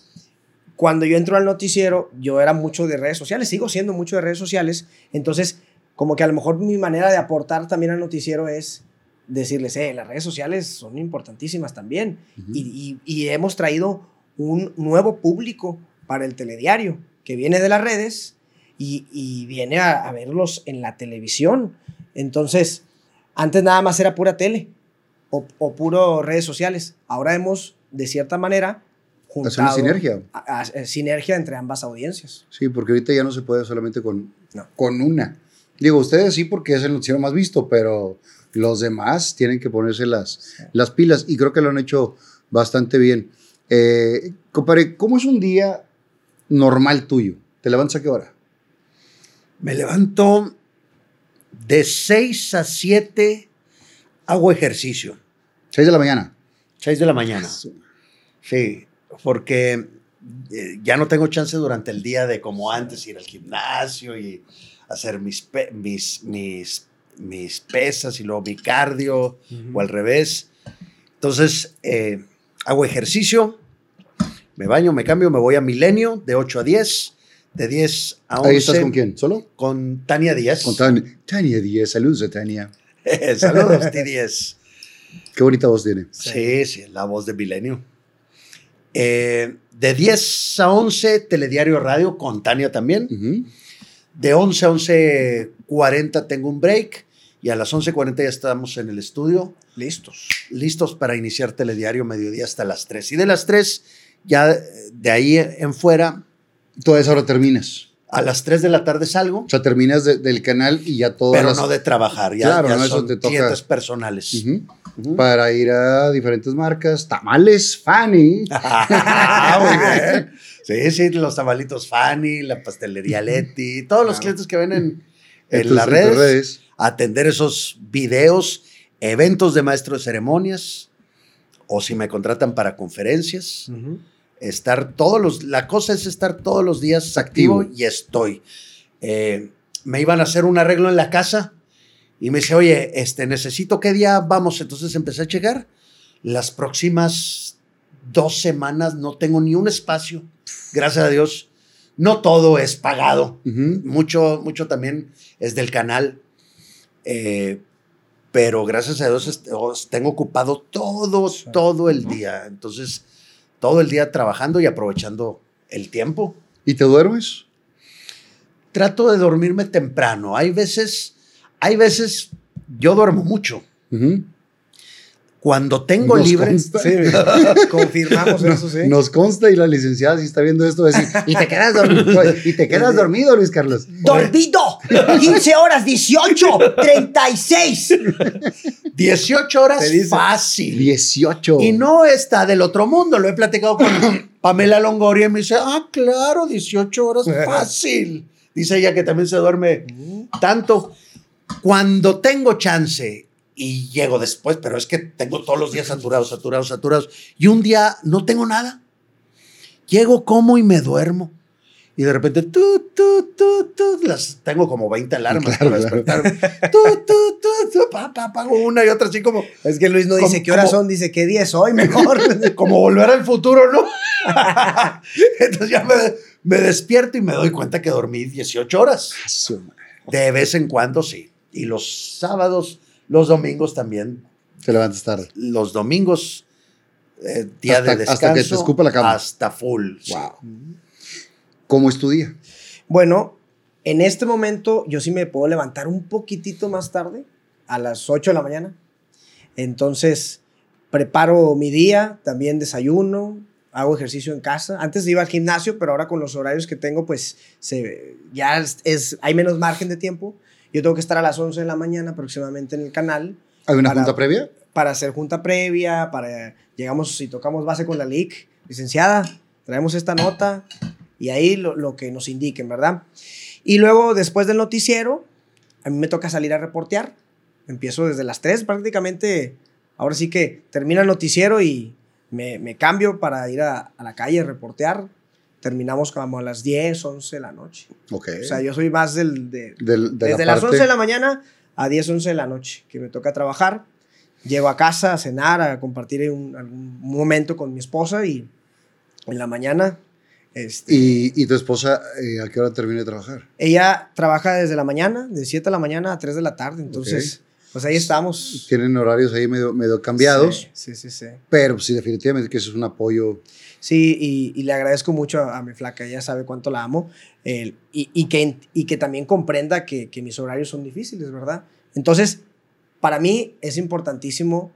cuando yo entro al noticiero, yo era mucho de redes sociales, sigo siendo mucho de redes sociales, entonces como que a lo mejor mi manera de aportar también al noticiero es decirles, eh, las redes sociales son importantísimas también y, y- y hemos traído un nuevo público para el telediario que viene de las redes y, y viene a, a verlos en la televisión. Entonces, antes nada más era pura tele o, o puro redes sociales. Ahora hemos, de cierta manera,
Hacer
juntado
sinergia.
a- a- eh, sinergia entre ambas audiencias.
Sí, porque ahorita ya no se puede solamente con,
No.
con una. Digo, ustedes sí porque es el noticiero más visto, pero los demás tienen que ponerse las, las pilas y creo que lo han hecho bastante bien. Eh, compadre, ¿cómo es un día normal tuyo? ¿Te levantas a qué hora?
Me levanto de 6 a 7, hago ejercicio.
6 de la mañana.
6 de la mañana. Sí, porque eh, ya no tengo chance durante el día de como antes ir al gimnasio y hacer mis, mis, mis, mis pesas y luego mi cardio o al revés. Entonces, eh, hago ejercicio, me baño, me cambio, me voy a Milenio de 8 a 10, de 10 a 11.
Ahí estás con quién? ¿Solo?
Con Tania Díaz.
Con Tania. Tania Díaz. Saludos a Tania.
Saludos, T10.
Qué bonita voz tiene.
Sí, sí, la voz de Milenio. Eh, de 10 a 11, Telediario Radio con Tania también.
Ujú.
De 11 a 11.40 tengo un break. Y a las 11.40 ya estamos en el estudio,
Listos.
listos para iniciar Telediario Mediodía hasta las 3. Y de las 3, ya de ahí en fuera,
Toda esa hora terminas.
a las 3 de la tarde salgo,
O sea, terminas de- del canal y ya todas
pero
las-
no de trabajar. Ya,
Claro,
ya
no, eso
son
te toca.
clientes personales.
Para ir a diferentes marcas. Tamales, Fanny.
Ah, muy bien. Sí, sí, los tamalitos Fanny, la pastelería Leti, todos los clientes que ven en, las redes, atender esos videos, eventos de maestro de ceremonias, o si me contratan para conferencias, estar todos los, la cosa es estar todos los días activo,
Activo.
y estoy. Eh, me iban a hacer un arreglo en la casa y me dice, oye, este, necesito qué día vamos. Entonces empecé a checar. Las próximas dos semanas no tengo ni un espacio. Gracias a Dios. No todo es pagado. Mucho, mucho también es del canal. Eh, pero gracias a Dios este, tengo ocupado todo, todo el día. Entonces, todo el día trabajando y aprovechando el tiempo.
¿Y te duermes?
Trato de dormirme temprano. Hay veces, hay veces, yo duermo mucho. Cuando tengo
Nos
libre,
consta.
Sí, confirmamos eso, sí.
Nos consta y la licenciada si está viendo esto va a decir, y te quedas dormido, y te quedas dormido, Luis Carlos.
¡Dormido! 15 horas, 18, 36.
18 horas fácil.
18.
Y no está del otro mundo. Lo he platicado con Pamela Longoria y me dice, ah, claro, 18 horas fácil. Dice ella que también se duerme tanto. Cuando tengo chance y llego después, pero es que tengo todos los días saturados, saturados, saturados, y un día no tengo nada. Llego, como y me duermo. Y de repente, tu, tu, tu, tu, las tengo como 20 alarmas
Claro,
para
claro.
despertarme. Tu, tu, tu, tu, pa, pa, apago una y otra así como,
Es que Luis no dice
Como-
qué horas
como-
son, dice qué día es hoy mejor.
como volver al futuro, ¿no? Entonces ya me, me despierto y me doy cuenta que dormí 18 horas. De vez en cuando sí. Y los sábados, los domingos también.
Te levantas tarde.
Los domingos, eh, día
Hasta-
de descanso.
hasta que te escupa la cama.
Hasta full. sí.
Wow. ¿Cómo es tu día?
Bueno, en este momento yo sí me puedo levantar un poquitito más tarde, a las 8 de la mañana. Entonces, preparo mi día, también desayuno, hago ejercicio en casa. Antes iba al gimnasio, pero ahora con los horarios que tengo, pues se, ya es, es- hay menos margen de tiempo. Yo tengo que estar a las 11 de la mañana aproximadamente en el canal
¿Hay una
Para-
junta previa?
para hacer junta previa, para llegamos y tocamos base con la LIC, licenciada, traemos esta nota y ahí lo, lo que nos indiquen, ¿verdad? Y luego después del noticiero, a mí me toca salir a reportear. Empiezo desde las 3 prácticamente, ahora sí que termina el noticiero y me, me cambio para ir a, a la calle a reportear. Terminamos como a las 10, 11 de la noche.
Ok.
O sea, yo soy más del... De,
Del- de la
desde las
parte-
11 de la mañana a 10, 11 de la noche, que me toca trabajar. Llego a casa a cenar, a compartir un, algún momento con mi esposa y en la mañana, este,
¿Y, y tu esposa eh, a qué hora termina de trabajar?
ella trabaja desde la mañana, de 7 de la mañana a 3 de la tarde, entonces, pues ahí estamos.
Tienen horarios ahí medio, medio cambiados,
Sí, sí, sí. sí.
pero sí, definitivamente que eso es un apoyo.
Sí, y, y le agradezco mucho a, a mi flaca, ella sabe cuánto la amo, y, y que, y que también comprenda que, que mis horarios son difíciles, ¿verdad? Entonces, para mí es importantísimo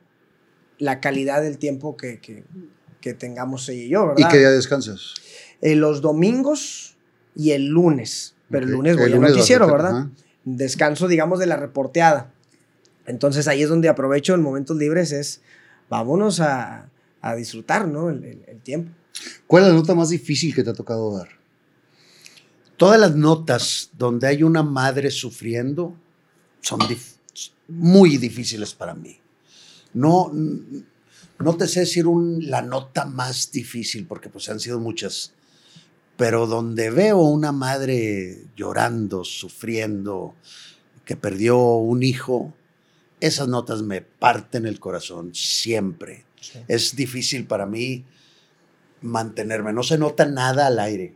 la calidad del tiempo que, que, que tengamos ella y yo, ¿verdad?
¿Y qué día descansas?
Eh, los domingos y el lunes, pero el lunes voy
El lunes
noticiero, ¿verdad?
ajá.
Descanso, digamos, de la reporteada. Entonces ahí es donde aprovecho en momentos libres, es vámonos a, a disfrutar, ¿no? El- el- el tiempo.
¿Cuál es la nota más difícil que te ha tocado dar?
Todas las notas donde hay una madre sufriendo son dif- muy difíciles para mí. No, no te sé decir un- la nota más difícil, porque pues han sido muchas, pero donde veo una madre llorando, sufriendo, que perdió un hijo, esas notas me parten el corazón siempre. Es difícil para mí mantenerme, no se nota nada al aire,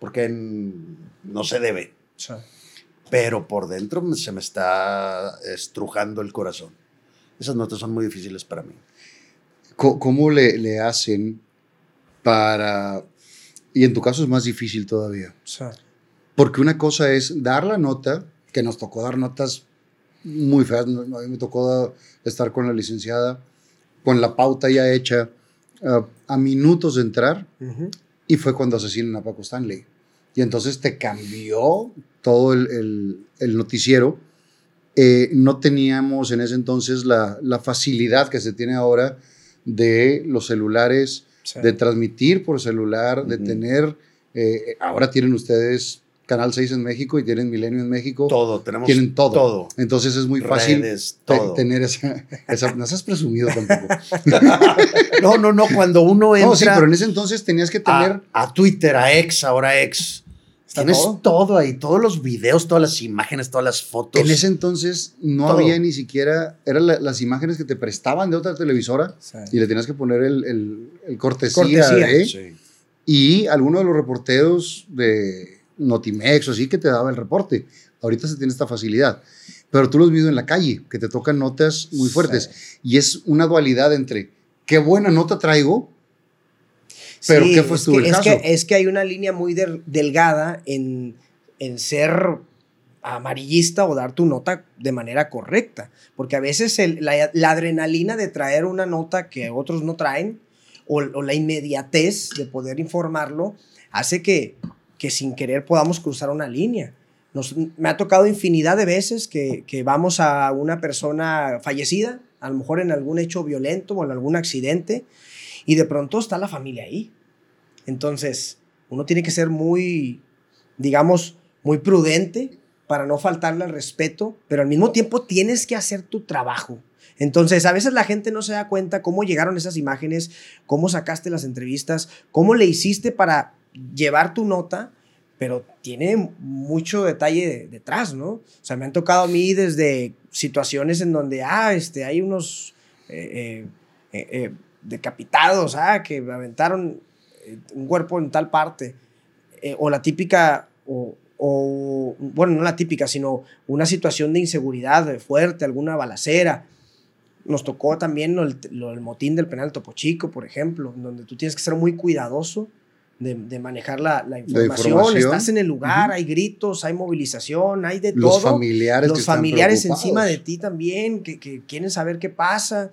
porque no se debe pero por dentro se me está estrujando el corazón. Esas notas son muy difíciles para mí.
¿Cómo le, le hacen para... Y en tu caso es más difícil todavía. Porque una cosa es dar la nota, que nos tocó dar notas muy feas. A mí me tocó estar con la licenciada, con la pauta ya hecha, ah, a minutos de entrar, y fue cuando asesinan a Paco Stanley. Y entonces te cambió todo el, el- el noticiero. Eh, no teníamos en ese entonces la, la facilidad que se tiene ahora de los celulares,
Sí.
de transmitir por celular, de tener... eh, ahora tienen ustedes Canal 6 en México y tienen Milenio en México.
Todo, tenemos
Tienen todo.
todo.
Entonces es muy fácil
Redes,
te-
todo.
tener esa, esa... No seas presumido tampoco.
No, no, no, cuando uno entra
No, sí, pero en ese entonces tenías que tener...
a, a Twitter, a ex, ahora ex, tienes
todo.
todo. ahí, todos los videos, todas las imágenes, todas las fotos.
En ese entonces no
Todo.
había ni siquiera, eran la- las imágenes que te prestaban de otra televisora
Sí.
y le tenías que poner el, el- el cortesía.
Cortesía.
¿eh?
Sí.
Y alguno de los reporteros de Notimex o así que te daba el reporte. Ahorita se tiene esta facilidad. Pero tú los vives en la calle, que te tocan notas muy fuertes. Y es una dualidad entre qué buena nota traigo Pero
Sí,
¿qué fue
es
tu
que,
el
es
caso?
que, es que hay una línea muy del- delgada en, en ser amarillista o dar tu nota de manera correcta. Porque a veces el- la, la adrenalina de traer una nota que otros no traen o, o la inmediatez de poder informarlo hace que, que sin querer podamos cruzar una línea. Me ha tocado infinidad de veces que, que vamos a una persona fallecida, a lo mejor en algún hecho violento o en algún accidente, y de pronto está la familia ahí. Entonces, uno tiene que ser muy, digamos, muy prudente para no faltarle al respeto, pero al mismo tiempo tienes que hacer tu trabajo. Entonces, a veces la gente no se da cuenta cómo llegaron esas imágenes, cómo sacaste las entrevistas, cómo le hiciste para llevar tu nota, pero tiene mucho detalle de- detrás, ¿no? O sea, me han tocado a mí desde situaciones en donde, ah, este, hay unos eh, eh, eh, decapitados, ah, que aventaron un cuerpo en tal parte, o la típica, o, o, bueno, no la típica, sino una situación de inseguridad fuerte, alguna balacera. Nos tocó también lo, lo- el motín del penal Topo Chico, por ejemplo, donde tú tienes que ser muy cuidadoso de, de manejar la, la información.
información.
Estás en el lugar, hay gritos, hay movilización, hay de
Los
todo.
familiares que
Los familiares encima de ti también, que, que quieren saber qué pasa.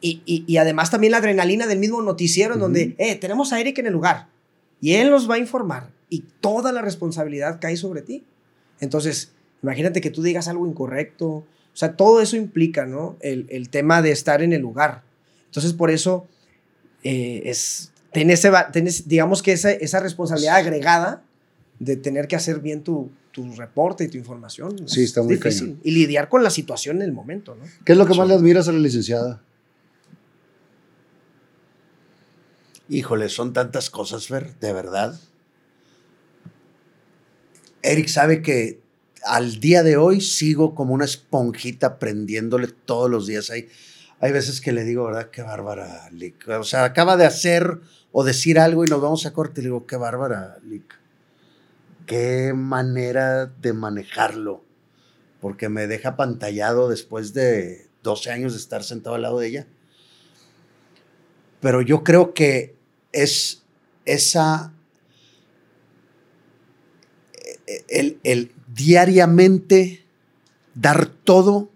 Y, y- y además también la adrenalina del mismo noticiero en donde, eh, tenemos a Eric en el lugar y él nos va a informar y toda la responsabilidad cae sobre ti. Entonces, imagínate que tú digas algo incorrecto. O sea, todo eso implica, ¿no? El, el tema de estar en el lugar. Entonces, por eso, eh, es, tenés, tenés, digamos que esa, esa responsabilidad agregada de tener que hacer bien tu, tu reporte y tu información.
Sí,
Es
está muy
difícil.
cañón.
Y lidiar con la situación en el momento, ¿no?
¿Qué es lo que más le admiras a la licenciada?
Híjole, son tantas cosas, Fer, de verdad. Eric sabe que al día de hoy sigo como una esponjita aprendiéndole todos los días. Hay, hay veces que le digo, ¿verdad? Qué bárbara, Lick. O sea, acaba de hacer o decir algo y nos vamos a corte y le digo, qué bárbara, Lick. Qué manera de manejarlo. Porque me deja pantallado después de 12 años de estar sentado al lado de ella pero yo creo que es esa el, el diariamente dar todo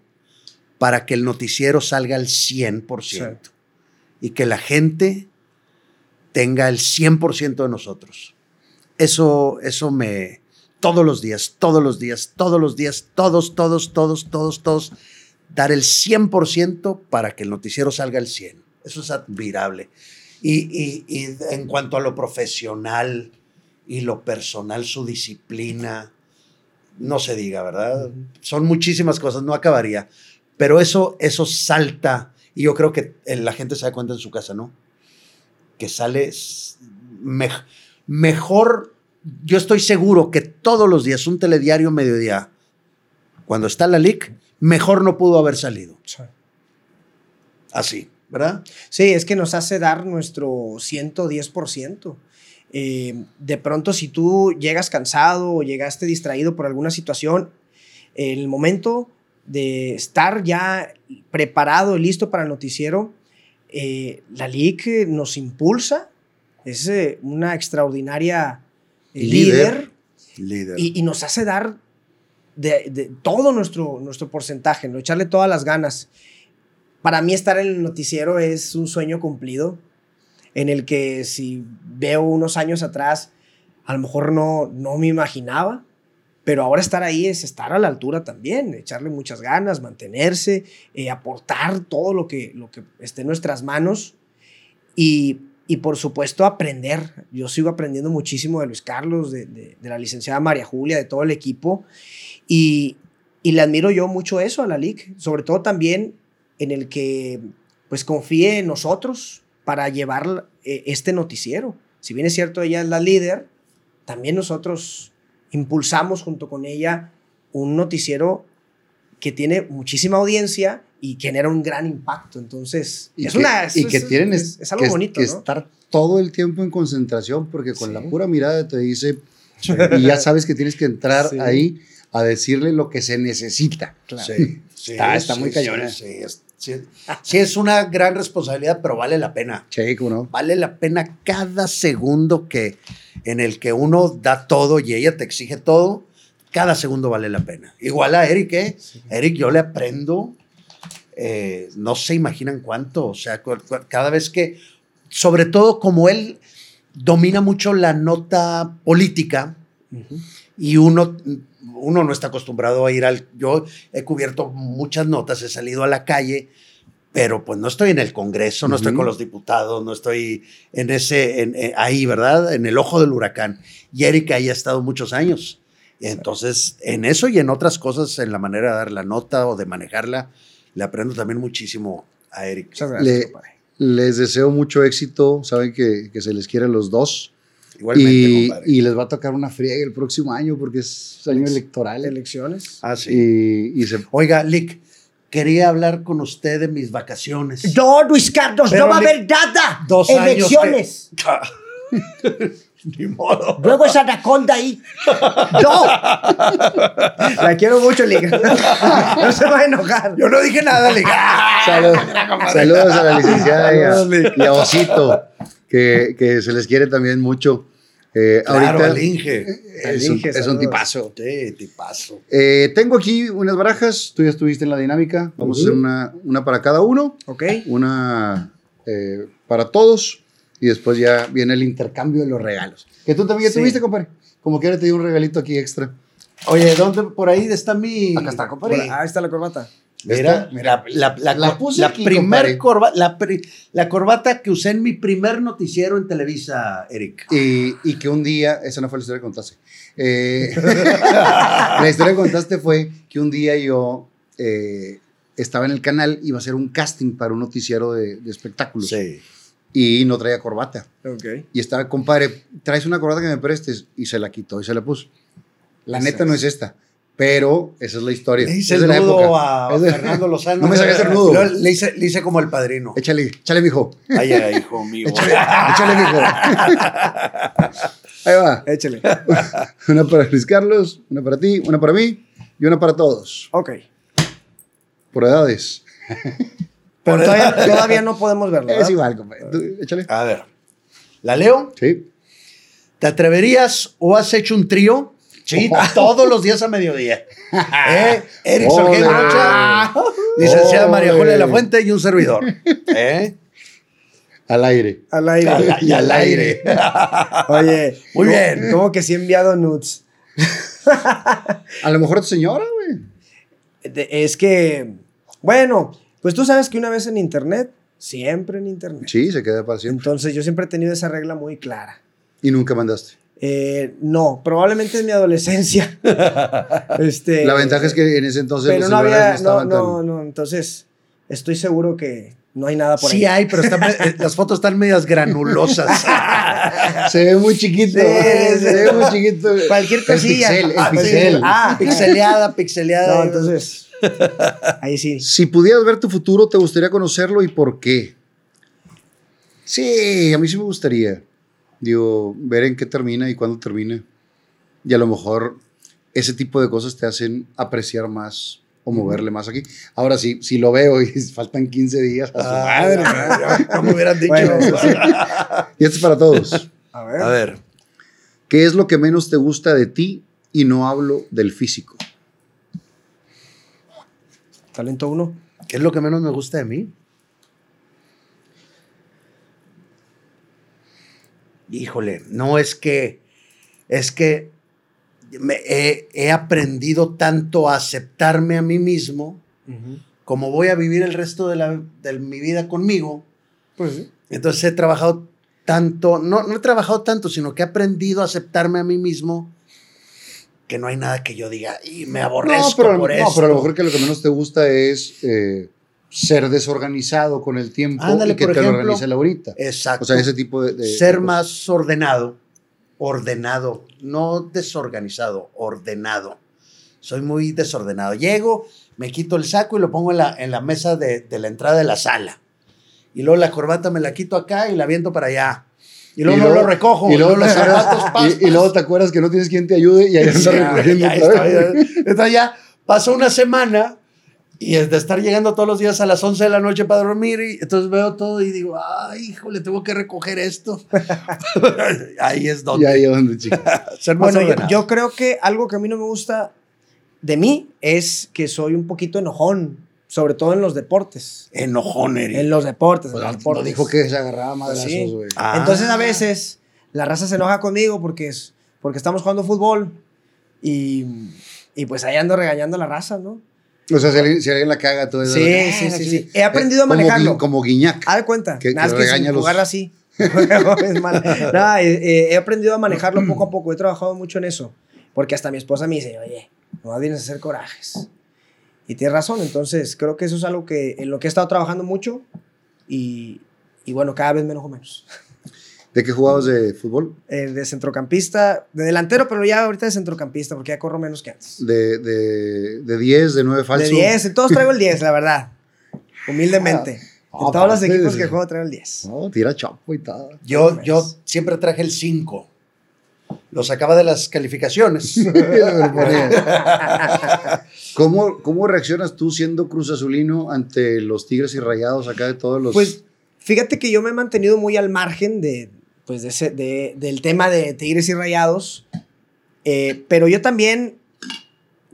para que el noticiero salga al 100% y que la gente tenga el 100% de nosotros. Eso, eso me... Todos los días, todos los días, todos los días, todos, todos, todos, todos, todos, dar el 100% para que el noticiero salga al 100%. Eso es admirable. Y, y- y en cuanto a lo profesional y lo personal, su disciplina, no se diga, ¿verdad? Son muchísimas cosas, no acabaría. Pero eso, eso salta, y yo creo que la gente se da cuenta en su casa, ¿no? Que sale mejor, yo estoy seguro que todos los días, un telediario mediodía, cuando está la LIC, mejor no pudo haber salido. Así, ¿verdad?
Sí, es que nos hace dar nuestro 110%. Eh, de pronto, si tú llegas cansado o llegaste distraído por alguna situación, el momento de estar ya preparado y listo para el noticiero, eh, la LIC nos impulsa, es eh, una extraordinaria eh,
Líder.
líder
Líder.
y, y nos hace dar de, de todo nuestro, nuestro porcentaje, ¿no? echarle todas las ganas. Para mí estar en el noticiero es un sueño cumplido, en el que si veo unos años atrás, a lo mejor no, no me imaginaba, pero ahora estar ahí es estar a la altura también, echarle muchas ganas, mantenerse, eh, aportar todo lo que, lo que esté en nuestras manos y, y por supuesto aprender. Yo sigo aprendiendo muchísimo de Luis Carlos, de, de- la licenciada María Julia, de todo el equipo y, y le admiro yo mucho eso a la LIC, sobre todo también en el que pues confíe en nosotros para llevar eh, este noticiero. Si bien es cierto, ella es la líder, también nosotros impulsamos junto con ella un noticiero que tiene muchísima audiencia y genera un gran impacto. Entonces,
Y
es
que,
una... es-
y que
es-
tienen
es,
es-
es algo
que,
bonito,
que
¿no?
estar todo el tiempo en concentración porque con
Sí.
la pura mirada te dice y ya sabes que tienes que entrar
Sí.
ahí a decirle lo que se necesita.
Claro.
Sí, sí,
Está- está
sí,
muy
sí,
cañona.
Sí, Sí, sí es una gran responsabilidad, pero vale la pena.
Sí, no.
Vale la pena cada segundo que en el que uno da todo y ella te exige todo, cada segundo vale la pena. Igual a Eric, ¿eh? Eric, yo le aprendo, eh, no se imaginan cuánto, o sea, cada vez que, sobre todo como él domina mucho la nota política y uno, uno no está acostumbrado a ir al... Yo he cubierto muchas notas, he salido a la calle, pero pues no estoy en el Congreso, no estoy con los diputados, no estoy en ese, en- eh, ahí, ¿verdad? En el ojo del huracán. Y Erika ahí ha estado muchos años. Y entonces, en eso y en otras cosas, en la manera de dar la nota o de manejarla, le aprendo también muchísimo a Erika.
Le-. Les deseo mucho éxito. Saben que, que se les quiere a los dos.
Igualmente,
Y,
compadre.
y les va a tocar una friega el próximo año porque es año electoral.
Elecciones.
Ah, sí.
Y, y se,
Oiga, Lick, quería hablar con usted de mis vacaciones.
No, Luis Carlos,
Pero
no va a haber nada.
Dos años
Elecciones.
Ni modo.
Luego esa anaconda ahí. ¡No! La quiero mucho, Liga. No se va a enojar.
Yo no dije nada, Lick.
Salud- saludos a la licenciada y a- y a Osito, que, que se les quiere también mucho. Eh,
Claro,
ahorita
al Inge.
es, un,
Inge,
es un tipazo.
Sí, tipazo.
Eh, tengo aquí unas barajas. Tú ya estuviste en la dinámica. Vamos a hacer una, una para cada uno,
Ok.
una eh, para todos. Y después ya viene el intercambio de los regalos. Que tú también ya
Sí.
tuviste, compadre. Como que ahora te di un regalito aquí extra.
Oye, ¿dónde por ahí está mi.
Acá está, compadre.
Ahí está la corbata.
Mira,
¿Esta?
mira, la, la,
La puse
la
aquí,
primer corba- la, la corbata que usé en mi primer noticiero en Televisa, Eric.
Y, y que un día, esa no fue la historia que contaste. Eh, la historia que contaste fue que un día yo eh, estaba en el canal, iba a hacer un casting para un noticiero de, de espectáculos.
Sí.
Y no traía corbata.
Ok.
Y estaba, compadre, traes una corbata que me prestes. Y se la quitó y se la puso. La neta no es esta. Pero esa es la historia.
Le hice
Es
el
de la
nudo
época.
a
Es de-
Fernando Lozano.
No me saques el nudo.
Le hice, le hice como el padrino.
Échale, échale, mijo.
Ay, ay, hijo mío.
Échale, échale, mijo. Ahí va.
Échale.
Una para Luis Carlos, una para ti, una para mí y una para todos.
Ok.
Por edades.
Pero todavía, todavía no podemos verlo.
Es igual, compadre. Échale.
A ver. ¿La leo?
Sí.
¿Te atreverías o has hecho un trío? Sí, todos los días a mediodía. ¿Eh? Eric Rocha, licenciada María Julia de la. Fuente y un servidor. ¿Eh?
Al aire.
Al aire.
Y al aire.
Oye.
Muy
¿cómo-
bien.
¿Cómo que sí he enviado nudes?
A lo mejor tu señora, güey.
Es que, bueno, pues tú sabes que una vez en internet, siempre en internet.
Sí, se queda para siempre.
Entonces yo siempre he tenido esa regla muy clara.
Y nunca mandaste.
Eh, no, probablemente en mi adolescencia. este,
La ventaja es que en ese entonces
Pero
los
no había,
no
no,
tan-
no, entonces estoy seguro que no hay nada por
Sí
ahí.
hay, pero están- eh, las fotos están medias granulosas.
Se ve muy chiquito.
Sí,
se
sí.
ve muy chiquito.
Cualquier
El
cosilla.
pixel, el
Ah,
pixel.
sí. Ah,
pixeleada, pixeleada.
no, entonces, ahí sí.
Si pudieras ver tu futuro, ¿te gustaría conocerlo y por qué? Sí, a mí sí me gustaría. Digo, ver en qué termina y cuándo termina. Y a lo mejor ese tipo de cosas te hacen apreciar más o moverle más aquí. Ahora sí, si lo veo y faltan 15 días a su madre.
madre. No me hubieran dicho.
Bueno, eso sí.
Y esto es para todos.
A ver.
A ver.
¿Qué es lo que menos te gusta de ti? Y no hablo del físico.
Talento uno.
¿Qué es lo que menos me gusta de mí? Híjole, no es que, es que me he, he aprendido tanto a aceptarme a mí mismo, como voy a vivir el resto de, la, de mi vida conmigo.
Pues sí.
Entonces he trabajado tanto, no, no he trabajado tanto, sino que he aprendido a aceptarme a mí mismo, que no hay nada que yo diga, y me aborrezco
No, pero,
por
no,
esto.
pero a lo mejor que lo que menos te gusta es eh, ser desorganizado con el tiempo
Ándale,
y que
por
te lo
ejemplo.
organice Laurita.
Exacto.
O sea, ese tipo de... de-
ser
de
más ordenado, ordenado, no desorganizado, ordenado. Soy muy desordenado. Llego, me quito el saco y lo pongo en la, en la mesa de, de la entrada de la sala. Y luego la corbata me la quito acá y la viento para allá. Y luego,
Y
no lo recojo.
Y luego,
los
te acuerdas-
zapatos,
y, y luego te acuerdas que no tienes quien te ayude y ahí andas recogiendo
ya
otra
está,
vez.
ya. Entonces ya pasó una semana Y es de estar llegando todos los días a las 11 de la noche para dormir, y entonces veo todo y digo, ay, híjole, tengo que recoger esto. ahí es
Y
donde.
ahí es donde,
más
Bueno, yo, yo creo que algo que a mí no me gusta de mí es que soy un poquito enojón, sobre todo en los deportes.
Enojón, Eri.
En los deportes.
Pues
en los
no
deportes.
dijo que se agarraba madrazos,
Sí.
güey.
Ah.
Entonces a veces la raza se enoja conmigo porque, es, porque estamos jugando fútbol y, y pues ahí ando regañando a la raza, ¿no?
O sea, si alguien, si alguien la caga, todo eso.
Sí,
Ah,
sí, sí, sí. He aprendido a
como
manejarlo.
Gui- Como Guiñac.
Haz de cuenta.
Que-
Nada
que
sin
los-
jugar así. Es. No, eh, eh, he aprendido a manejarlo poco a poco. He trabajado mucho en eso. Porque hasta mi esposa me dice, oye, no vienes a hacer corajes. Y tienes razón. Entonces, creo que eso es algo que en lo que he estado trabajando mucho. Y, y bueno, cada vez me enojo menos.
¿De qué jugabas de fútbol?
Eh, de centrocampista, de delantero, pero ya ahorita de centrocampista, porque ya corro menos que antes.
De, de, de 10, de 9 falso.
De 10, en todos traigo el 10, la verdad. Humildemente.
Ah,
en todos los equipos que juego traigo el 10.
No, tira chapo y tal.
Yo, yo siempre traje el 5. Lo sacaba de las calificaciones.
¿Cómo, ¿Cómo reaccionas tú siendo Cruz Azulino ante los Tigres y Rayados acá de todos los...
Pues fíjate que yo me he mantenido muy al margen de, pues de ese- de- del tema de Tigres y Rayados, eh, pero yo también,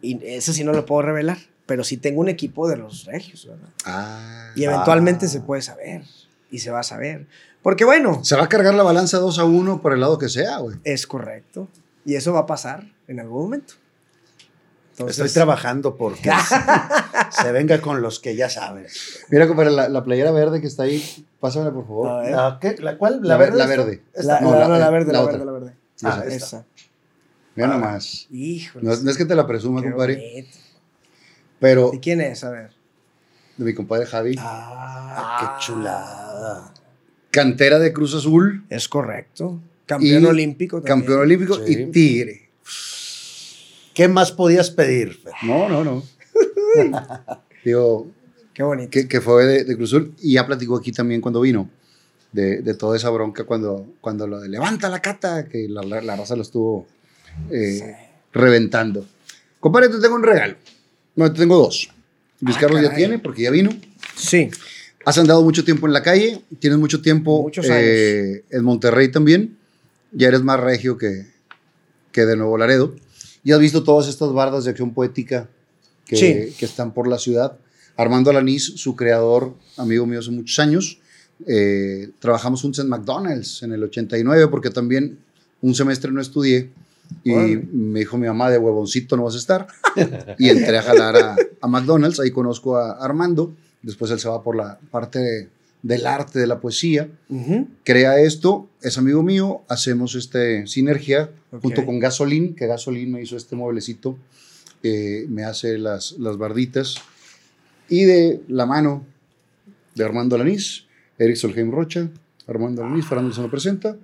y eso sí no lo puedo revelar, pero sí tengo un equipo de los regios, ¿verdad?
Ah.
Y eventualmente
Ah.
se puede saber, y se va a saber. Porque bueno,
Se va a cargar la balanza 2 a 1 por el lado que sea, güey.
es correcto, y eso va a pasar en algún momento. Entonces,
Estoy trabajando porque se, se venga con los que ya sabes.
Mira, compadre, la, la playera verde que está ahí, pásamela, por favor.
¿La, qué? ¿La cuál? ¿La,
La
verde?
la
esta?
verde.
Esta.
La,
No,
la-
la-
no, la verde,
la
la,
otra.
verde, la verde.
Ah,
Esa.
Mira nomás.
Híjole.
No, es- no es que te la presuma,
qué
compadre,
bonito.
pero
¿Y quién es? A ver.
de mi compadre Javi.
Ah, qué chulada.
Cantera de Cruz Azul,
Es correcto. Campeón
Y
olímpico. también.
campeón olímpico
Sí.
y Tigre.
¿Qué más podías pedir?
No, no, no. Digo,
Qué bonito.
que, que fue de, de Cruz Azul y ya platicó aquí también cuando vino de, de toda esa bronca cuando, cuando lo de levanta la cata, que la, la, la raza lo estuvo eh, reventando. Compadre, te tengo un regalo. No, te tengo dos. Luis
Ah,
Carlos ya tiene porque ya vino.
Sí.
Has andado mucho tiempo en la calle, tienes mucho tiempo eh, en Monterrey también. Ya eres más regio que, que de Nuevo Laredo. Y has visto todas estas bardas de acción poética que,
Sí.
que están por la ciudad. Armando Alanís, su creador, amigo mío hace muchos años, eh, trabajamos juntos en McDonald's en el 89 porque también un semestre no estudié y me dijo mi mamá de huevoncito no vas a estar y entré a jalar a, a McDonald's, ahí conozco a Armando, después él se va por la parte de- del arte, de la poesía, crea esto, es amigo mío, hacemos este sinergia junto con Gasolín, que Gasolín me hizo este mueblecito, eh, me hace las, las barditas, y de la mano de Armando Alanís, Eric Solheim Rocha, Armando Alanís, Fernando se lo presenta,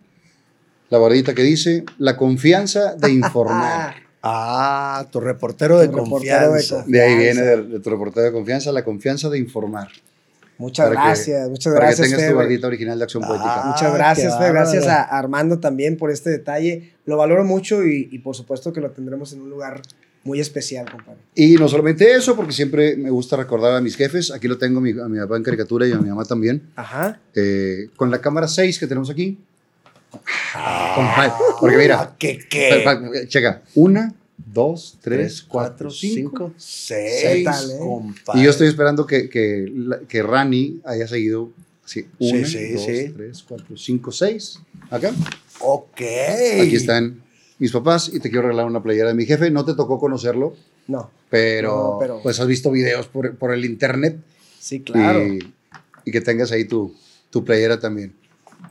la bardita que dice, la confianza de informar.
Ah, tu reportero de
Tu reportero de
confianza.
De ahí viene de tu reportero de confianza, la confianza de informar.
Muchas
Para que-
gracias, muchas
Para
gracias.
que tengas tu bardita original de acción
Ah.
poética.
Muchas
qué
gracias. Gracias a Armando también por este detalle. Lo valoro mucho y, y por supuesto que lo tendremos en un lugar muy especial, compadre.
Y no solamente eso, porque siempre me gusta recordar a mis jefes. Aquí lo tengo a mi, a mi papá en caricatura y a mi mamá también.
Ajá.
Eh, con la cámara 6 que tenemos aquí. Compadre, porque mira,
Ah, ¿Qué qué?
checa. Una, dos, tres, cuatro, cinco.
seis.
tal,
compadre.
Y yo estoy esperando que, que, que Rani haya seguido. Sí,
Sí,
dos,
sí.
tres, cuatro, cinco, seis. Acá.
Ok.
Aquí están mis papás y te quiero regalar una playera de mi jefe. No te tocó conocerlo,
No.
pero,
No, pero-
pues has visto videos por, por el internet.
Sí, claro.
Y, y que tengas ahí tu, tu playera también.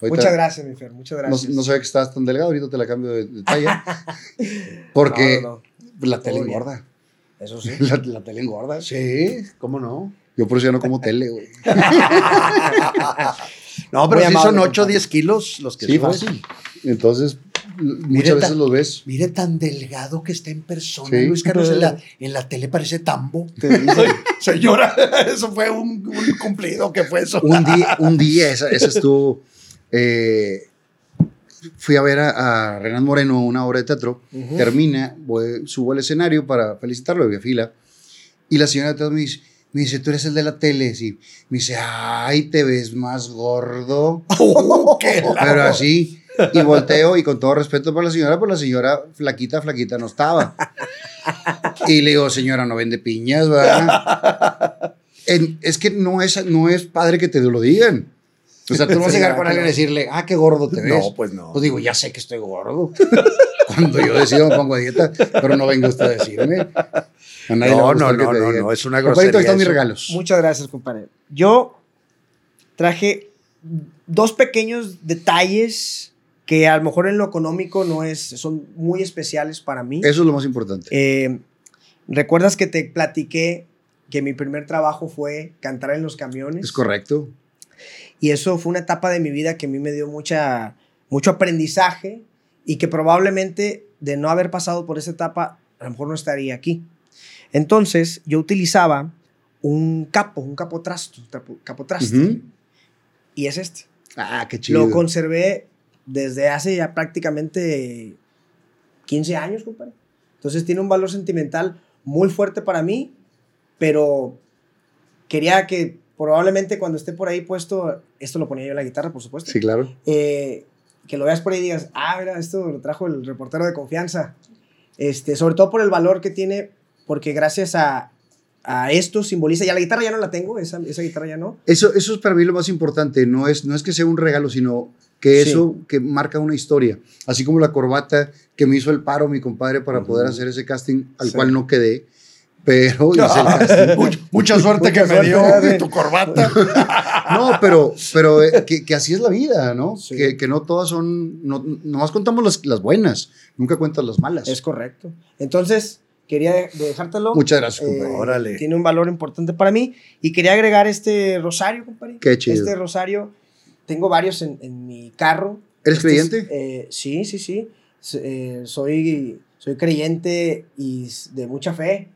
Ahorita
muchas gracias, mi Fer. Muchas
No,
gracias.
no sabía que estabas tan delgado, ahorita te la cambio de, de talla. Porque
No, no,
la tele engorda.
no. Eso sí.
La, la tele engorda.
Sí, ¿cómo no?
Yo por eso ya no como tele, güey.
No, pero
Muy
sí
amable,
son 8 o
compadre.
10 kilos los que
Sí, fácil. Entonces,
Mire,
muchas veces
ta-
los ves.
Mire tan delgado que está en persona.
Sí.
Luis Carlos en la, en la tele parece tambo.
Te
Señora, eso fue un, un cumplido que fue eso.
un día, un día, esa, esa estuvo. Eh, fui a ver a, a Renan Moreno una obra de teatro.
Ujú.
Termina, voy- subo al escenario para felicitarlo, había fila. Y la señora de me dice: Me dice, tú eres el de la tele, sí. Me dice, ay, te ves más gordo. Pero así. Y volteo y con todo respeto para la señora, pues la señora flaquita, flaquita no estaba. Y le digo, señora, no vende piñas, ¿verdad? En- es que no es, no es padre que te lo digan. O sea, tú no vas a llegar con alguien y decirle, ah, qué gordo te ves.
No, pues no.
Pues digo, ya sé que estoy gordo. Cuando yo decido me pongo a dieta, pero no venga usted a decirme. A
No, no, no, no, no, es una grosería
están mis regalos.
Muchas gracias, compadre. Yo traje dos pequeños detalles que a lo mejor en lo económico no es, son muy especiales para mí.
Eso es lo más importante.
Eh, ¿Recuerdas que te platiqué que mi primer trabajo fue cantar en los camiones?
Es correcto.
Y eso fue una etapa de mi vida que a mí me dio mucha, mucho aprendizaje y que probablemente de no haber pasado por esa etapa, a lo mejor no estaría aquí. Entonces, yo utilizaba un capo, un capotrasto, capotraste,
Ujú.
y es este.
Ah, qué chido.
Lo conservé desde hace ya prácticamente 15 años, compadre. Entonces tiene un valor sentimental muy fuerte para mí, pero quería que probablemente cuando esté por ahí puesto, esto lo ponía yo en la guitarra, por supuesto,
Sí, claro.
eh, que lo veas por ahí y digas, ah, mira, esto lo trajo el reportero de confianza. Este, sobre todo por el valor que tiene, porque gracias a, a esto simboliza, ya la guitarra ya no la tengo, esa, esa guitarra ya no.
Eso, eso es para mí lo más importante. No es, no es que sea un regalo, sino que
Sí.
eso que marca una historia. Así como la corbata que me hizo el paro mi compadre para poder hacer ese casting, al
Sí.
cual no quedé, pero hice el casting.
Much- mucha suerte
Mucha
que me dio de tu corbata.
No, pero, pero eh, que, que así es la vida, ¿no?
Sí.
Que, que no todas son, no, nomás contamos las, las buenas, nunca cuentas las malas.
Es correcto. Entonces, quería de- dejártelo.
Muchas gracias,
Eh,
compadre.
Órale.
Tiene un valor importante para mí. Y quería agregar este rosario, compadre.
Qué chido.
Este rosario, tengo varios en, en mi carro.
¿Eres
Este es,
creyente?
eh, sí, sí, sí. Eh, soy, soy creyente y de mucha fe.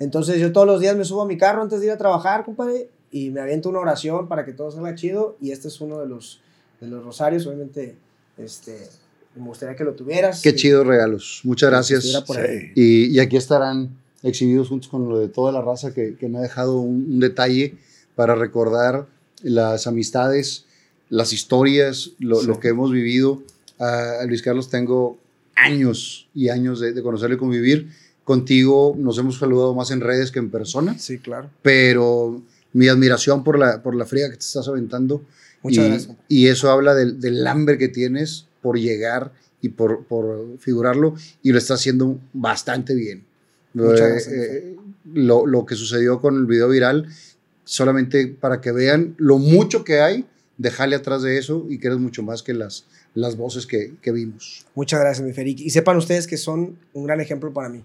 Entonces yo todos los días me subo a mi carro antes de ir a trabajar, compadre, y me aviento una oración para que todo salga chido. Y este es uno de los, de los rosarios. Obviamente, este, me gustaría que lo tuvieras.
Qué chidos regalos. Muchas gracias.
Sí.
Y, y aquí estarán exhibidos juntos con lo de toda la raza que, que me ha dejado un, un detalle para recordar las amistades, las historias, lo, lo que hemos vivido. A Luis Carlos tengo años y años de, de conocerle y convivir. Contigo nos hemos saludado más en redes que en persona,
Sí, claro.
pero mi admiración por la, por la fría que te estás aventando.
Muchas
y,
gracias.
y eso habla del, del hambre que tienes por llegar y por, por figurarlo y lo estás haciendo bastante bien.
Muchas
Eh,
gracias.
eh, lo, lo que sucedió con el video viral, solamente para que vean lo mucho que hay, dejarle atrás de eso y que eres mucho más que las, las voces que, que vimos.
Muchas gracias, mi Feri. Y sepan ustedes que son un gran ejemplo para mí.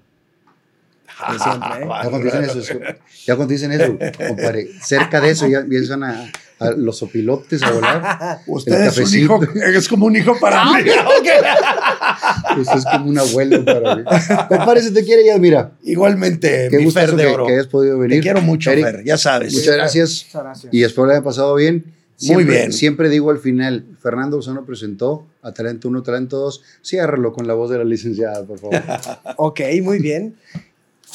De siempre, ¿eh?
Ya cuando dicen eso, es- ya cuando dicen eso, compadre, cerca de eso ya empiezan a, a los opilotes a volar.
Usted
El
es un hijo, es como un hijo para mí.
Usted es como un abuelo para mí. Compadre, si te quiere ya, mira.
Igualmente,
Qué
mi
gusto
Fer de
que,
oro.
que hayas podido venir.
Te quiero mucho,
Eric,
Fer, ya sabes.
Muchas gracias.
Muchas gracias.
Y espero le haya pasado bien. Siempre,
bien.
Siempre digo al final, Fernando Lozano presentó a Talento 1, Talento 2. Ciérralo con la voz de la licenciada, por favor.
Ok, muy bien.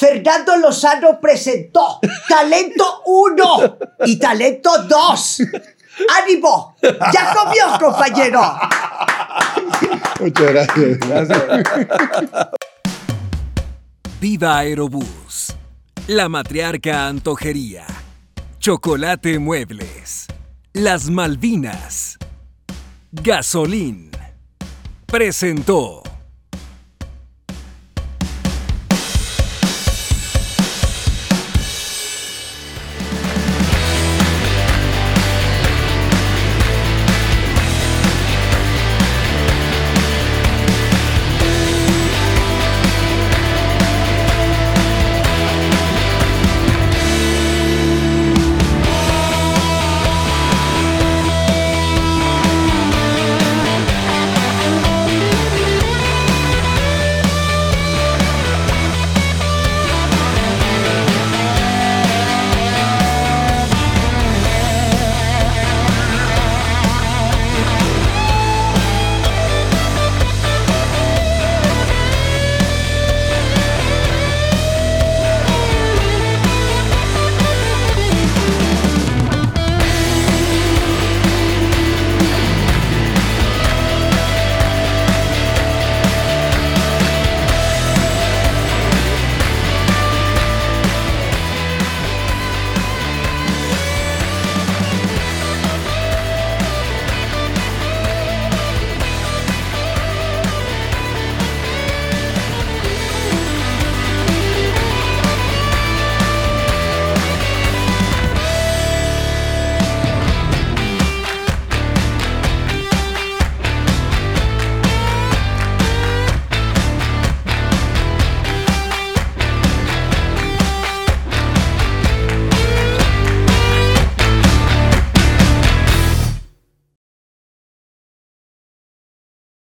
Fernando Lozano presentó Talento 1 y Talento 2. ¡Ánimo! ¡Ya comió, compañero!
Muchas gracias.
Viva Aerobús. La Matriarca Antojería. Chocolate Muebles. Las Malvinas. Gasolín. Presentó.